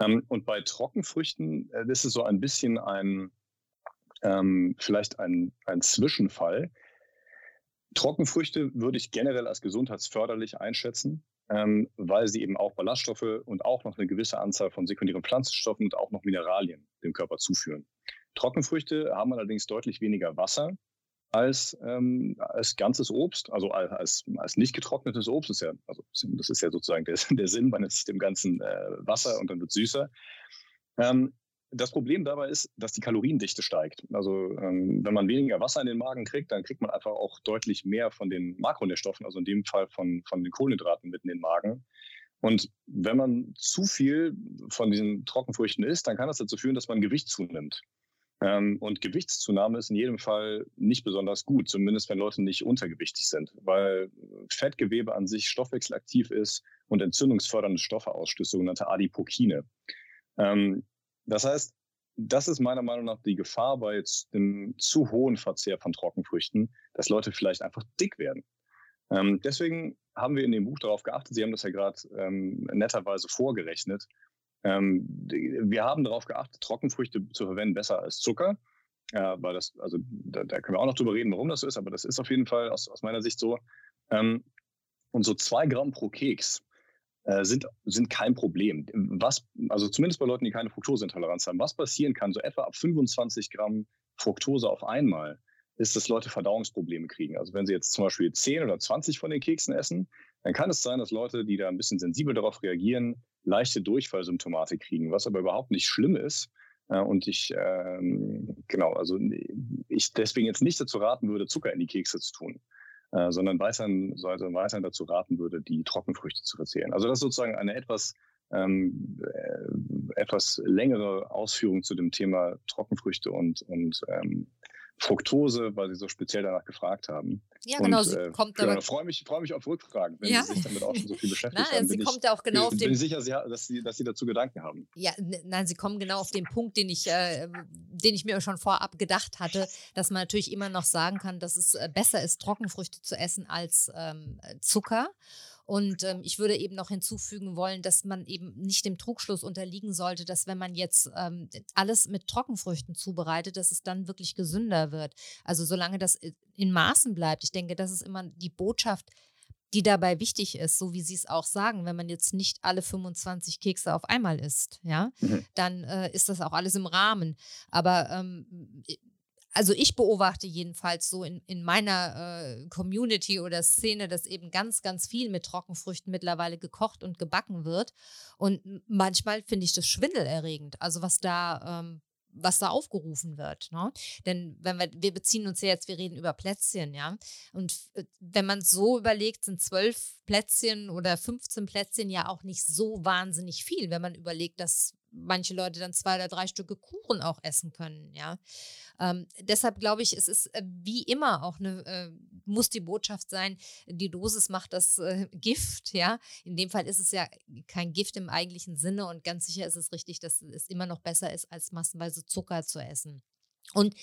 Ähm, und bei Trockenfrüchten äh, ist es so ein bisschen ein, ähm, vielleicht ein, ein Zwischenfall. Trockenfrüchte würde ich generell als gesundheitsförderlich einschätzen, ähm, weil sie eben auch Ballaststoffe und auch noch eine gewisse Anzahl von sekundären Pflanzenstoffen und auch noch Mineralien dem Körper zuführen. Trockenfrüchte haben allerdings deutlich weniger Wasser als, ähm, als ganzes Obst, also als, als nicht getrocknetes Obst. Ist ja, also das ist ja sozusagen der, *laughs* der Sinn, man ist dem ganzen äh, Wasser und dann wird süßer. Ähm, das Problem dabei ist, dass die Kaloriendichte steigt. Also ähm, wenn man weniger Wasser in den Magen kriegt, dann kriegt man einfach auch deutlich mehr von den Makronährstoffen, also in dem Fall von, von den Kohlenhydraten mit in den Magen. Und wenn man zu viel von diesen Trockenfrüchten isst, dann kann das dazu führen, dass man Gewicht zunimmt. Ähm, und Gewichtszunahme ist in jedem Fall nicht besonders gut, zumindest wenn Leute nicht untergewichtig sind, weil Fettgewebe an sich stoffwechselaktiv ist und entzündungsfördernde Stoffe ausstößt, sogenannte Adipokine. Ähm, das heißt, das ist meiner Meinung nach die Gefahr bei dem zu hohen Verzehr von Trockenfrüchten, dass Leute vielleicht einfach dick werden. Ähm, deswegen haben wir in dem Buch darauf geachtet, Sie haben das ja gerade netterweise vorgerechnet, ähm, wir haben darauf geachtet, Trockenfrüchte zu verwenden besser als Zucker. Ja, weil das, also da, da, können wir auch noch drüber reden, warum das so ist, aber das ist auf jeden Fall aus, aus meiner Sicht so. Ähm, und so zwei Gramm pro Keks äh, sind, sind kein Problem. Was, also zumindest bei Leuten, die keine Fructoseintoleranz haben, was passieren kann, so etwa ab 25 Gramm Fructose auf einmal, ist, dass Leute Verdauungsprobleme kriegen. Also wenn sie jetzt zum Beispiel 10 oder 20 von den Keksen essen, dann kann es sein, dass Leute, die da ein bisschen sensibel darauf reagieren, leichte Durchfallsymptomatik kriegen, was aber überhaupt nicht schlimm ist. Äh, und ich, ähm, genau, also ich deswegen jetzt nicht dazu raten würde, Zucker in die Kekse zu tun, äh, sondern weiterhin, also weiterhin dazu raten würde, die Trockenfrüchte zu verzehren. Also das ist sozusagen eine etwas, ähm, äh, etwas längere Ausführung zu dem Thema Trockenfrüchte und, und ähm, Fructose, weil Sie so speziell danach gefragt haben. Ja, genau. Und, sie äh, kommt genau, freue mich, freue mich auf Rückfragen, wenn ja. Sie sich damit auch schon so viel *laughs* beschäftigt nein, haben. Sie kommt ja auch genau auf den. Bin sicher, dass Sie, dass Sie dazu Gedanken haben. Ja, nein, Sie kommen genau auf den Punkt, den ich, äh, den ich mir schon vorab gedacht hatte, dass man natürlich immer noch sagen kann, dass es äh, besser ist, Trockenfrüchte zu essen als ähm, Zucker. Und ähm, ich würde eben noch hinzufügen wollen, dass man eben nicht dem Trugschluss unterliegen sollte, dass wenn man jetzt ähm, alles mit Trockenfrüchten zubereitet, dass es dann wirklich gesünder wird. Also solange das äh, in Maßen bleibt. Ich denke, das ist immer die Botschaft, die dabei wichtig ist, so wie Sie es auch sagen, wenn man jetzt nicht alle 25 Kekse auf einmal isst, ja, mhm. dann äh, ist das auch alles im Rahmen. Aber ähm, also ich beobachte jedenfalls so in, in meiner äh, Community oder Szene, dass eben ganz, ganz viel mit Trockenfrüchten mittlerweile gekocht und gebacken wird. Und manchmal finde ich das schwindelerregend. Also was da ähm, was da aufgerufen wird. Ne? Denn wenn wir, wir beziehen uns ja jetzt, wir reden über Plätzchen, ja. Und äh, wenn man so überlegt, sind zwölf Plätzchen oder 15 Plätzchen ja auch nicht so wahnsinnig viel, wenn man überlegt, dass manche Leute dann zwei oder drei Stücke Kuchen auch essen können, ja. Ähm, deshalb glaube ich, es ist äh, wie immer auch eine, äh, muss die Botschaft sein, die Dosis macht das äh, *laughs* Gift, ja. In dem Fall ist es ja kein Gift im eigentlichen Sinne und ganz sicher ist es richtig, dass es immer noch besser ist, als massenweise Zucker zu essen. Und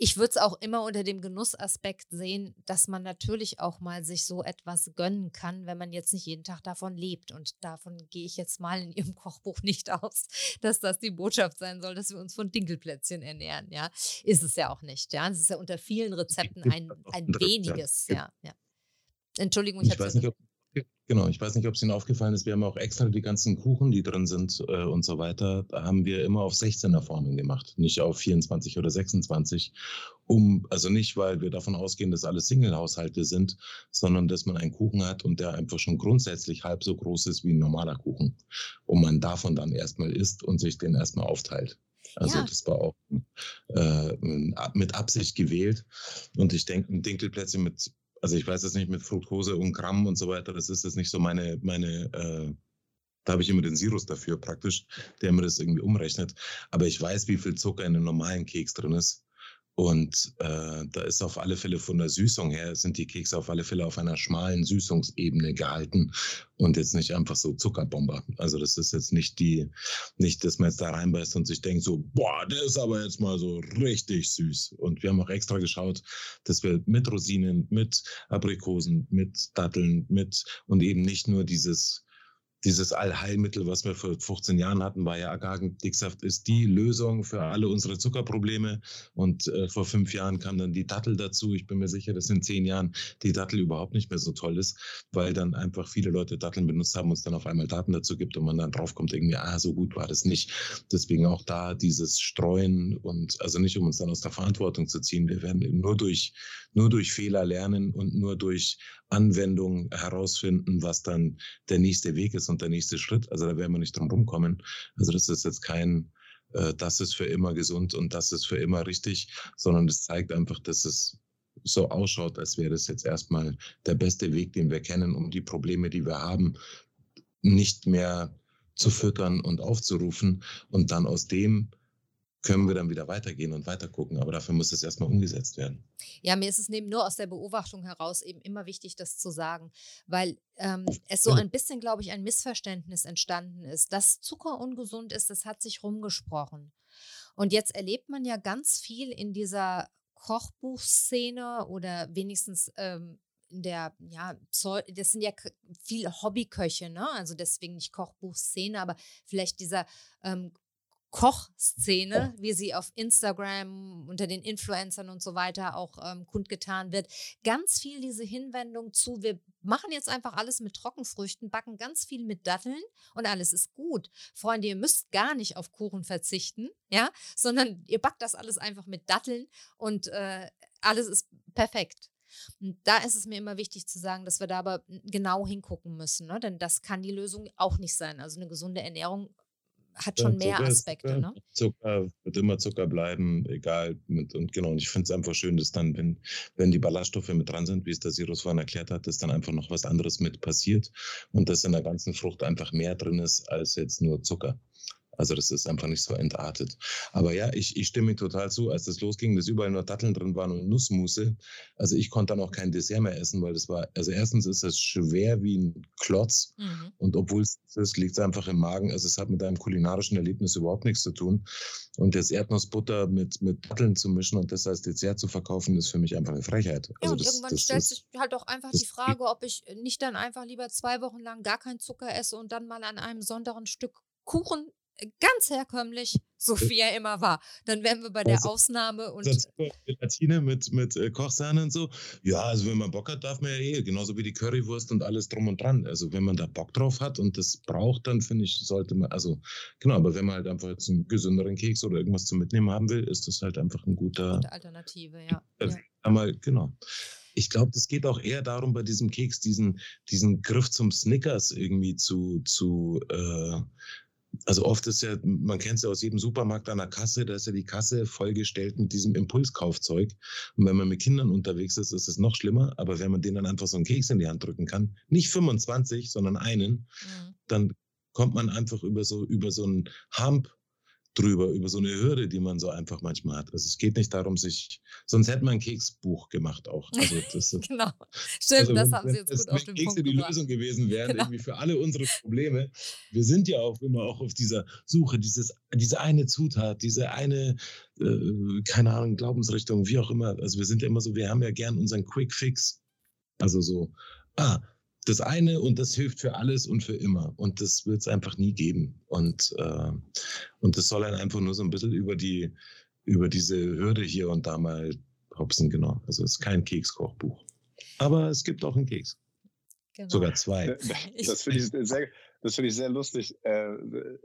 ich würde es auch immer unter dem Genussaspekt sehen, dass man natürlich auch mal sich so etwas gönnen kann, wenn man jetzt nicht jeden Tag davon lebt. Und davon gehe ich jetzt mal in Ihrem *laughs* Kochbuch nicht aus, dass das die Botschaft sein soll, dass wir uns von Dinkelplätzchen ernähren. Ja, ist es ja auch nicht. Ja, es ist ja unter vielen Rezepten ein, ein weniges. Ja, ja. Entschuldigung, ich, ich weiß nicht, ob Genau, ich weiß nicht, ob es Ihnen aufgefallen ist, wir haben auch extra die ganzen Kuchen, die drin sind äh, und so weiter, da haben wir immer auf 16er Formen gemacht, nicht auf 24 oder 26, um, also nicht, weil wir davon ausgehen, dass alle Single-Haushalte sind, sondern dass man einen Kuchen hat und der einfach schon grundsätzlich halb so groß ist wie ein normaler Kuchen und man davon dann erstmal isst und sich den erstmal aufteilt. Also ja. das war auch äh, mit Absicht gewählt. Und ich denke, ein Dinkelplätzchen mit also ich weiß jetzt nicht mit Fructose und Gramm und so weiter, das ist jetzt nicht so meine, meine, äh, da habe ich immer den Sirus dafür praktisch, der mir das irgendwie umrechnet. Aber ich weiß, wie viel Zucker in einem normalen Keks drin ist. Und äh, da ist auf alle Fälle von der Süßung her, sind die Kekse auf alle Fälle auf einer schmalen Süßungsebene gehalten und jetzt nicht einfach so Zuckerbomber. Also das ist jetzt nicht die, nicht, dass man jetzt da reinbeißt und sich denkt so, boah, der ist aber jetzt mal so richtig süß. Und wir haben auch extra geschaut, dass wir mit Rosinen, mit Aprikosen, mit Datteln, mit und eben nicht nur dieses dieses Allheilmittel, was wir vor 15 Jahren hatten, war ja Agavendicksaft, ist die Lösung für alle unsere Zuckerprobleme. Und äh, vor fünf Jahren kam dann die Dattel dazu. Ich bin mir sicher, dass in zehn Jahren die Dattel überhaupt nicht mehr so toll ist, weil dann einfach viele Leute Datteln benutzt haben und es dann auf einmal Daten dazu gibt und man dann draufkommt, irgendwie, ah, so gut war das nicht. Deswegen auch da dieses Streuen und also nicht, um uns dann aus der Verantwortung zu ziehen. Wir werden nur durch, nur durch Fehler lernen und nur durch Anwendung herausfinden, was dann der nächste Weg ist und der nächste Schritt. Also da werden wir nicht drum rumkommen. Also das ist jetzt kein, äh, das ist für immer gesund und das ist für immer richtig, sondern es zeigt einfach, dass es so ausschaut, als wäre das jetzt erstmal der beste Weg, den wir kennen, um die Probleme, die wir haben, nicht mehr zu füttern und aufzurufen und dann aus dem können wir dann wieder weitergehen und weiter gucken. Aber dafür muss es erstmal umgesetzt werden. Ja, mir ist es eben nur aus der Beobachtung heraus eben immer wichtig, das zu sagen, weil ähm, es so ein bisschen, glaube ich, ein Missverständnis entstanden ist. Dass Zucker ungesund ist, das hat sich rumgesprochen. Und jetzt erlebt man ja ganz viel in dieser Kochbuchszene oder wenigstens ähm, in der, ja, das sind ja viele Hobbyköche, ne? Also deswegen nicht Kochbuchszene, aber vielleicht dieser ähm, Kochszene, wie sie auf Instagram unter den Influencern und so weiter auch ähm, kundgetan wird, ganz viel diese Hinwendung zu, wir machen jetzt einfach alles mit Trockenfrüchten, backen ganz viel mit Datteln und alles ist gut. Freunde, ihr müsst gar nicht auf Kuchen verzichten, ja, sondern ihr backt das alles einfach mit Datteln und äh, alles ist perfekt. Und da ist es mir immer wichtig zu sagen, dass wir da aber genau hingucken müssen, ne? denn das kann die Lösung auch nicht sein. Also eine gesunde Ernährung hat schon mehr Aspekte. Ist, ne? Zucker wird immer Zucker bleiben, egal. Mit, und genau, und ich finde es einfach schön, dass dann, wenn, wenn die Ballaststoffe mit dran sind, wie es der Sirus vorhin erklärt hat, dass dann einfach noch was anderes mit passiert und dass in der ganzen Frucht einfach mehr drin ist als jetzt nur Zucker. Also das ist einfach nicht so entartet. Aber ja, ich, ich stimme total zu, als das losging, dass überall nur Datteln drin waren und Nussmusse. Also ich konnte dann auch kein Dessert mehr essen, weil das war, also erstens ist es schwer wie ein Klotz mhm. und obwohl es ist, liegt es einfach im Magen. Also es hat mit einem kulinarischen Erlebnis überhaupt nichts zu tun. Und das Erdnussbutter mit, mit Datteln zu mischen und das als Dessert zu verkaufen, ist für mich einfach eine Frechheit. Ja, also und das, irgendwann das, stellt sich halt auch einfach die Frage, ob ich nicht dann einfach lieber zwei Wochen lang gar keinen Zucker esse und dann mal an einem Sonntag ein Stück Kuchen ganz herkömmlich, so wie er immer war. Dann wären wir bei der Also, Ausnahme und Gelatine mit, mit äh, Kochsahne und so. Ja, also wenn man Bock hat, darf man ja eh, genauso wie die Currywurst und alles drum und dran. Also wenn man da Bock drauf hat und das braucht, dann finde ich, sollte man, also genau, aber wenn man halt einfach jetzt einen gesünderen Keks oder irgendwas zum Mitnehmen haben will, ist das halt einfach ein guter, gute Alternative, ja. äh, ja. einmal, genau. Ich glaube, das geht auch eher darum, bei diesem Keks diesen, diesen Griff zum Snickers irgendwie zu, zu äh, also oft ist ja, man kennt es ja aus jedem Supermarkt an der Kasse, da ist ja die Kasse vollgestellt mit diesem Impulskaufzeug. Und wenn man mit Kindern unterwegs ist, ist es noch schlimmer. Aber wenn man denen dann einfach so einen Keks in die Hand drücken kann, nicht 25, sondern einen, Mhm. dann kommt man einfach über so, über so einen Hump drüber, über so eine Hürde, die man so einfach manchmal hat. Also es geht nicht darum, sich, sonst hätte man ein Keksbuch gemacht auch. Also *laughs* das Genau. Stimmt, also das haben Sie jetzt gut auf den Kekse Punkt die gebracht. Lösung gewesen wären, Genau. irgendwie für alle unsere Probleme. Wir sind ja auch immer auch auf dieser Suche, dieses, diese eine Zutat, diese eine, äh, keine Ahnung, Glaubensrichtung, wie auch immer. Also wir sind ja immer so, wir haben ja gern unseren Quick Fix. Also so, ah, das eine und das hilft für alles und für immer. Und das wird es einfach nie geben. Und, äh, und das soll einen einfach nur so ein bisschen über die, über diese Hürde hier und da mal hopsen, genau. Also es ist kein Kekskochbuch. Aber es gibt auch einen Keks. Genau. Sogar zwei. *laughs* Das finde ich sehr, das finde ich sehr lustig, äh,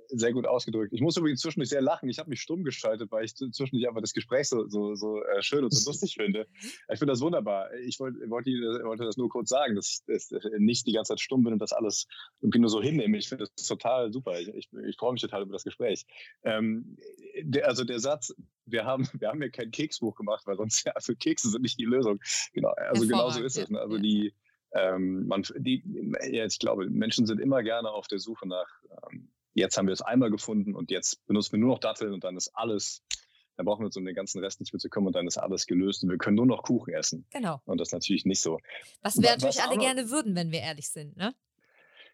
sehr gut ausgedrückt. Ich muss übrigens zwischendurch sehr lachen. Ich habe mich stumm geschaltet, weil ich zwischendurch einfach das Gespräch so, so, so äh, schön und so lustig *laughs* finde. Ich finde das wunderbar. Ich wollte wollte wollte das nur kurz sagen, dass ich dass ich nicht die ganze Zeit stumm bin und das alles irgendwie nur so hinnehme. Ich finde das total super. Ich, ich, ich freue mich total über das Gespräch. Ähm, der, also der Satz, wir haben, wir haben ja kein Keksbuch gemacht, weil sonst, *laughs* ja, also Kekse sind nicht die Lösung. Genau, also genau so ist es. Ne? Also die, ähm, man, die, ja, ich glaube, Menschen sind immer gerne auf der Suche nach, ähm, jetzt haben wir es einmal gefunden und jetzt benutzen wir nur noch Datteln und dann ist alles, dann brauchen wir uns um den ganzen Rest nicht mehr zu kümmern und dann ist alles gelöst und wir können nur noch Kuchen essen. Genau. Und das ist natürlich nicht so. Was Wa- wir natürlich was alle aber- gerne würden, wenn wir ehrlich sind, ne?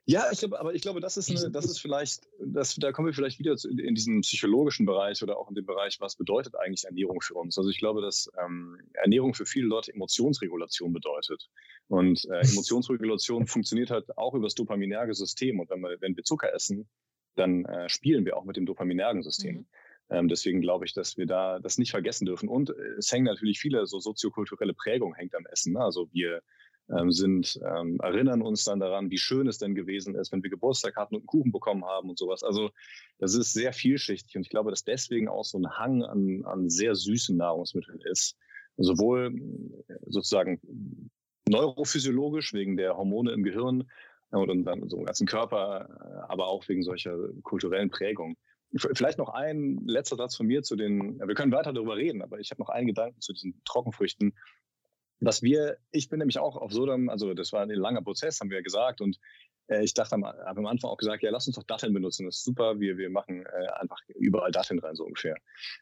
Ja, ich glaube, aber ich glaube, das ist, eine, das ist vielleicht, das, da kommen wir vielleicht wieder zu, in diesen psychologischen Bereich oder auch in den Bereich, was bedeutet eigentlich Ernährung für uns? Also ich glaube, dass ähm, Ernährung für viele Leute Emotionsregulation bedeutet. Und äh, *laughs* Emotionsregulation funktioniert halt auch über das dopaminerge System. Und wenn wir, wenn wir Zucker essen, dann äh, spielen wir auch mit dem dopaminergen System. Mhm. Ähm, deswegen glaube ich, dass wir da das nicht vergessen dürfen. Und äh, es hängen natürlich viele so soziokulturelle Prägung hängt am Essen. Ne? Also wir ähm, sind, ähm, erinnern uns dann daran, wie schön es denn gewesen ist, wenn wir Geburtstag hatten und einen Kuchen bekommen haben und sowas. Also das ist sehr vielschichtig und ich glaube, dass deswegen auch so ein Hang an, an sehr süßen Nahrungsmitteln ist. Sowohl äh, sozusagen neurophysiologisch wegen der Hormone im Gehirn äh, und dann so ganzen Körper, äh, aber auch wegen solcher kulturellen Prägung. Vielleicht noch ein letzter Satz von mir zu den, wir können weiter darüber reden, aber ich habe noch einen Gedanken zu diesen Trockenfrüchten. Was wir, ich bin nämlich auch auf Sodom, also das war ein langer Prozess, haben wir ja gesagt, und äh, ich dachte, am- habe am Anfang auch gesagt, ja, lass uns doch Datteln benutzen, das ist super, wir, wir machen äh, einfach überall Datteln rein, so ungefähr.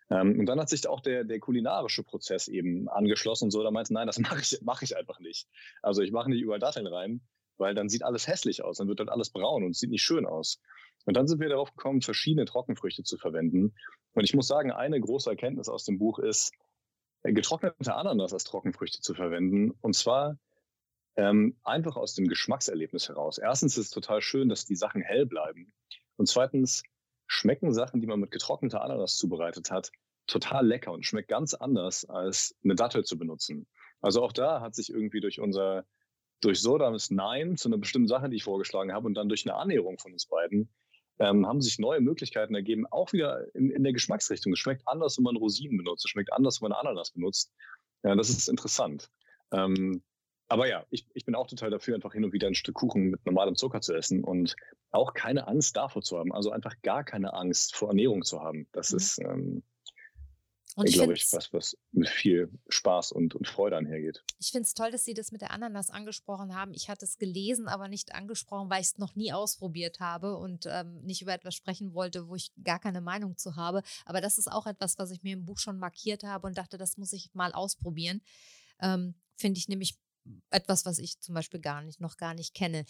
Ähm, und dann hat sich auch der, der kulinarische Prozess eben angeschlossen und so, da meinte, nein, das *laughs* mache ich, mache ich einfach nicht. Also ich mache nicht überall Datteln rein, weil dann sieht alles hässlich aus, dann wird dann alles braun und sieht nicht schön aus. Und dann sind wir darauf gekommen, verschiedene Trockenfrüchte zu verwenden. Und ich muss sagen, eine große Erkenntnis aus dem Buch ist, getrocknete Ananas als Trockenfrüchte zu verwenden. Und zwar ähm, einfach aus dem Geschmackserlebnis heraus. Erstens ist es total schön, dass die Sachen hell bleiben. Und zweitens schmecken Sachen, die man mit getrockneter Ananas zubereitet hat, total lecker und schmeckt ganz anders, als eine Dattel zu benutzen. Also auch da hat sich irgendwie durch unser, durch Sodams Nein zu einer bestimmten Sache, die ich vorgeschlagen habe, und dann durch eine Annäherung von uns beiden, ähm, haben sich neue Möglichkeiten ergeben, auch wieder in, in der Geschmacksrichtung. Es schmeckt anders, wenn man Rosinen benutzt, es schmeckt anders, wenn man Ananas benutzt. Ja, das ist interessant. Ähm, aber ja, ich, ich bin auch total dafür, einfach hin und wieder ein Stück Kuchen mit normalem Zucker zu essen und auch keine Angst davor zu haben. Also einfach gar keine Angst vor Ernährung zu haben. Das Mhm. ist, ähm, Und ich glaube ich, was, was mit viel Spaß und, und Freude einhergeht. Ich finde es toll, dass Sie das mit der Ananas angesprochen haben. Ich hatte es gelesen, aber nicht angesprochen, weil ich es noch nie ausprobiert habe und ähm, nicht über etwas sprechen wollte, wo ich gar keine Meinung zu habe. Aber das ist auch etwas, was ich mir im Buch schon markiert habe und dachte, das muss ich mal ausprobieren. Ähm, finde ich nämlich etwas, was ich zum Beispiel gar nicht, noch gar nicht kenne.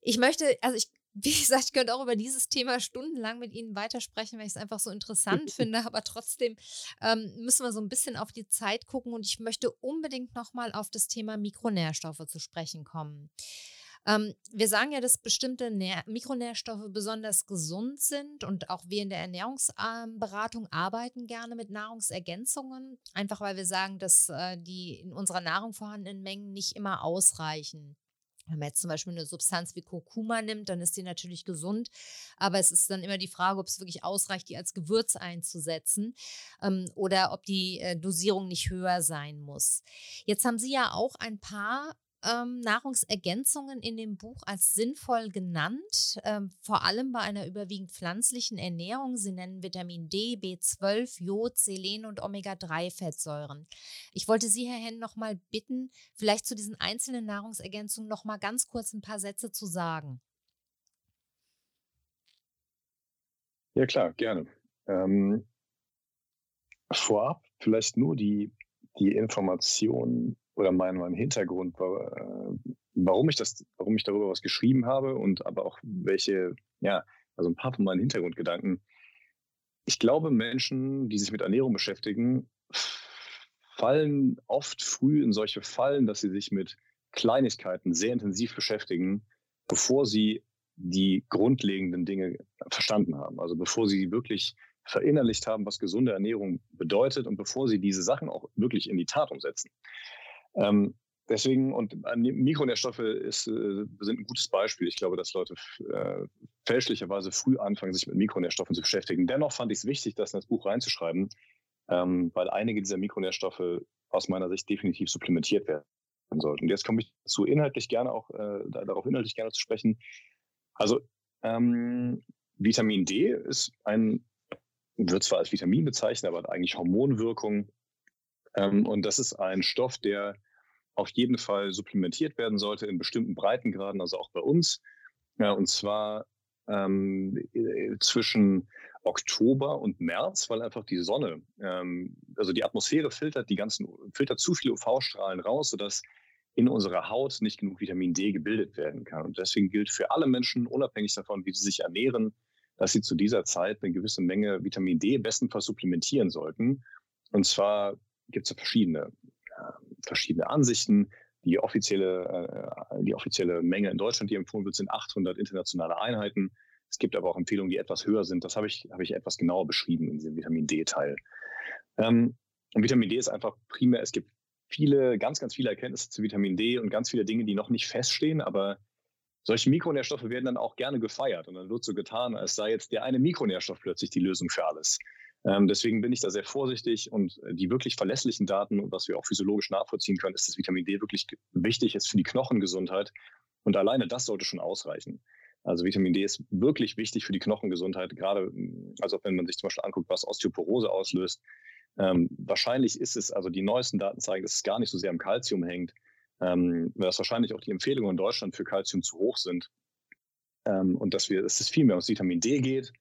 Ich möchte, also ich, wie gesagt, ich könnte auch über dieses Thema stundenlang mit Ihnen weitersprechen, weil ich es einfach so interessant *laughs* finde, aber trotzdem ähm, müssen wir so ein bisschen auf die Zeit gucken und ich möchte unbedingt nochmal auf das Thema Mikronährstoffe zu sprechen kommen. Ähm, wir sagen ja, dass bestimmte Nähr Mikronährstoffe besonders gesund sind und auch wir in der Ernährungsberatung arbeiten gerne mit Nahrungsergänzungen, einfach weil wir sagen, dass äh, die in unserer Nahrung vorhandenen Mengen nicht immer ausreichen. Wenn man jetzt zum Beispiel eine Substanz wie Kurkuma nimmt, dann ist die natürlich gesund. Aber es ist dann immer die Frage, ob es wirklich ausreicht, die als Gewürz einzusetzen ähm, oder ob die äh, Dosierung nicht höher sein muss. Jetzt haben Sie ja auch ein paar ähm, Nahrungsergänzungen in dem Buch als sinnvoll genannt, ähm, vor allem bei einer überwiegend pflanzlichen Ernährung. Sie nennen Vitamin D, B12, Jod, Selen und Omega-3-Fettsäuren. Ich wollte Sie, Herr Henn, noch mal bitten, vielleicht zu diesen einzelnen Nahrungsergänzungen noch mal ganz kurz ein paar Sätze zu sagen. Ja, klar, gerne. Ähm, vorab vielleicht nur die, die Information, oder mein, mein Hintergrund, äh, warum ich das, warum ich darüber was geschrieben habe und aber auch welche, ja, also ein paar von meinen Hintergrundgedanken. Ich glaube, Menschen, die sich mit Ernährung beschäftigen, fallen oft früh in solche Fallen, dass sie sich mit Kleinigkeiten sehr intensiv beschäftigen, bevor sie die grundlegenden Dinge verstanden haben. Also bevor sie wirklich verinnerlicht haben, was gesunde Ernährung bedeutet und bevor sie diese Sachen auch wirklich in die Tat umsetzen. Ähm, deswegen, und Mikronährstoffe ist, äh, sind ein gutes Beispiel. Ich glaube, dass Leute äh, fälschlicherweise früh anfangen, sich mit Mikronährstoffen zu beschäftigen. Dennoch fand ich es wichtig, das in das Buch reinzuschreiben, ähm, weil einige dieser Mikronährstoffe aus meiner Sicht definitiv supplementiert werden sollten. Jetzt komme ich zu inhaltlich gerne auch, äh, darauf inhaltlich gerne zu sprechen. Also ähm, Vitamin D ist ein, wird zwar als Vitamin bezeichnet, aber hat eigentlich Hormonwirkung und das ist ein Stoff, der auf jeden Fall supplementiert werden sollte in bestimmten Breitengraden, also auch bei uns. Ja, und zwar ähm, äh, zwischen Oktober und März, weil einfach die Sonne, ähm, also die Atmosphäre filtert die ganzen, filtert zu viele UV-Strahlen raus, sodass in unserer Haut nicht genug Vitamin D gebildet werden kann. Und deswegen gilt für alle Menschen, unabhängig davon, wie sie sich ernähren, dass sie zu dieser Zeit eine gewisse Menge Vitamin D bestenfalls supplementieren sollten. Und zwar gibt es verschiedene, äh, verschiedene Ansichten. Die offizielle, äh, die offizielle Menge in Deutschland, die empfohlen wird, sind 800 internationale Einheiten. Es gibt aber auch Empfehlungen, die etwas höher sind. Das habe ich, habe ich etwas genauer beschrieben in diesem Vitamin D-Teil. Ähm, und Vitamin D ist einfach primär, es gibt viele, ganz, ganz viele Erkenntnisse zu Vitamin D und ganz viele Dinge, die noch nicht feststehen, aber solche Mikronährstoffe werden dann auch gerne gefeiert und dann wird so getan, als sei jetzt der eine Mikronährstoff plötzlich die Lösung für alles. Ähm, deswegen bin ich da sehr vorsichtig und äh, die wirklich verlässlichen Daten, was wir auch physiologisch nachvollziehen können, ist, dass Vitamin D wirklich wichtig ist für die Knochengesundheit. Und alleine das sollte schon ausreichen. Also Vitamin D ist wirklich wichtig für die Knochengesundheit, gerade mm, also wenn man sich zum Beispiel anguckt, was Osteoporose auslöst. Ähm, wahrscheinlich ist es, also die neuesten Daten zeigen, dass es gar nicht so sehr am Kalzium hängt, ähm, dass wahrscheinlich auch die Empfehlungen in Deutschland für Kalzium zu hoch sind. Ähm, und dass wir, dass es viel mehr ums Vitamin D geht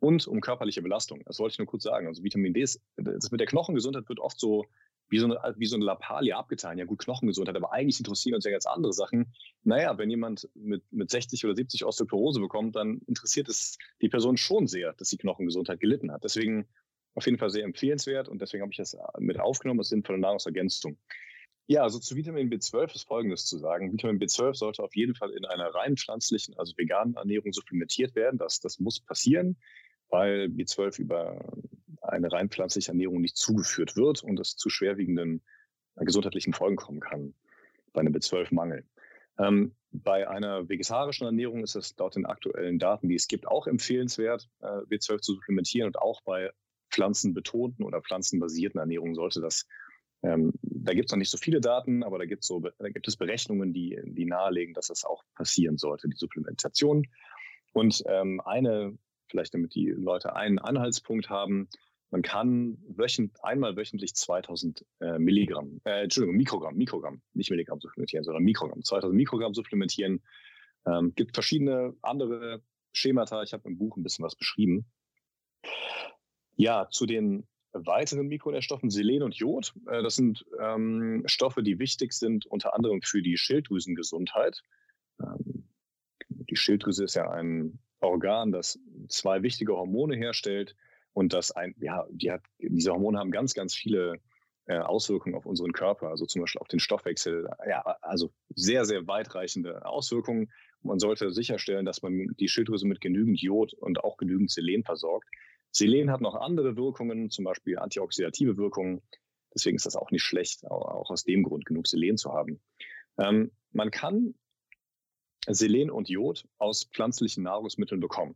und um körperliche Belastung. Das wollte ich nur kurz sagen. Also Vitamin D ist, das mit der Knochengesundheit wird oft so wie so eine, wie so eine Lappalie abgetan. Ja gut, Knochengesundheit, aber eigentlich interessieren uns ja ganz andere Sachen. Naja, wenn jemand mit, mit 60 oder 70 Osteoporose bekommt, dann interessiert es die Person schon sehr, dass die Knochengesundheit gelitten hat. Deswegen auf jeden Fall sehr empfehlenswert und deswegen habe ich das mit aufgenommen als sinnvolle Nahrungsergänzung. Ja, also zu Vitamin B12 ist Folgendes zu sagen. Vitamin B12 sollte auf jeden Fall in einer rein pflanzlichen, also veganen Ernährung supplementiert werden. Das, das muss passieren weil B12 über eine rein pflanzliche Ernährung nicht zugeführt wird und es zu schwerwiegenden äh, gesundheitlichen Folgen kommen kann bei einem B12-Mangel. Ähm, bei einer vegetarischen Ernährung ist es laut den aktuellen Daten, die es gibt, auch empfehlenswert, äh, B12 zu supplementieren und auch bei pflanzenbetonten oder pflanzenbasierten Ernährungen sollte das, ähm, da gibt es noch nicht so viele Daten, aber da, gibt's so, da gibt es Berechnungen, die, die nahelegen, dass das auch passieren sollte, die Supplementation. Und ähm, eine vielleicht damit die Leute einen Anhaltspunkt haben. Man kann wöchent, einmal wöchentlich 2000 äh, Milligramm, äh, Entschuldigung, Mikrogramm, Mikrogramm, nicht Milligramm supplementieren, sondern Mikrogramm, 2000 Mikrogramm supplementieren. Ähm, gibt verschiedene andere Schemata. Ich habe im Buch ein bisschen was beschrieben. Ja, zu den weiteren Mikronährstoffen Selen und Jod. Äh, das sind ähm, Stoffe, die wichtig sind, unter anderem für die Schilddrüsengesundheit. Ähm, die Schilddrüse ist ja ein Organ, das zwei wichtige Hormone herstellt und das ein, ja, die hat, diese Hormone haben ganz, ganz viele äh, Auswirkungen auf unseren Körper, also zum Beispiel auf den Stoffwechsel. Ja, also sehr, sehr weitreichende Auswirkungen. Man sollte sicherstellen, dass man die Schilddrüse mit genügend Jod und auch genügend Selen versorgt. Selen hat noch andere Wirkungen, zum Beispiel antioxidative Wirkungen. Deswegen ist das auch nicht schlecht, auch aus dem Grund genug Selen zu haben. Ähm, man kann Selen und Jod aus pflanzlichen Nahrungsmitteln bekommen.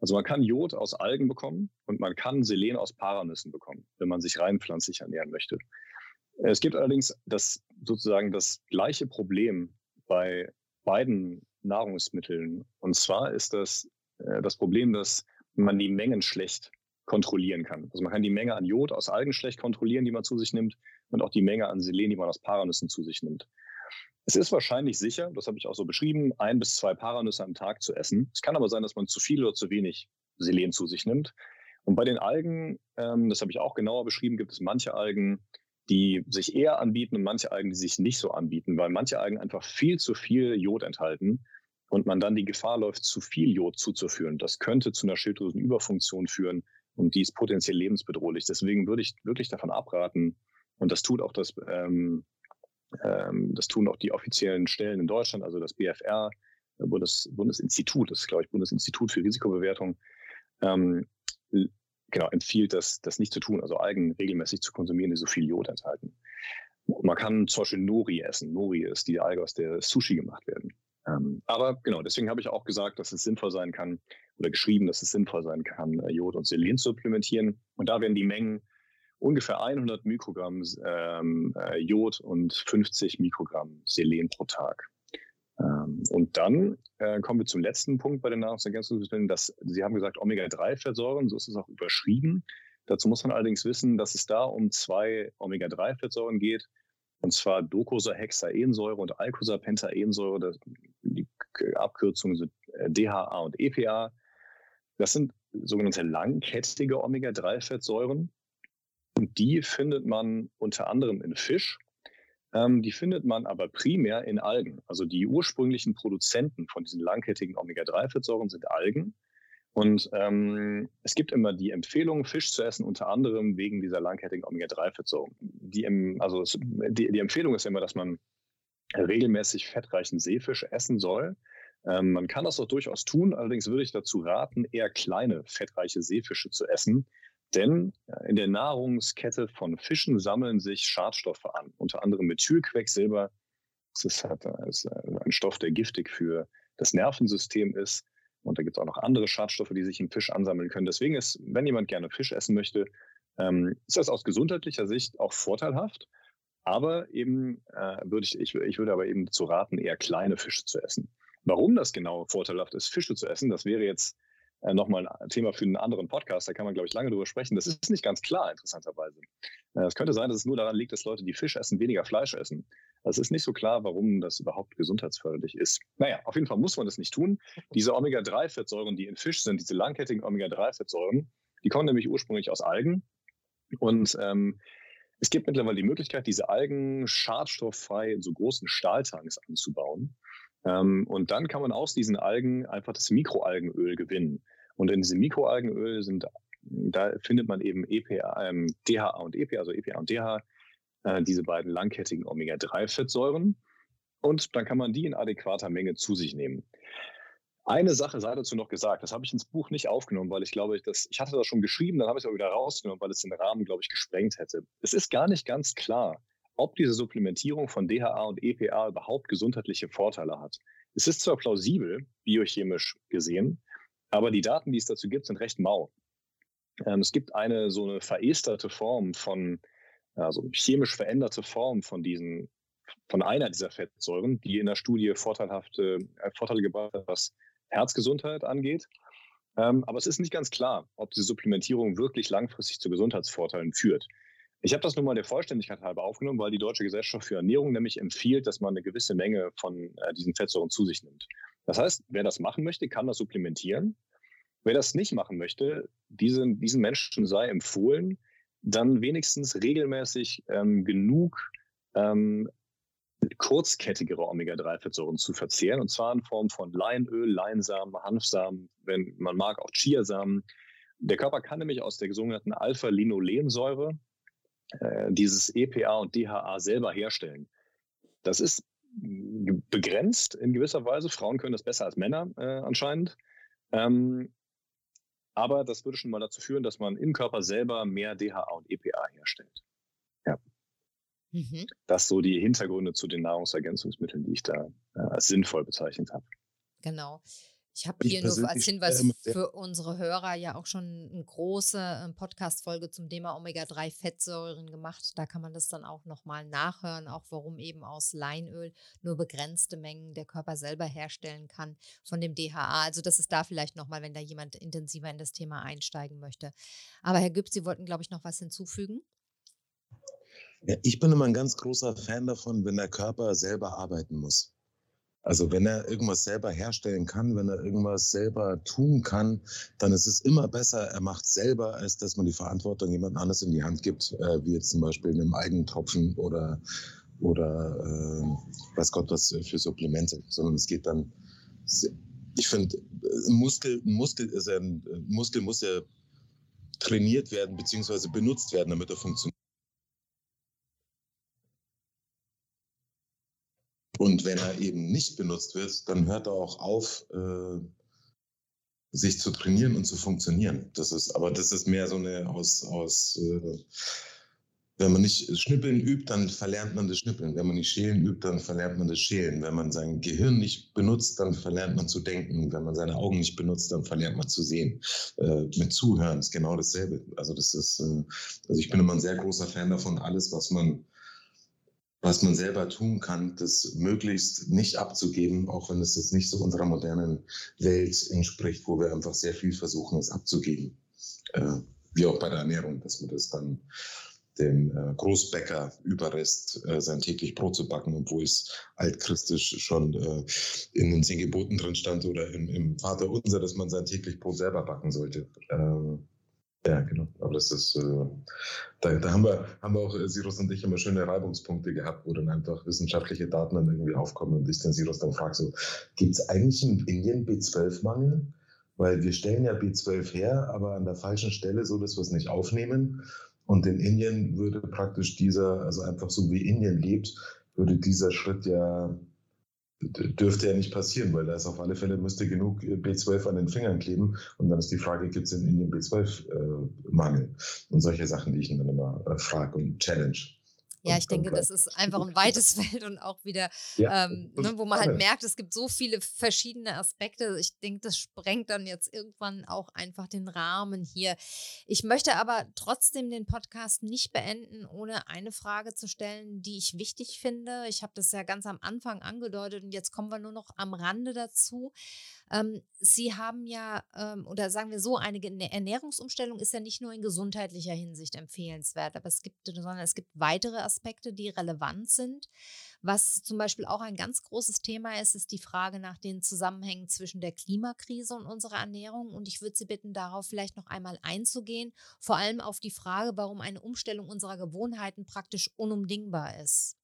Also man kann Jod aus Algen bekommen und man kann Selen aus Paranüssen bekommen, wenn man sich rein pflanzlich ernähren möchte. Es gibt allerdings das sozusagen das gleiche Problem bei beiden Nahrungsmitteln. Und zwar ist das äh, das Problem, dass man die Mengen schlecht kontrollieren kann. Also man kann die Menge an Jod aus Algen schlecht kontrollieren, die man zu sich nimmt, und auch die Menge an Selen, die man aus Paranüssen zu sich nimmt. Es ist wahrscheinlich sicher, das habe ich auch so beschrieben, ein bis zwei Paranüsse am Tag zu essen. Es kann aber sein, dass man zu viel oder zu wenig Selen zu sich nimmt. Und bei den Algen, ähm, das habe ich auch genauer beschrieben, gibt es manche Algen, die sich eher anbieten und manche Algen, die sich nicht so anbieten, weil manche Algen einfach viel zu viel Jod enthalten und man dann die Gefahr läuft, zu viel Jod zuzuführen. Das könnte zu einer Schilddrüsenüberfunktion führen und die ist potenziell lebensbedrohlich. Deswegen würde ich wirklich davon abraten, und das tut auch das, ähm, ähm, das tun auch die offiziellen Stellen in Deutschland, also das BFR, äh, Bundes, Bundesinstitut, das ist, glaube ich, Bundesinstitut für Risikobewertung, ähm, genau, empfiehlt das, das nicht zu tun, also Algen regelmäßig zu konsumieren, die so viel Jod enthalten. Man kann zum Beispiel Nori essen. Nori ist die Alge, aus der Sushi gemacht werden. Ähm, aber genau, deswegen habe ich auch gesagt, dass es sinnvoll sein kann oder geschrieben, dass es sinnvoll sein kann, äh, Jod und Selen zu supplementieren. Und da werden die Mengen ungefähr 100 Mikrogramm ähm, äh, Jod und 50 Mikrogramm Selen pro Tag. Ähm, und dann äh, kommen wir zum letzten Punkt bei den Nahrungsergänzungsmitteln. Dass, Sie haben gesagt, Omega-3-Fettsäuren, so ist es auch überschrieben. Dazu muss man allerdings wissen, dass es da um zwei Omega-3-Fettsäuren geht, und zwar Docosahexaensäure und Alcosapentaensäure. Das, die Abkürzungen sind äh, DHA und EPA. Das sind sogenannte langkettige Omega-3-Fettsäuren. Und die findet man unter anderem in Fisch. Ähm, die findet man aber primär in Algen. Also die ursprünglichen Produzenten von diesen langkettigen Omega-3-Fettsäuren sind Algen. Und ähm, es gibt immer die Empfehlung, Fisch zu essen, unter anderem wegen dieser langkettigen Omega-3-Fettsäuren. Die, also die, die Empfehlung ist immer, dass man regelmäßig fettreichen Seefisch essen soll. Ähm, man kann das auch durchaus tun, allerdings würde ich dazu raten, eher kleine fettreiche Seefische zu essen, denn äh, in der Nahrungskette von Fischen sammeln sich Schadstoffe an, unter anderem Methylquecksilber. Das ist, halt, das ist ein Stoff, der giftig für das Nervensystem ist. Und da gibt es auch noch andere Schadstoffe, die sich im Fisch ansammeln können. Deswegen ist, wenn jemand gerne Fisch essen möchte, ähm, ist das aus gesundheitlicher Sicht auch vorteilhaft. Aber eben äh, würde ich, ich, ich würde aber eben zu raten, eher kleine Fische zu essen. Warum das genau vorteilhaft ist, Fische zu essen, das wäre jetzt äh, nochmal ein Thema für einen anderen Podcast. Da kann man, glaube ich, lange drüber sprechen. Das ist nicht ganz klar, interessanterweise. Äh, es könnte sein, dass es nur daran liegt, dass Leute, die Fisch essen, weniger Fleisch essen. Es ist nicht so klar, warum das überhaupt gesundheitsförderlich ist. Naja, auf jeden Fall muss man das nicht tun. Diese Omega-3-Fettsäuren, die in Fisch sind, diese langkettigen Omega-3-Fettsäuren, die kommen nämlich ursprünglich aus Algen. Und ähm, es gibt mittlerweile die Möglichkeit, diese Algen schadstofffrei in so großen Stahltanks anzubauen. Ähm, und dann kann man aus diesen Algen einfach das Mikroalgenöl gewinnen. Und in diesem Mikroalgenöl sind, da findet man eben EPA, ähm, DHA und EPA, also EPA und DHA, äh, diese beiden langkettigen Omega-3-Fettsäuren. Und dann kann man die in adäquater Menge zu sich nehmen. Eine Sache sei dazu noch gesagt, das habe ich ins Buch nicht aufgenommen, weil ich glaube, ich, das, ich hatte das schon geschrieben, dann habe ich es auch wieder rausgenommen, weil es den Rahmen, glaube ich, gesprengt hätte. Es ist gar nicht ganz klar, ob diese Supplementierung von DHA und EPA überhaupt gesundheitliche Vorteile hat. Es ist zwar plausibel, biochemisch gesehen, aber die Daten, die es dazu gibt, sind recht mau. Ähm, es gibt eine so eine veresterte Form von, also chemisch veränderte Form von diesen, von einer dieser Fettsäuren, die in der Studie vorteilhafte äh, Vorteile gebracht hat, was Herzgesundheit angeht. Ähm, aber es ist nicht ganz klar, ob diese Supplementierung wirklich langfristig zu Gesundheitsvorteilen führt. Ich habe das nun mal der Vollständigkeit halber aufgenommen, weil die Deutsche Gesellschaft für Ernährung nämlich empfiehlt, dass man eine gewisse Menge von äh, diesen Fettsäuren zu sich nimmt. Das heißt, wer das machen möchte, kann das supplementieren. Wer das nicht machen möchte, diesen, diesen Menschen sei empfohlen, dann wenigstens regelmäßig ähm, genug ähm, kurzkettigere Omega-3-Fettsäuren zu verzehren, und zwar in Form von Leinöl, Leinsamen, Hanfsamen, wenn man mag, auch Chiasamen. Der Körper kann nämlich aus der sogenannten Alpha-Linolensäure, dieses EPA und DHA selber herstellen. Das ist begrenzt in gewisser Weise. Frauen können das besser als Männer äh, anscheinend. Ähm, aber das würde schon mal dazu führen, dass man im Körper selber mehr DHA und EPA herstellt. Ja. Mhm. Das so die Hintergründe zu den Nahrungsergänzungsmitteln, die ich da äh, als sinnvoll bezeichnet habe. Genau. Ich habe hier nur als Hinweis für unsere Hörer ja auch schon eine große ähm, Podcast-Folge zum Thema Omega-3-Fettsäuren gemacht. Da kann man das dann auch nochmal nachhören, auch warum eben aus Leinöl nur begrenzte Mengen der Körper selber herstellen kann von dem DHA. Also das ist da vielleicht nochmal, wenn da jemand intensiver in das Thema einsteigen möchte. Aber Herr Güb, Sie wollten, glaube ich, noch was hinzufügen. Ja, ich bin immer ein ganz großer Fan davon, wenn der Körper selber arbeiten muss. Also wenn er irgendwas selber herstellen kann, wenn er irgendwas selber tun kann, dann ist es immer besser, er macht selber, als dass man die Verantwortung jemand anders in die Hand gibt, äh, wie jetzt zum Beispiel einem Eigentropfen oder, oder äh, weiß Gott was für Supplemente, sondern es geht dann, ich finde, Muskel, Muskel, ein, Muskel muss ja trainiert werden, beziehungsweise benutzt werden, damit er funktioniert. Und wenn er eben nicht benutzt wird, dann hört er auch auf, äh, sich zu trainieren und zu funktionieren. Das ist, aber das ist mehr so eine aus, aus äh, wenn man nicht Schnippeln übt, dann verlernt man das Schnippeln. Wenn man nicht Schälen übt, dann verlernt man das Schälen. Wenn man sein Gehirn nicht benutzt, dann verlernt man zu denken. Wenn man seine Augen nicht benutzt, dann verlernt man zu sehen. Äh, mit Zuhören ist genau dasselbe. Also das ist, äh, also ich bin immer ein sehr großer Fan davon, alles, was man was man selber tun kann, das möglichst nicht abzugeben, auch wenn es jetzt nicht so unserer modernen Welt entspricht, wo wir einfach sehr viel versuchen, es abzugeben. Äh, wie auch bei der Ernährung, dass man das dann dem äh, Großbäcker überrest, äh, sein täglich Brot zu backen, obwohl es altchristisch schon äh, in den zehn Geboten drin stand oder im, im Vater unser, dass man sein täglich Brot selber backen sollte. Ähm, ja, genau. Aber das ist, äh, da, da, haben wir, haben wir auch äh, Sirus und ich immer schöne Reibungspunkte gehabt, wo dann einfach wissenschaftliche Daten dann irgendwie aufkommen und ich den Sirus dann frage, so, gibt es eigentlich in Indien B12-Mangel? Weil wir stellen ja B12 her, aber an der falschen Stelle, so dass wir es nicht aufnehmen. Und in Indien würde praktisch dieser, also einfach so wie Indien lebt, würde dieser Schritt ja dürfte ja nicht passieren, weil da ist auf alle Fälle müsste genug äh, B12 an den Fingern kleben und dann ist die Frage, gibt es in Indien B12-Mangel? Äh, und solche Sachen, die ich dann immer äh, frage und challenge. Ja, ich denke, das ist einfach ein weites *laughs* Feld und auch wieder, ja, ähm, ne, wo man halt merkt, es gibt so viele verschiedene Aspekte. Ich denke, das sprengt dann jetzt irgendwann auch einfach den Rahmen hier. Ich möchte aber trotzdem den Podcast nicht beenden, ohne eine Frage zu stellen, die ich wichtig finde. Ich habe das ja ganz am Anfang angedeutet und jetzt kommen wir nur noch am Rande dazu. Ähm, Sie haben ja, ähm, oder sagen wir so, eine Ernährungsumstellung ist ja nicht nur in gesundheitlicher Hinsicht empfehlenswert, aber es gibt, sondern es gibt weitere Aspekte, die relevant sind. Was zum Beispiel auch ein ganz großes Thema ist, ist die Frage nach den Zusammenhängen zwischen der Klimakrise und unserer Ernährung. Und ich würde Sie bitten, darauf vielleicht noch einmal einzugehen, vor allem auf die Frage, warum eine Umstellung unserer Gewohnheiten praktisch unumdingbar ist.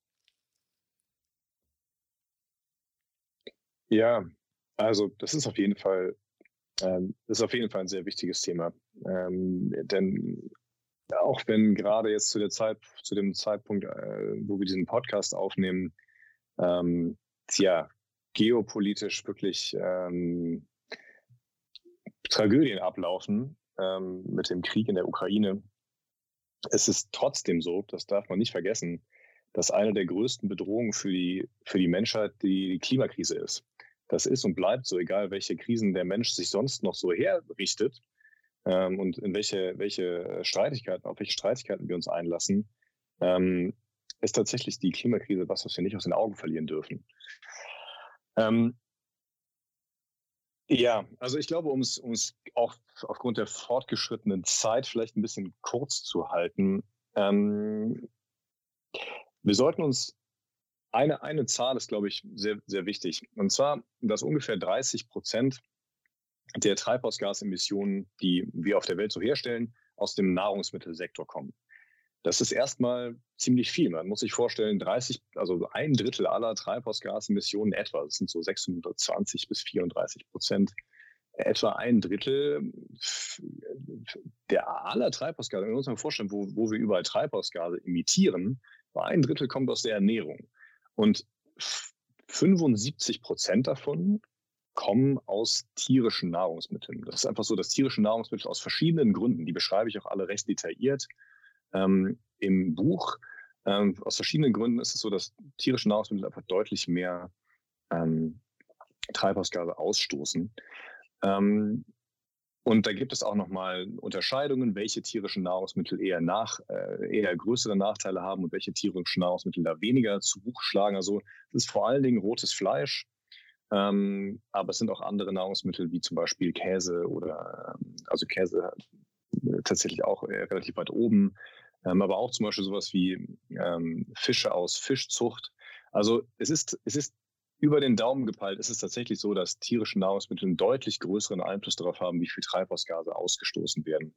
Ja, also das ist auf jeden Fall, ähm, ist auf jeden Fall ein sehr wichtiges Thema. Ähm, denn auch wenn gerade jetzt zu der Zeit, zu dem Zeitpunkt, äh, wo wir diesen Podcast aufnehmen, ähm, ja, geopolitisch wirklich ähm, Tragödien ablaufen ähm, mit dem Krieg in der Ukraine. Es ist trotzdem so, das darf man nicht vergessen, dass eine der größten Bedrohungen für die, für die Menschheit die, die Klimakrise ist. Das ist und bleibt so, egal welche Krisen der Mensch sich sonst noch so herrichtet ähm, und in welche, welche Streitigkeiten, auf welche Streitigkeiten wir uns einlassen, ähm, ist tatsächlich die Klimakrise was, was wir nicht aus den Augen verlieren dürfen. Ähm, ja, also ich glaube, um es auch aufgrund der fortgeschrittenen Zeit vielleicht ein bisschen kurz zu halten, ähm, wir sollten uns eine, eine Zahl ist, glaube ich, sehr, sehr wichtig. Und zwar, dass ungefähr 30 Prozent der Treibhausgasemissionen, die wir auf der Welt so herstellen, aus dem Nahrungsmittelsektor kommen. Das ist erstmal ziemlich viel. Man muss sich vorstellen, 30, also ein Drittel aller Treibhausgasemissionen etwa, das sind so 620 bis 34 Prozent, etwa ein Drittel der aller Treibhausgase, wir müssen uns mal vorstellen, wo, wo wir überall Treibhausgase emittieren, ein Drittel kommt aus der Ernährung. Und 75 Prozent davon kommen aus tierischen Nahrungsmitteln. Das ist einfach so, dass tierische Nahrungsmittel aus verschiedenen Gründen, die beschreibe ich auch alle recht detailliert ähm, im Buch, ähm, aus verschiedenen Gründen ist es so, dass tierische Nahrungsmittel einfach deutlich mehr ähm, Treibhausgase ausstoßen. Ähm, und da gibt es auch nochmal Unterscheidungen, welche tierischen Nahrungsmittel eher, nach, äh, eher größere Nachteile haben und welche tierischen Nahrungsmittel da weniger zu Buch schlagen. Also es ist vor allen Dingen rotes Fleisch, ähm, aber es sind auch andere Nahrungsmittel wie zum Beispiel Käse oder ähm, also Käse äh, tatsächlich auch äh, relativ weit oben, ähm, aber auch zum Beispiel sowas wie ähm, Fische aus Fischzucht. Also es ist, es ist über den Daumen gepeilt ist es tatsächlich so, dass tierische Nahrungsmittel einen deutlich größeren Einfluss darauf haben, wie viel Treibhausgase ausgestoßen werden.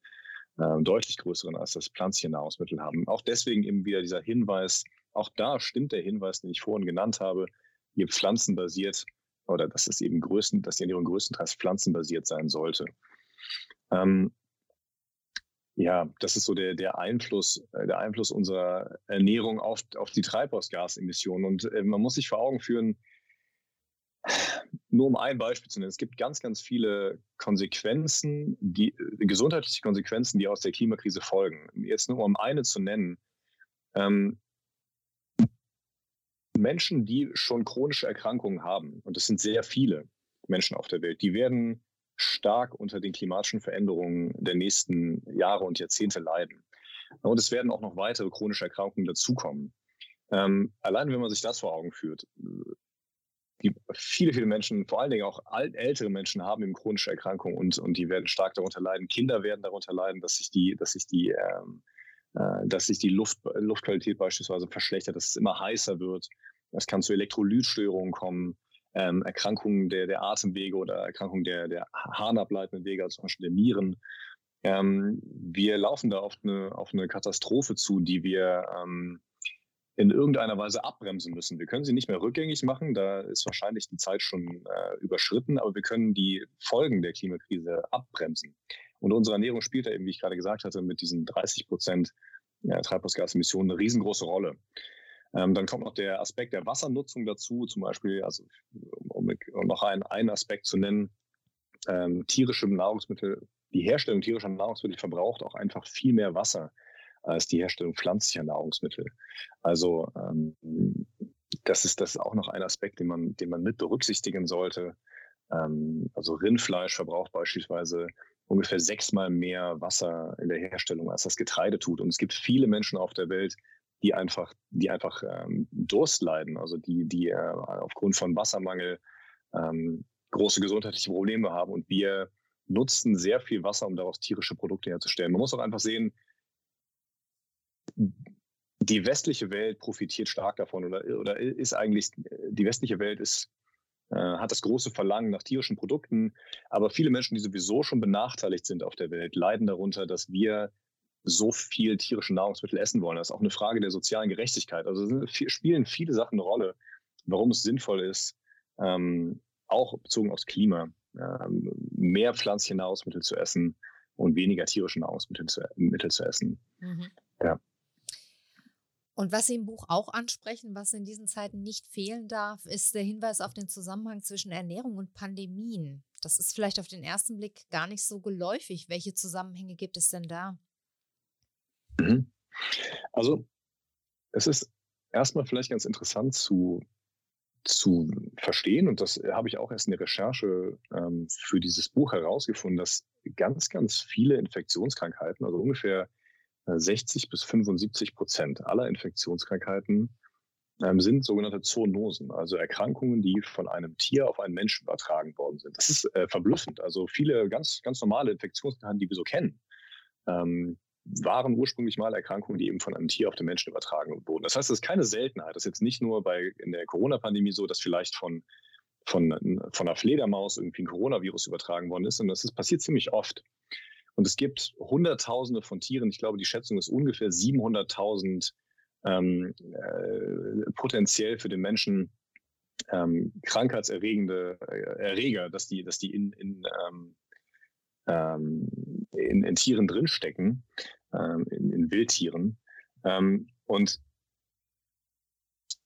Äh, deutlich größeren, als das pflanzliche Nahrungsmittel haben. Auch deswegen eben wieder dieser Hinweis, auch da stimmt der Hinweis, den ich vorhin genannt habe, je pflanzenbasiert oder dass es eben größten, dass die Ernährung größtenteils pflanzenbasiert sein sollte. Ähm, ja, das ist so der, der Einfluss, äh, der Einfluss unserer Ernährung auf, auf die Treibhausgasemissionen. Und äh, man muss sich vor Augen führen, nur um ein Beispiel zu nennen, es gibt ganz, ganz viele Konsequenzen, die äh, gesundheitliche Konsequenzen, die aus der Klimakrise folgen. Jetzt nur um eine zu nennen. Ähm, Menschen, die schon chronische Erkrankungen haben, und das sind sehr viele Menschen auf der Welt, die werden stark unter den klimatischen Veränderungen der nächsten Jahre und Jahrzehnte leiden. Und es werden auch noch weitere chronische Erkrankungen dazukommen. Ähm, allein wenn man sich das vor Augen führt, die, viele, viele Menschen, vor allen Dingen auch ältere Menschen haben eben chronische Erkrankungen und, und die werden stark darunter leiden. Kinder werden darunter leiden, dass sich die, dass sich die, ähm, äh, dass sich die Luft, Luftqualität beispielsweise verschlechtert, dass es immer heißer wird. Es kann zu Elektrolytstörungen kommen, ähm, Erkrankungen der, der Atemwege oder Erkrankungen der, der harnableitenden Wege, also zum Beispiel der Nieren. Ähm, wir laufen da auf eine, auf eine Katastrophe zu, die wir ähm, in irgendeiner Weise abbremsen müssen. Wir können sie nicht mehr rückgängig machen, da ist wahrscheinlich die Zeit schon äh, überschritten, aber wir können die Folgen der Klimakrise abbremsen. Und unsere Ernährung spielt da eben, wie ich gerade gesagt hatte, mit diesen 30 Prozent ja, Treibhausgasemissionen eine riesengroße Rolle. Ähm, dann kommt noch der Aspekt der Wassernutzung dazu, zum Beispiel, also um, um noch einen, einen Aspekt zu nennen, ähm, tierische Nahrungsmittel, die Herstellung tierischer Nahrungsmittel verbraucht auch einfach viel mehr Wasser als die Herstellung pflanzlicher Nahrungsmittel. Also ähm, das ist das ist auch noch ein Aspekt, den man, den man mit berücksichtigen sollte. Ähm, also Rindfleisch verbraucht beispielsweise ungefähr sechsmal mehr Wasser in der Herstellung, als das Getreide tut. Und es gibt viele Menschen auf der Welt, die einfach, die einfach ähm, Durst leiden, also die, die äh, aufgrund von Wassermangel ähm, große gesundheitliche Probleme haben. Und wir nutzen sehr viel Wasser, um daraus tierische Produkte herzustellen. Man muss auch einfach sehen, die westliche Welt profitiert stark davon oder, oder ist eigentlich, die westliche Welt ist, äh, hat das große Verlangen nach tierischen Produkten, aber viele Menschen, die sowieso schon benachteiligt sind auf der Welt, leiden darunter, dass wir so viel tierische Nahrungsmittel essen wollen. Das ist auch eine Frage der sozialen Gerechtigkeit. Also spielen viele Sachen eine Rolle, warum es sinnvoll ist, ähm, auch bezogen aufs Klima, ähm, mehr pflanzliche Nahrungsmittel zu essen und weniger tierische Nahrungsmittel zu, Mittel zu essen. Mhm. Ja. Und was Sie im Buch auch ansprechen, was in diesen Zeiten nicht fehlen darf, ist der Hinweis auf den Zusammenhang zwischen Ernährung und Pandemien. Das ist vielleicht auf den ersten Blick gar nicht so geläufig. Welche Zusammenhänge gibt es denn da? Mhm. Also es ist erstmal vielleicht ganz interessant zu, zu verstehen, und das habe ich auch erst in der Recherche ähm, für dieses Buch herausgefunden, dass ganz, ganz viele Infektionskrankheiten, also ungefähr 60 bis 75 Prozent aller Infektionskrankheiten ähm, sind sogenannte Zoonosen, also Erkrankungen, die von einem Tier auf einen Menschen übertragen worden sind. Das ist äh, verblüffend. Also viele ganz, ganz normale Infektionskrankheiten, die wir so kennen, ähm, waren ursprünglich mal Erkrankungen, die eben von einem Tier auf den Menschen übertragen wurden. Das heißt, das ist keine Seltenheit. Das ist jetzt nicht nur bei in der Corona-Pandemie so, dass vielleicht von, von, von einer Fledermaus irgendwie ein Coronavirus übertragen worden ist, sondern das ist, passiert ziemlich oft. Und es gibt Hunderttausende von Tieren. Ich glaube, die Schätzung ist ungefähr 700.000 ähm, äh, potenziell für den Menschen ähm, krankheitserregende äh, Erreger, dass die, dass die in, in, ähm, ähm in, in Tieren drinstecken, ähm, in, in Wildtieren. Ähm, und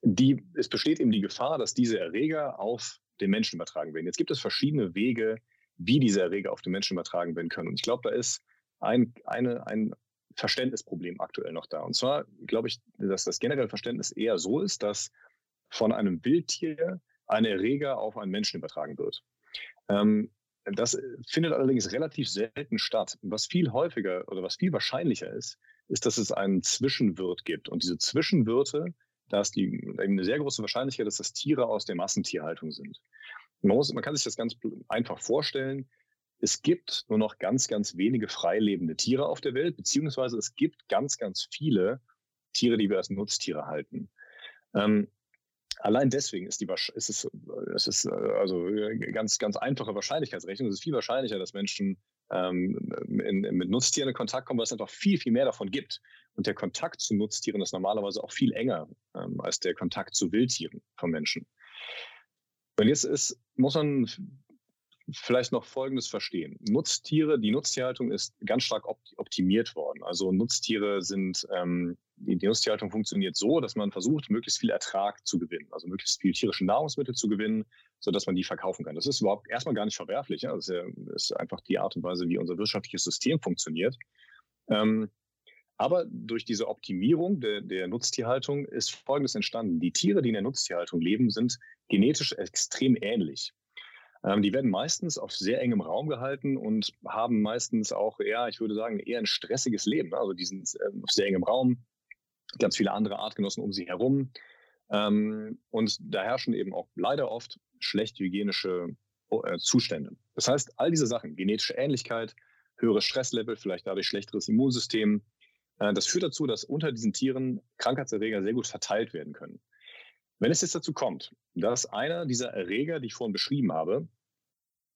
die, es besteht eben die Gefahr, dass diese Erreger auf den Menschen übertragen werden. Jetzt gibt es verschiedene Wege, wie diese Erreger auf den Menschen übertragen werden können. Und ich glaube, da ist ein, eine, ein Verständnisproblem aktuell noch da. Und zwar glaube ich, dass das generelle Verständnis eher so ist, dass von einem Wildtier ein Erreger auf einen Menschen übertragen wird. Ähm, das findet allerdings relativ selten statt. Was viel häufiger oder was viel wahrscheinlicher ist, ist, dass es einen Zwischenwirt gibt. Und diese Zwischenwirte, da ist die, eine sehr große Wahrscheinlichkeit, dass das Tiere aus der Massentierhaltung sind. Man, muss, man kann sich das ganz einfach vorstellen. Es gibt nur noch ganz, ganz wenige freilebende Tiere auf der Welt, beziehungsweise es gibt ganz, ganz viele Tiere, die wir als Nutztiere halten. Ähm, allein deswegen ist, die, ist es, es ist also ganz, ganz einfache Wahrscheinlichkeitsrechnung. Es ist viel wahrscheinlicher, dass Menschen ähm, in, in, mit Nutztieren in Kontakt kommen, weil es einfach viel, viel mehr davon gibt. Und der Kontakt zu Nutztieren ist normalerweise auch viel enger ähm, als der Kontakt zu Wildtieren von Menschen. Und jetzt ist, muss man vielleicht noch Folgendes verstehen. Nutztiere, die Nutztierhaltung ist ganz stark optimiert worden. Also Nutztiere sind, ähm, die, die Nutztierhaltung funktioniert so, dass man versucht, möglichst viel Ertrag zu gewinnen, also möglichst viel tierische Nahrungsmittel zu gewinnen, sodass man die verkaufen kann. Das ist überhaupt erstmal gar nicht verwerflich. Ja? Das ist, einfach die Art und Weise, wie unser wirtschaftliches System funktioniert. Ähm, aber durch diese Optimierung der, der, Nutztierhaltung ist Folgendes entstanden. Die Tiere, die in der Nutztierhaltung leben, sind genetisch extrem ähnlich. Ähm, die werden meistens auf sehr engem Raum gehalten und haben meistens auch eher, ich würde sagen, eher ein stressiges Leben. Also die sind ähm, auf sehr engem Raum, ganz viele andere Artgenossen um sie herum. Ähm, und da herrschen eben auch leider oft schlecht hygienische äh, Zustände. Das heißt, all diese Sachen, genetische Ähnlichkeit, höheres Stresslevel, vielleicht dadurch schlechteres Immunsystem, das führt dazu, dass unter diesen Tieren Krankheitserreger sehr gut verteilt werden können. Wenn es jetzt dazu kommt, dass einer dieser Erreger, die ich vorhin beschrieben habe,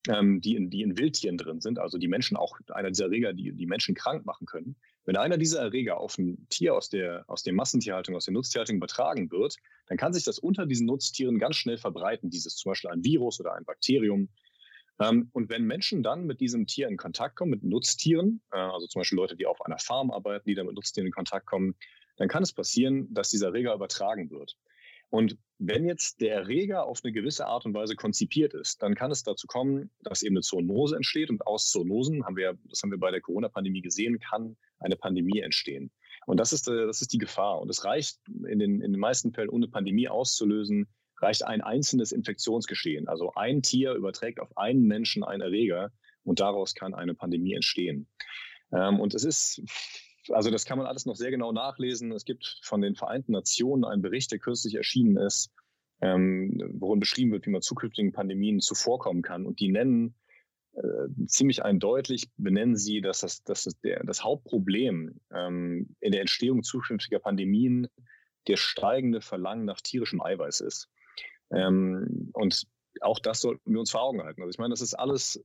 ähm, die, in, die in Wildtieren drin sind, also die Menschen auch, einer dieser Erreger, die die Menschen krank machen können, wenn einer dieser Erreger auf ein Tier aus der, aus der Massentierhaltung, aus der Nutztierhaltung übertragen wird, dann kann sich das unter diesen Nutztieren ganz schnell verbreiten, dieses zum Beispiel ein Virus oder ein Bakterium. Ähm, und wenn Menschen dann mit diesem Tier in Kontakt kommen, mit Nutztieren, äh, also zum Beispiel Leute, die auf einer Farm arbeiten, die dann mit Nutztieren in Kontakt kommen, dann kann es passieren, dass dieser Erreger übertragen wird. Und wenn jetzt der Erreger auf eine gewisse Art und Weise konzipiert ist, dann kann es dazu kommen, dass eben eine Zoonose entsteht. Und aus Zoonosen, haben wir, das haben wir bei der Corona-Pandemie gesehen, kann eine Pandemie entstehen. Und das ist, äh, das ist die Gefahr. Und es reicht in den, in den meisten Fällen, ohne Pandemie auszulösen, reicht ein einzelnes Infektionsgeschehen. Also ein Tier überträgt auf einen Menschen einen Erreger und daraus kann eine Pandemie entstehen. Ähm, und es ist also das kann man alles noch sehr genau nachlesen. Es gibt von den Vereinten Nationen einen Bericht, der kürzlich erschienen ist, ähm, worin beschrieben wird, wie man zukünftigen Pandemien zuvorkommen kann. Und die nennen äh, ziemlich eindeutig, benennen sie, dass das, dass das, der, das Hauptproblem ähm, in der Entstehung zukünftiger Pandemien der steigende Verlangen nach tierischem Eiweiß ist. Ähm, und auch das sollten wir uns vor Augen halten. Also ich meine, das ist alles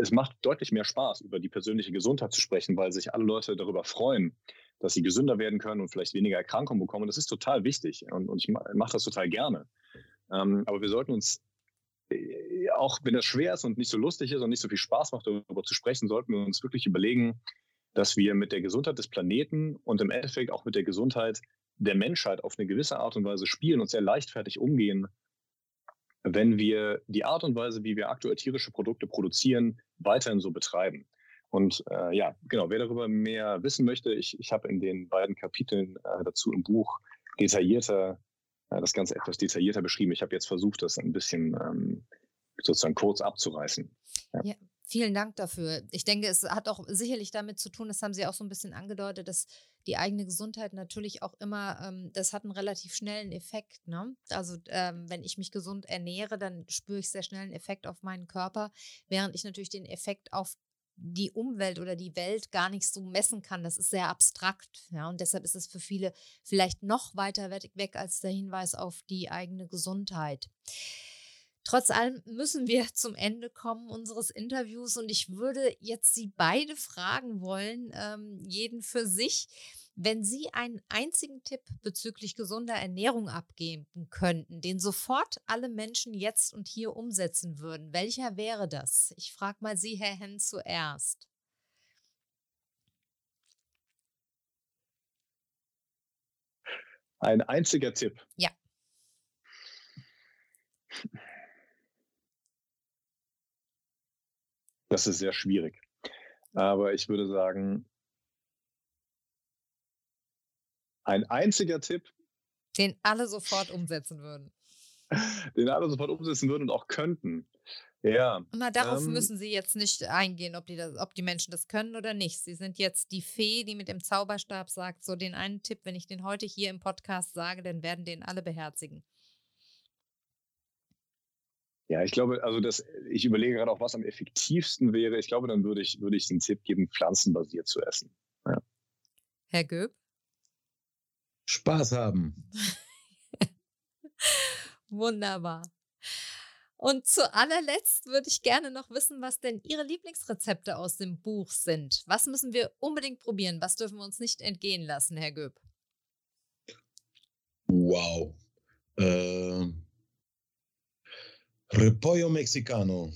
es macht deutlich mehr Spaß, über die persönliche Gesundheit zu sprechen, weil sich alle Leute darüber freuen, dass sie gesünder werden können und vielleicht weniger Erkrankungen bekommen. Das ist total wichtig und, und ich mache das total gerne. Ähm, aber wir sollten uns, äh, auch wenn das schwer ist und nicht so lustig ist und nicht so viel Spaß macht, darüber zu sprechen, sollten wir uns wirklich überlegen, dass wir mit der Gesundheit des Planeten und im Endeffekt auch mit der Gesundheit der Menschheit auf eine gewisse Art und Weise spielen und sehr leichtfertig umgehen wenn wir die Art und Weise, wie wir aktuell tierische Produkte produzieren, weiterhin so betreiben. Und äh, ja, genau, wer darüber mehr wissen möchte, ich, ich habe in den beiden Kapiteln äh, dazu im Buch detaillierter, äh, das Ganze etwas detaillierter beschrieben. Ich habe jetzt versucht, das ein bisschen ähm, sozusagen kurz abzureißen. Ja. ja. Vielen Dank dafür. Ich denke, es hat auch sicherlich damit zu tun, das haben Sie auch so ein bisschen angedeutet, dass die eigene Gesundheit natürlich auch immer, ähm, das hat einen relativ schnellen Effekt. Ne? Also ähm, wenn ich mich gesund ernähre, dann spüre ich sehr schnell einen Effekt auf meinen Körper, während ich natürlich den Effekt auf die Umwelt oder die Welt gar nicht so messen kann. Das ist sehr abstrakt. Ja, und deshalb ist es für viele vielleicht noch weiter weg als der Hinweis auf die eigene Gesundheit. Trotz allem müssen wir *laughs* zum Ende kommen unseres Interviews und ich würde jetzt Sie beide fragen wollen, ähm, jeden für sich. Wenn Sie einen einzigen Tipp bezüglich gesunder Ernährung abgeben könnten, den sofort alle Menschen jetzt und hier umsetzen würden, welcher wäre das? Ich frage mal Sie, Herr Henn, zuerst. Ein einziger Tipp. Ja. *laughs* Das ist sehr schwierig. Aber ich würde sagen, ein einziger Tipp. Den alle sofort umsetzen würden. Den alle sofort umsetzen würden und auch könnten. Ja. Na, darauf ähm, müssen Sie jetzt nicht eingehen, ob die, das, ob die Menschen das können oder nicht. Sie sind jetzt die Fee, die mit dem Zauberstab sagt, so den einen Tipp, wenn ich den heute hier im Podcast sage, dann werden den alle beherzigen. Ja, ich glaube, also das, ich überlege gerade auch, was am effektivsten wäre. Ich glaube, dann würde ich, würde ich den Tipp geben, pflanzenbasiert zu essen. Ja. Herr Göb? Spaß haben. *laughs* Wunderbar. Und zu allerletzt würde ich gerne noch wissen, was denn Ihre Lieblingsrezepte aus dem Buch sind. Was müssen wir unbedingt probieren? Was dürfen wir uns nicht entgehen lassen, Herr Göb? Wow. Äh, Repollo Mexicano,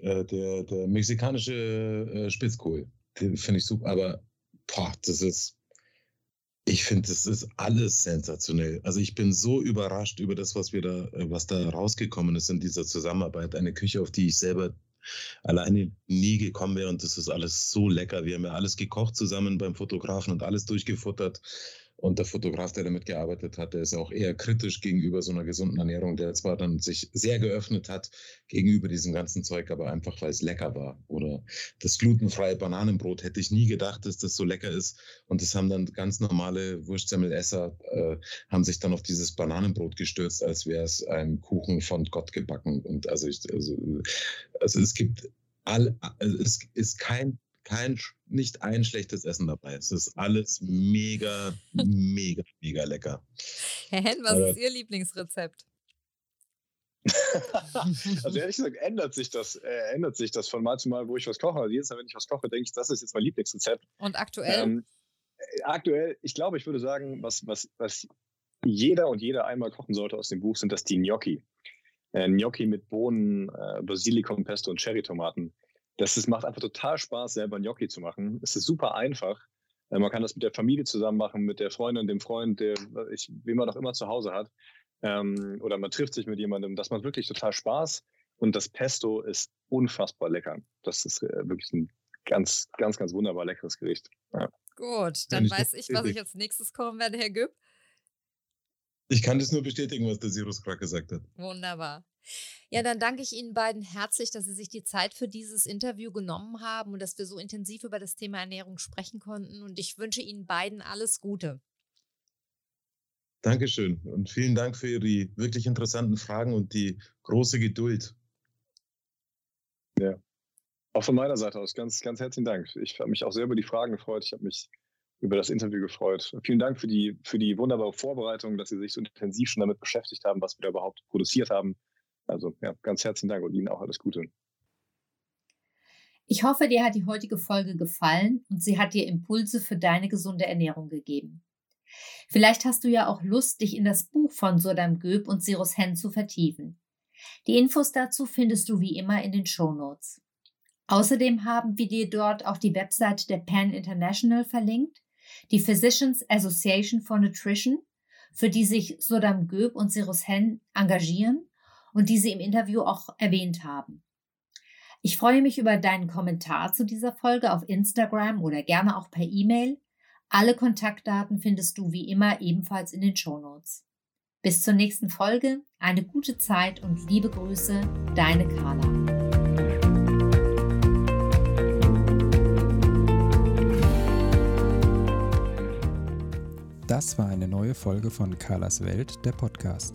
äh, der, der mexikanische äh, Spitzkohl. Finde ich super, aber boah, das ist ich finde, das ist alles sensationell. Also ich bin so überrascht über das, was wir da, äh, was da rausgekommen ist in dieser Zusammenarbeit. Eine Küche, auf die ich selber alleine nie gekommen wäre. Und das ist alles so lecker. Wir haben ja alles gekocht zusammen beim Fotografen und alles durchgefuttert. Und der Fotograf, der damit gearbeitet hat, der ist auch eher kritisch gegenüber so einer gesunden Ernährung, der zwar dann sich sehr geöffnet hat gegenüber diesem ganzen Zeug, aber einfach, weil es lecker war. Oder das glutenfreie Bananenbrot hätte ich nie gedacht, dass das so lecker ist. Und das haben dann ganz normale Wurstsemmelesser, äh, haben sich dann auf dieses Bananenbrot gestürzt, als wäre es ein Kuchen von Gott gebacken. Und also, ich, also, also es gibt all, also es ist kein kein, nicht ein schlechtes Essen dabei. Es ist alles mega, *laughs* mega, mega lecker. Herr Hen, was Aber, ist Ihr Lieblingsrezept? *laughs* also ehrlich gesagt ändert sich das, äh, ändert sich das von Mal zu Mal, wo ich was koche. Also jedes Mal, wenn ich was koche, denke ich, das ist jetzt mein Lieblingsrezept. Und aktuell? Ähm, äh, aktuell, ich glaube, ich würde sagen, was, was, was jeder und jeder einmal kochen sollte aus dem Buch, sind das die Gnocchi. Äh, Gnocchi mit Bohnen, äh, Basilikum, Pesto und Cherrytomaten das ist, macht einfach total Spaß, selber Gnocchi zu machen. Es ist super einfach. Äh, man kann das mit der Familie zusammen machen, mit der Freundin, dem Freund, der, ich, wen man auch immer zu Hause hat. Ähm, oder man trifft sich mit jemandem. Das macht wirklich total Spaß. Und das Pesto ist unfassbar lecker. Das ist äh, wirklich ein ganz, ganz, ganz wunderbar leckeres Gericht. Ja. Gut, dann weiß ich, was ich als nächstes kochen werde, Herr Güpp. Ich kann das nur bestätigen, was der Sirus gerade gesagt hat. Wunderbar. Ja, dann danke ich Ihnen beiden herzlich, dass Sie sich die Zeit für dieses Interview genommen haben und dass wir so intensiv über das Thema Ernährung sprechen konnten. Und ich wünsche Ihnen beiden alles Gute. Dankeschön und vielen Dank für Ihre wirklich interessanten Fragen und die große Geduld. Ja, auch von meiner Seite aus ganz, ganz herzlichen Dank. Ich habe mich auch sehr über die Fragen gefreut. Ich habe mich über das Interview gefreut. Vielen Dank für die, für die wunderbare Vorbereitung, dass Sie sich so intensiv schon damit beschäftigt haben, was wir da überhaupt produziert haben. Also ja, ganz herzlichen Dank und Ihnen auch alles Gute. Ich hoffe, dir hat die heutige Folge gefallen und sie hat dir Impulse für deine gesunde Ernährung gegeben. Vielleicht hast du ja auch Lust, dich in das Buch von Sodam Göb und Sirus Hen zu vertiefen. Die Infos dazu findest du wie immer in den Show Notes. Außerdem haben wir dir dort auch die Website der Pan International verlinkt, die Physicians Association for Nutrition, für die sich Sodam Göb und Sirus Hen engagieren und die sie im Interview auch erwähnt haben. Ich freue mich über deinen Kommentar zu dieser Folge auf Instagram oder gerne auch per E-Mail. Alle Kontaktdaten findest du wie immer ebenfalls in den Show Notes. Bis zur nächsten Folge, eine gute Zeit und liebe Grüße, deine Carla. Das war eine neue Folge von Carlas Welt, der Podcast.